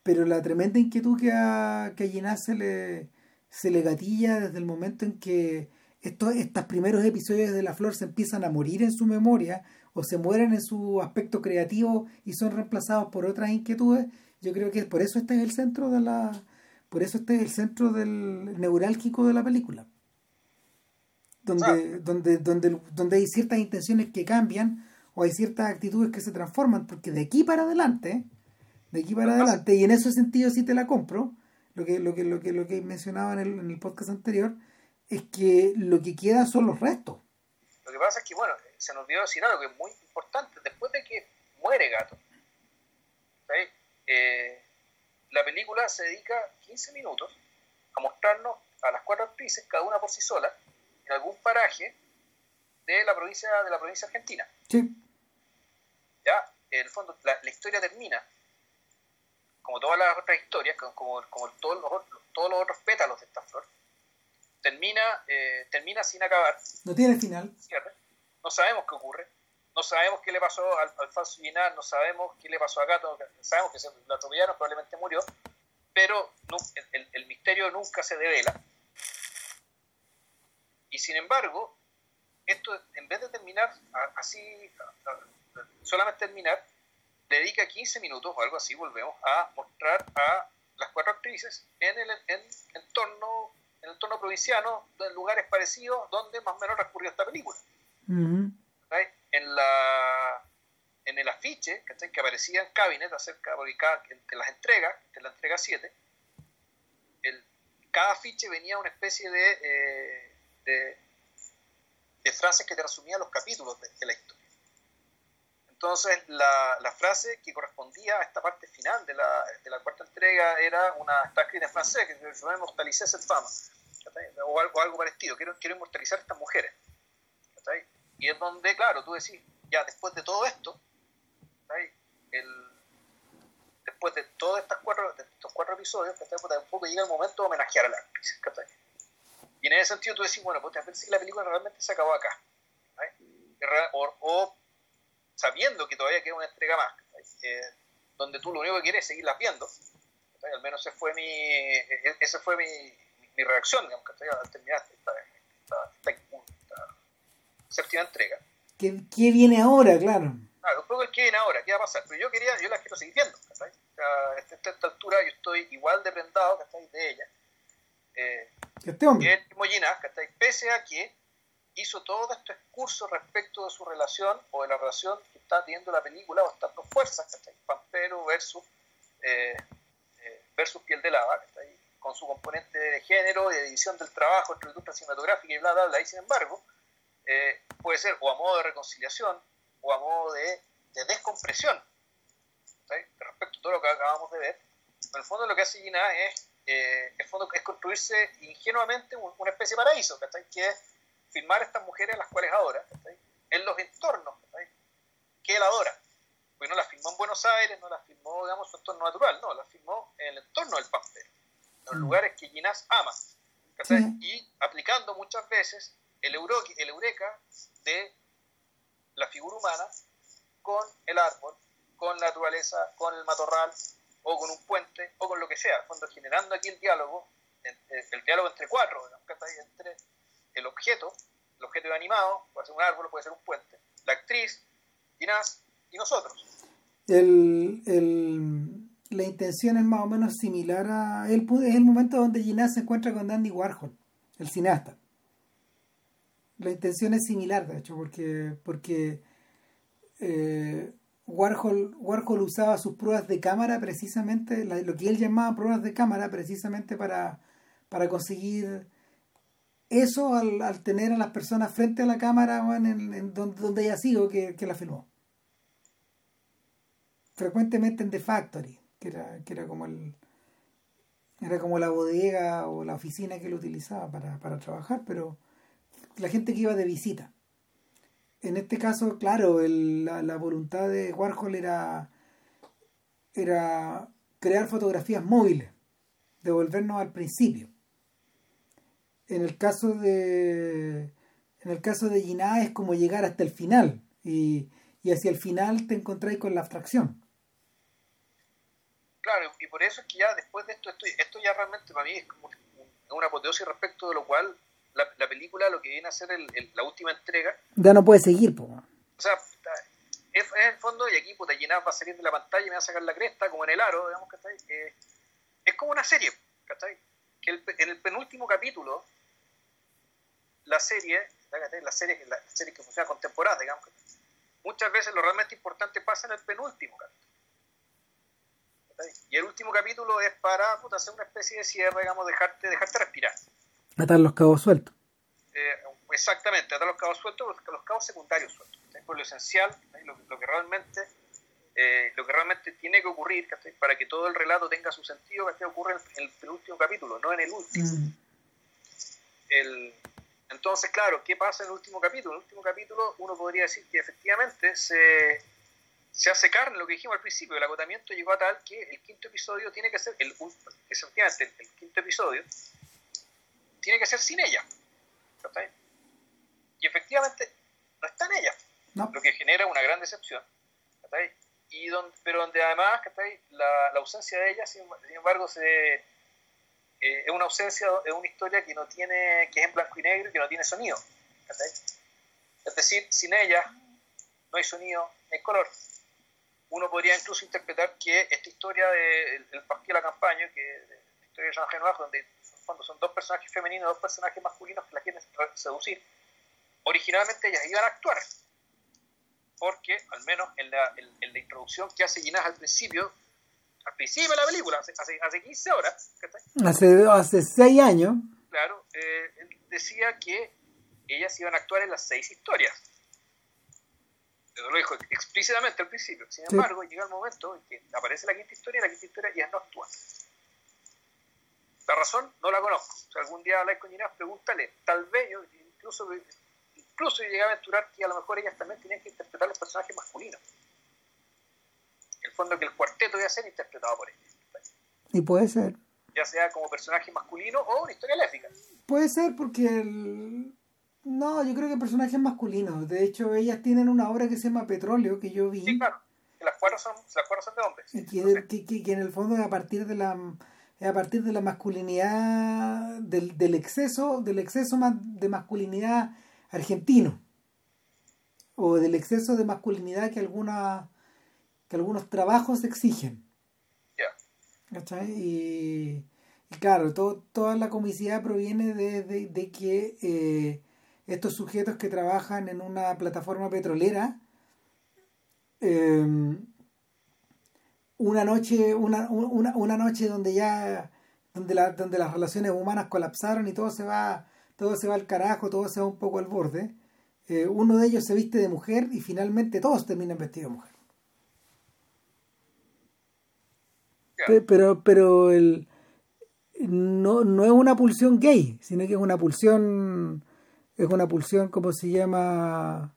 pero la tremenda inquietud que a, que a se le, se le gatilla desde el momento en que estos, estos primeros episodios de La Flor se empiezan a morir en su memoria o se mueren en su aspecto creativo y son reemplazados por otras inquietudes, yo creo que por eso este es el centro de la por eso este es el centro del neurálgico de la película. Donde, donde, donde, donde hay ciertas intenciones que cambian o hay ciertas actitudes que se transforman, porque de aquí para adelante, de aquí para adelante, y en ese sentido sí te la compro, lo que, lo que, lo que, lo que mencionaba en el, en el podcast anterior, es que lo que queda son los restos. Lo que pasa es que, bueno, se nos olvidó decir algo que es muy importante. Después de que muere Gato, eh, la película se dedica 15 minutos a mostrarnos a las cuatro actrices, cada una por sí sola, en algún paraje de la provincia de la provincia argentina. Sí. Ya, en el fondo, la, historia termina, como todas las otras historias, como, como todos, los, todos los otros pétalos de esta flor, termina, eh, termina sin acabar. No tiene final. No sabemos qué ocurre. No sabemos qué le pasó al, al falso no sabemos qué le pasó a Gato, sabemos que se lo atropellaron, probablemente murió, pero el, el misterio nunca se devela. Y sin embargo, esto en vez de terminar así, solamente terminar, dedica 15 minutos o algo así, volvemos a mostrar a las cuatro actrices en el en, entorno, en el entorno provinciano, en lugares parecidos donde más o menos transcurrió esta película. En la en el afiche que aparecía en Cabinet acerca de cada, entre las entregas, entre la entrega 7, el, cada afiche venía una especie de eh, de, frases que te resumían los capítulos de, la historia. Entonces, la, la, frase que correspondía a esta parte final de la, de la cuarta entrega era una, está escrita en francés, que se llama Inmortalicer cette femme, o algo, algo parecido, quiero, quiero inmortalizar a estas mujeres. Y es donde, claro, tú decís, ya después de todo esto, el, después de todos estos cuatro, estos cuatro episodios, un poco llega el momento de homenajear a la actriz. Y en ese sentido tú decís, bueno, pues a ver si la película realmente se acabó acá. O, sabiendo que todavía queda una entrega más, eh, donde tú lo único que quieres es seguirlas viendo. Al menos ese fue mi, e, e, esa fue mi, mi, reacción, digamos, al terminar esta, esta, séptima entrega. ¿Qué, ¿Qué, viene ahora, claro? Claro, el qué viene ahora, qué va a pasar. Pero yo quería, yo las quiero seguir viendo. O sea, a esta altura yo estoy igual de prendado de ella. Eh, este hombre. El mismo pese a que hizo todo este curso respecto de su relación o de la relación que está teniendo la película o estas dos fuerzas, ¿cachai? Pampero versus, eh, eh, versus Piel de Lava, con su componente de género y de división del trabajo entre la industria cinematográfica y bla, bla, bla, y sin embargo, eh, puede ser o a modo de reconciliación o a modo de, de descompresión respecto a todo lo que acabamos de ver. En el fondo lo que hace Gina es eh, es, es construirse ingenuamente una especie de paraíso, que es filmar a estas mujeres a las cuales adora, en los entornos que él adora. Porque no las filmó en Buenos Aires, no las filmó, digamos, en su entorno natural, no, las filmó en el entorno del pastel, en los mm. lugares que Ginás ama, y aplicando muchas veces el, el eureka de la figura humana con el árbol, con la naturaleza, con el matorral, o con un puente, o con lo que sea, cuando generando aquí el diálogo, el, diálogo entre cuatro, entre el objeto, el objeto animado, puede ser un árbol, puede ser un puente, la actriz, Ginás y nosotros. El, el, la intención es más o menos similar a... El, es el momento donde Ginás se encuentra con Dandy Warhol, el cineasta. La intención es similar, de hecho, porque, porque eh, Warhol, Warhol usaba sus pruebas de cámara precisamente, lo que él llamaba pruebas de cámara precisamente para, para conseguir eso al, tener a las personas frente a la cámara en, donde, donde, haya sido que, la filmó. Frecuentemente en The Factory, que era, que era como el era como la bodega o la oficina que él utilizaba para, para trabajar, pero la gente que iba de visita en este caso, claro, la, voluntad de Warhol era, era crear fotografías móviles, devolvernos al principio. En el caso de en el caso de Giná es como llegar hasta el final y, hacia el final te encontráis con la abstracción. por eso es que ya después de esto, esto, esto ya realmente para mí es como una apoteosis respecto de lo cual la, la película, lo que viene a ser el, la última entrega. Ya no puede seguir, pues. O sea, es, en el fondo, y aquí puta va a salir de la pantalla y me va a sacar la cresta, como en el aro, digamos, ¿cachai? Eh, es como una serie, ¿cachai? Que en el penúltimo capítulo, la serie, la serie, la serie que funciona con temporadas, digamos, muchas veces lo realmente importante pasa en el penúltimo capítulo. Y el último capítulo es para hacer una especie de cierre, digamos, dejarte, dejarte respirar. Atar los cabos sueltos. Eh, exactamente, atar los cabos sueltos, los, cabos secundarios sueltos. Por lo esencial, lo, que realmente eh, lo que realmente tiene que ocurrir para que todo el relato tenga su sentido, que ocurre en el penúltimo capítulo, no en el último. Mm. El, entonces, claro, ¿qué pasa en el último capítulo? En el último capítulo uno podría decir que efectivamente se, se hace carne lo que dijimos al principio, el agotamiento llegó a tal que el quinto episodio tiene que ser, el, efectivamente, el, quinto episodio tiene que ser sin ella. Y efectivamente no está en ella, lo que genera una gran decepción. Y donde, pero donde además la, la, ausencia de ella, sin, embargo, se, eh, es una ausencia, es una historia que no tiene, que es en blanco y negro y que no tiene sonido. Es decir, sin ella no hay sonido, no hay color uno podría incluso interpretar que esta historia del de, Parque de la Campaña, que la historia de Jean Renoir, donde fondo son dos personajes femeninos dos personajes masculinos que la quieren seducir, originalmente ellas iban a actuar. Porque, al menos en la, en, la introducción que hace Ginás al principio, al principio de la película, hace, hace, 15 horas, hace, hace 6 años, claro, eh, decía que ellas iban a actuar en las seis historias lo dijo explícitamente al principio. Sin embargo, llega el momento en que aparece la quinta historia y la quinta historia ya no actúa. La razón no la conozco. Si algún día habláis con Ginás, pregúntale. Tal vez yo incluso, incluso llegué a aventurar que a lo mejor ellas también tenían que interpretar los personajes masculinos. En el fondo que el cuarteto iba a ser interpretado por ellas. Y puede ser. Ya sea como personaje masculino o una historia léfica. Puede ser porque el no, yo creo que personajes masculinos. De hecho, ellas tienen una obra que se llama Petróleo, que yo vi. Sí, claro. Las cuatro son, las cuatro son de hombres. Que, que, en el fondo a partir de la a partir de la masculinidad del, del exceso del exceso de masculinidad argentino. O del exceso de masculinidad que alguna que algunos trabajos exigen. Y, y, claro todo, toda la comicidad proviene de, de, de que eh, estos sujetos que trabajan en una plataforma petrolera em, una noche una, una, una, noche donde ya donde, la, donde las relaciones humanas colapsaron y todo se va todo se va al carajo todo se va un poco al borde eh, uno de ellos se viste de mujer y finalmente todos terminan vestidos de mujer pero pero el no, no es una pulsión gay sino que es una pulsión es una pulsión, como se llama?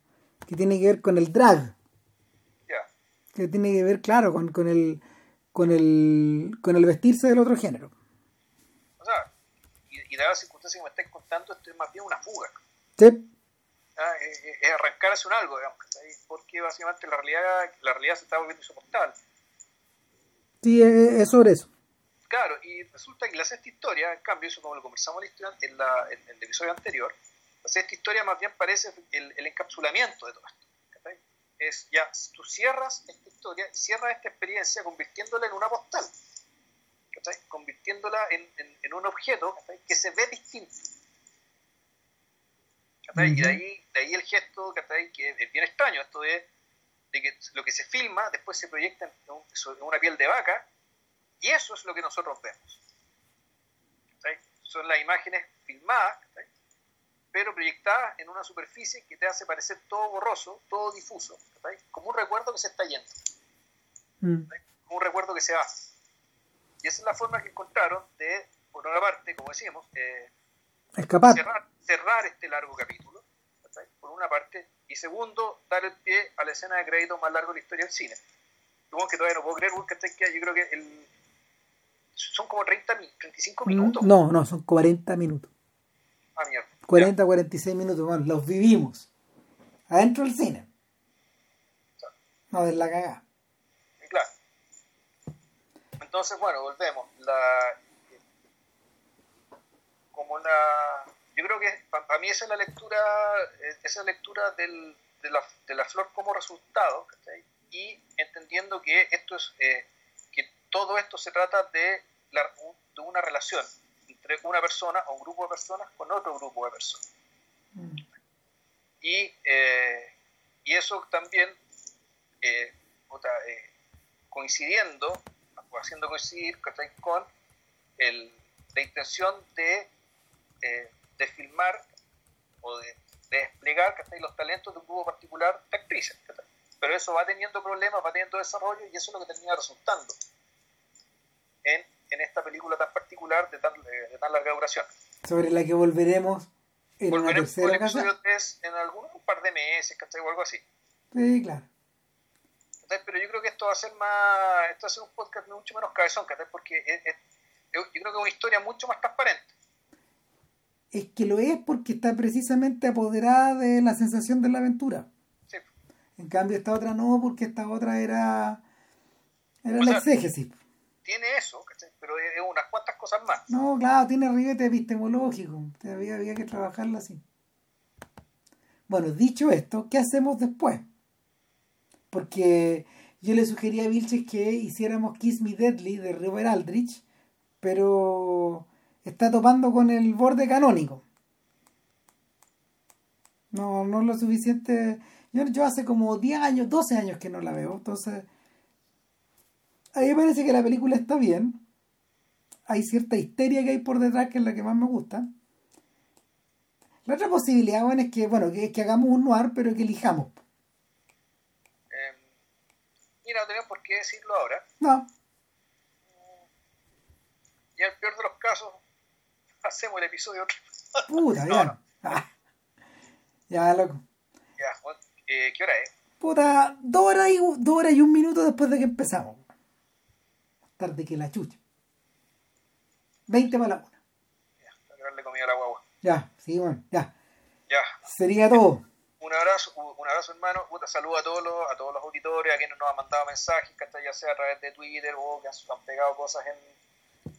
Que tiene que ver con el drag. Que tiene que ver, claro, con, con, el, con, el, con el vestirse del otro género. O sea, y, y dada la circunstancia que me estáis contando, esto es más bien una fuga. Sí. Ah, es, arrancarse un algo, digamos, porque básicamente la realidad, la realidad se está volviendo insoportable. Sí, es, sobre eso. Claro, y resulta que la sexta historia, en cambio, eso como lo conversamos en, la, en el episodio anterior, esta historia más bien parece el, encapsulamiento de todo esto. Es ya, tú cierras esta historia, cierras esta experiencia convirtiéndola en una postal, convirtiéndola en, un objeto que se ve distinto. Y de ahí, de ahí el gesto que es bien extraño, esto de, de, que lo que se filma después se proyecta en, una piel de vaca, y eso es lo que nosotros vemos. Son las imágenes filmadas pero proyectada en una superficie que te hace parecer todo borroso, todo difuso, como un recuerdo que se está yendo, mm. como un recuerdo que se va. Y esa es la forma que encontraron de, por una parte, como decíamos, eh, Escapar. Cerrar, este largo capítulo, por una parte, y segundo, dar el pie a la escena de crédito más largo de la historia del cine. Supongo que todavía no puedo creer, que yo creo que el, son como 30, 35 minutos. No, no, son 40 minutos. Ah, mierda. 40, 46 minutos, los vivimos. Adentro del cine. No de la cagada. Claro. Entonces, bueno, volvemos. La, como la, yo creo que para mí esa es la lectura, esa lectura del, de, la, de, la, flor como resultado, y entendiendo que esto es, eh, que todo esto se trata de, la, de una relación entre una persona o un grupo de personas con otro grupo de personas. Mm. Y, eh, y eso también eh, eh, coincidiendo, o haciendo coincidir con el, la intención de, eh, de filmar o de, de desplegar los talentos de un grupo particular de actrices. Pero eso va teniendo problemas, va teniendo desarrollo y eso es lo que termina resultando en, en esta película tan particular de tan, de tan larga duración. Sobre la que volveremos en volveremos una tercera en algún un par de meses, O algo así. Sí, claro pero yo creo que esto va a ser más, esto va a ser un podcast mucho menos cabezón, porque yo creo que es una historia mucho más transparente. Es que lo es porque está precisamente apoderada de la sensación de la aventura. Sí. En cambio esta otra no, porque esta otra era, era la exégesis. Tiene eso, pero es unas cuantas cosas más. No, claro, tiene ribete epistemológico. Había, había que trabajarla así. Bueno, dicho esto, ¿qué hacemos después? porque yo le sugería a Vilches que hiciéramos Kiss Me Deadly de Robert Aldrich, pero está topando con el borde canónico. No, no es lo suficiente. Yo, yo hace como 10 años, 12 años que no la veo, entonces a mí me parece que la película está bien. Hay cierta histeria que hay por detrás que es la que más me gusta. La otra posibilidad, bueno, es que, bueno, que, que hagamos un noir, pero que elijamos. Mira, no tenemos por qué decirlo ahora. No. Y en el peor de los casos, hacemos el episodio Puta, ya. Ah. Ya, loco. Ya, eh, ¿qué hora es? Puta, dos horas, y, dos horas y un minuto después de que empezamos. Tarde que la chucha. 20 para la una. Ya, comida a la guagua. Ya, sí, bueno, ya. Ya. Sería todo un abrazo, un abrazo hermano, Puta, saludo a todos los, a todos los auditores, a quienes nos han mandado mensajes, ya sea a través de Twitter o que han, pegado cosas en,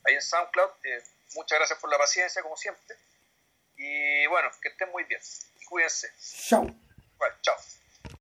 ahí en SoundCloud. Eh, muchas gracias por la paciencia, como siempre. Y bueno, que estén muy bien. Cuídense. Chao.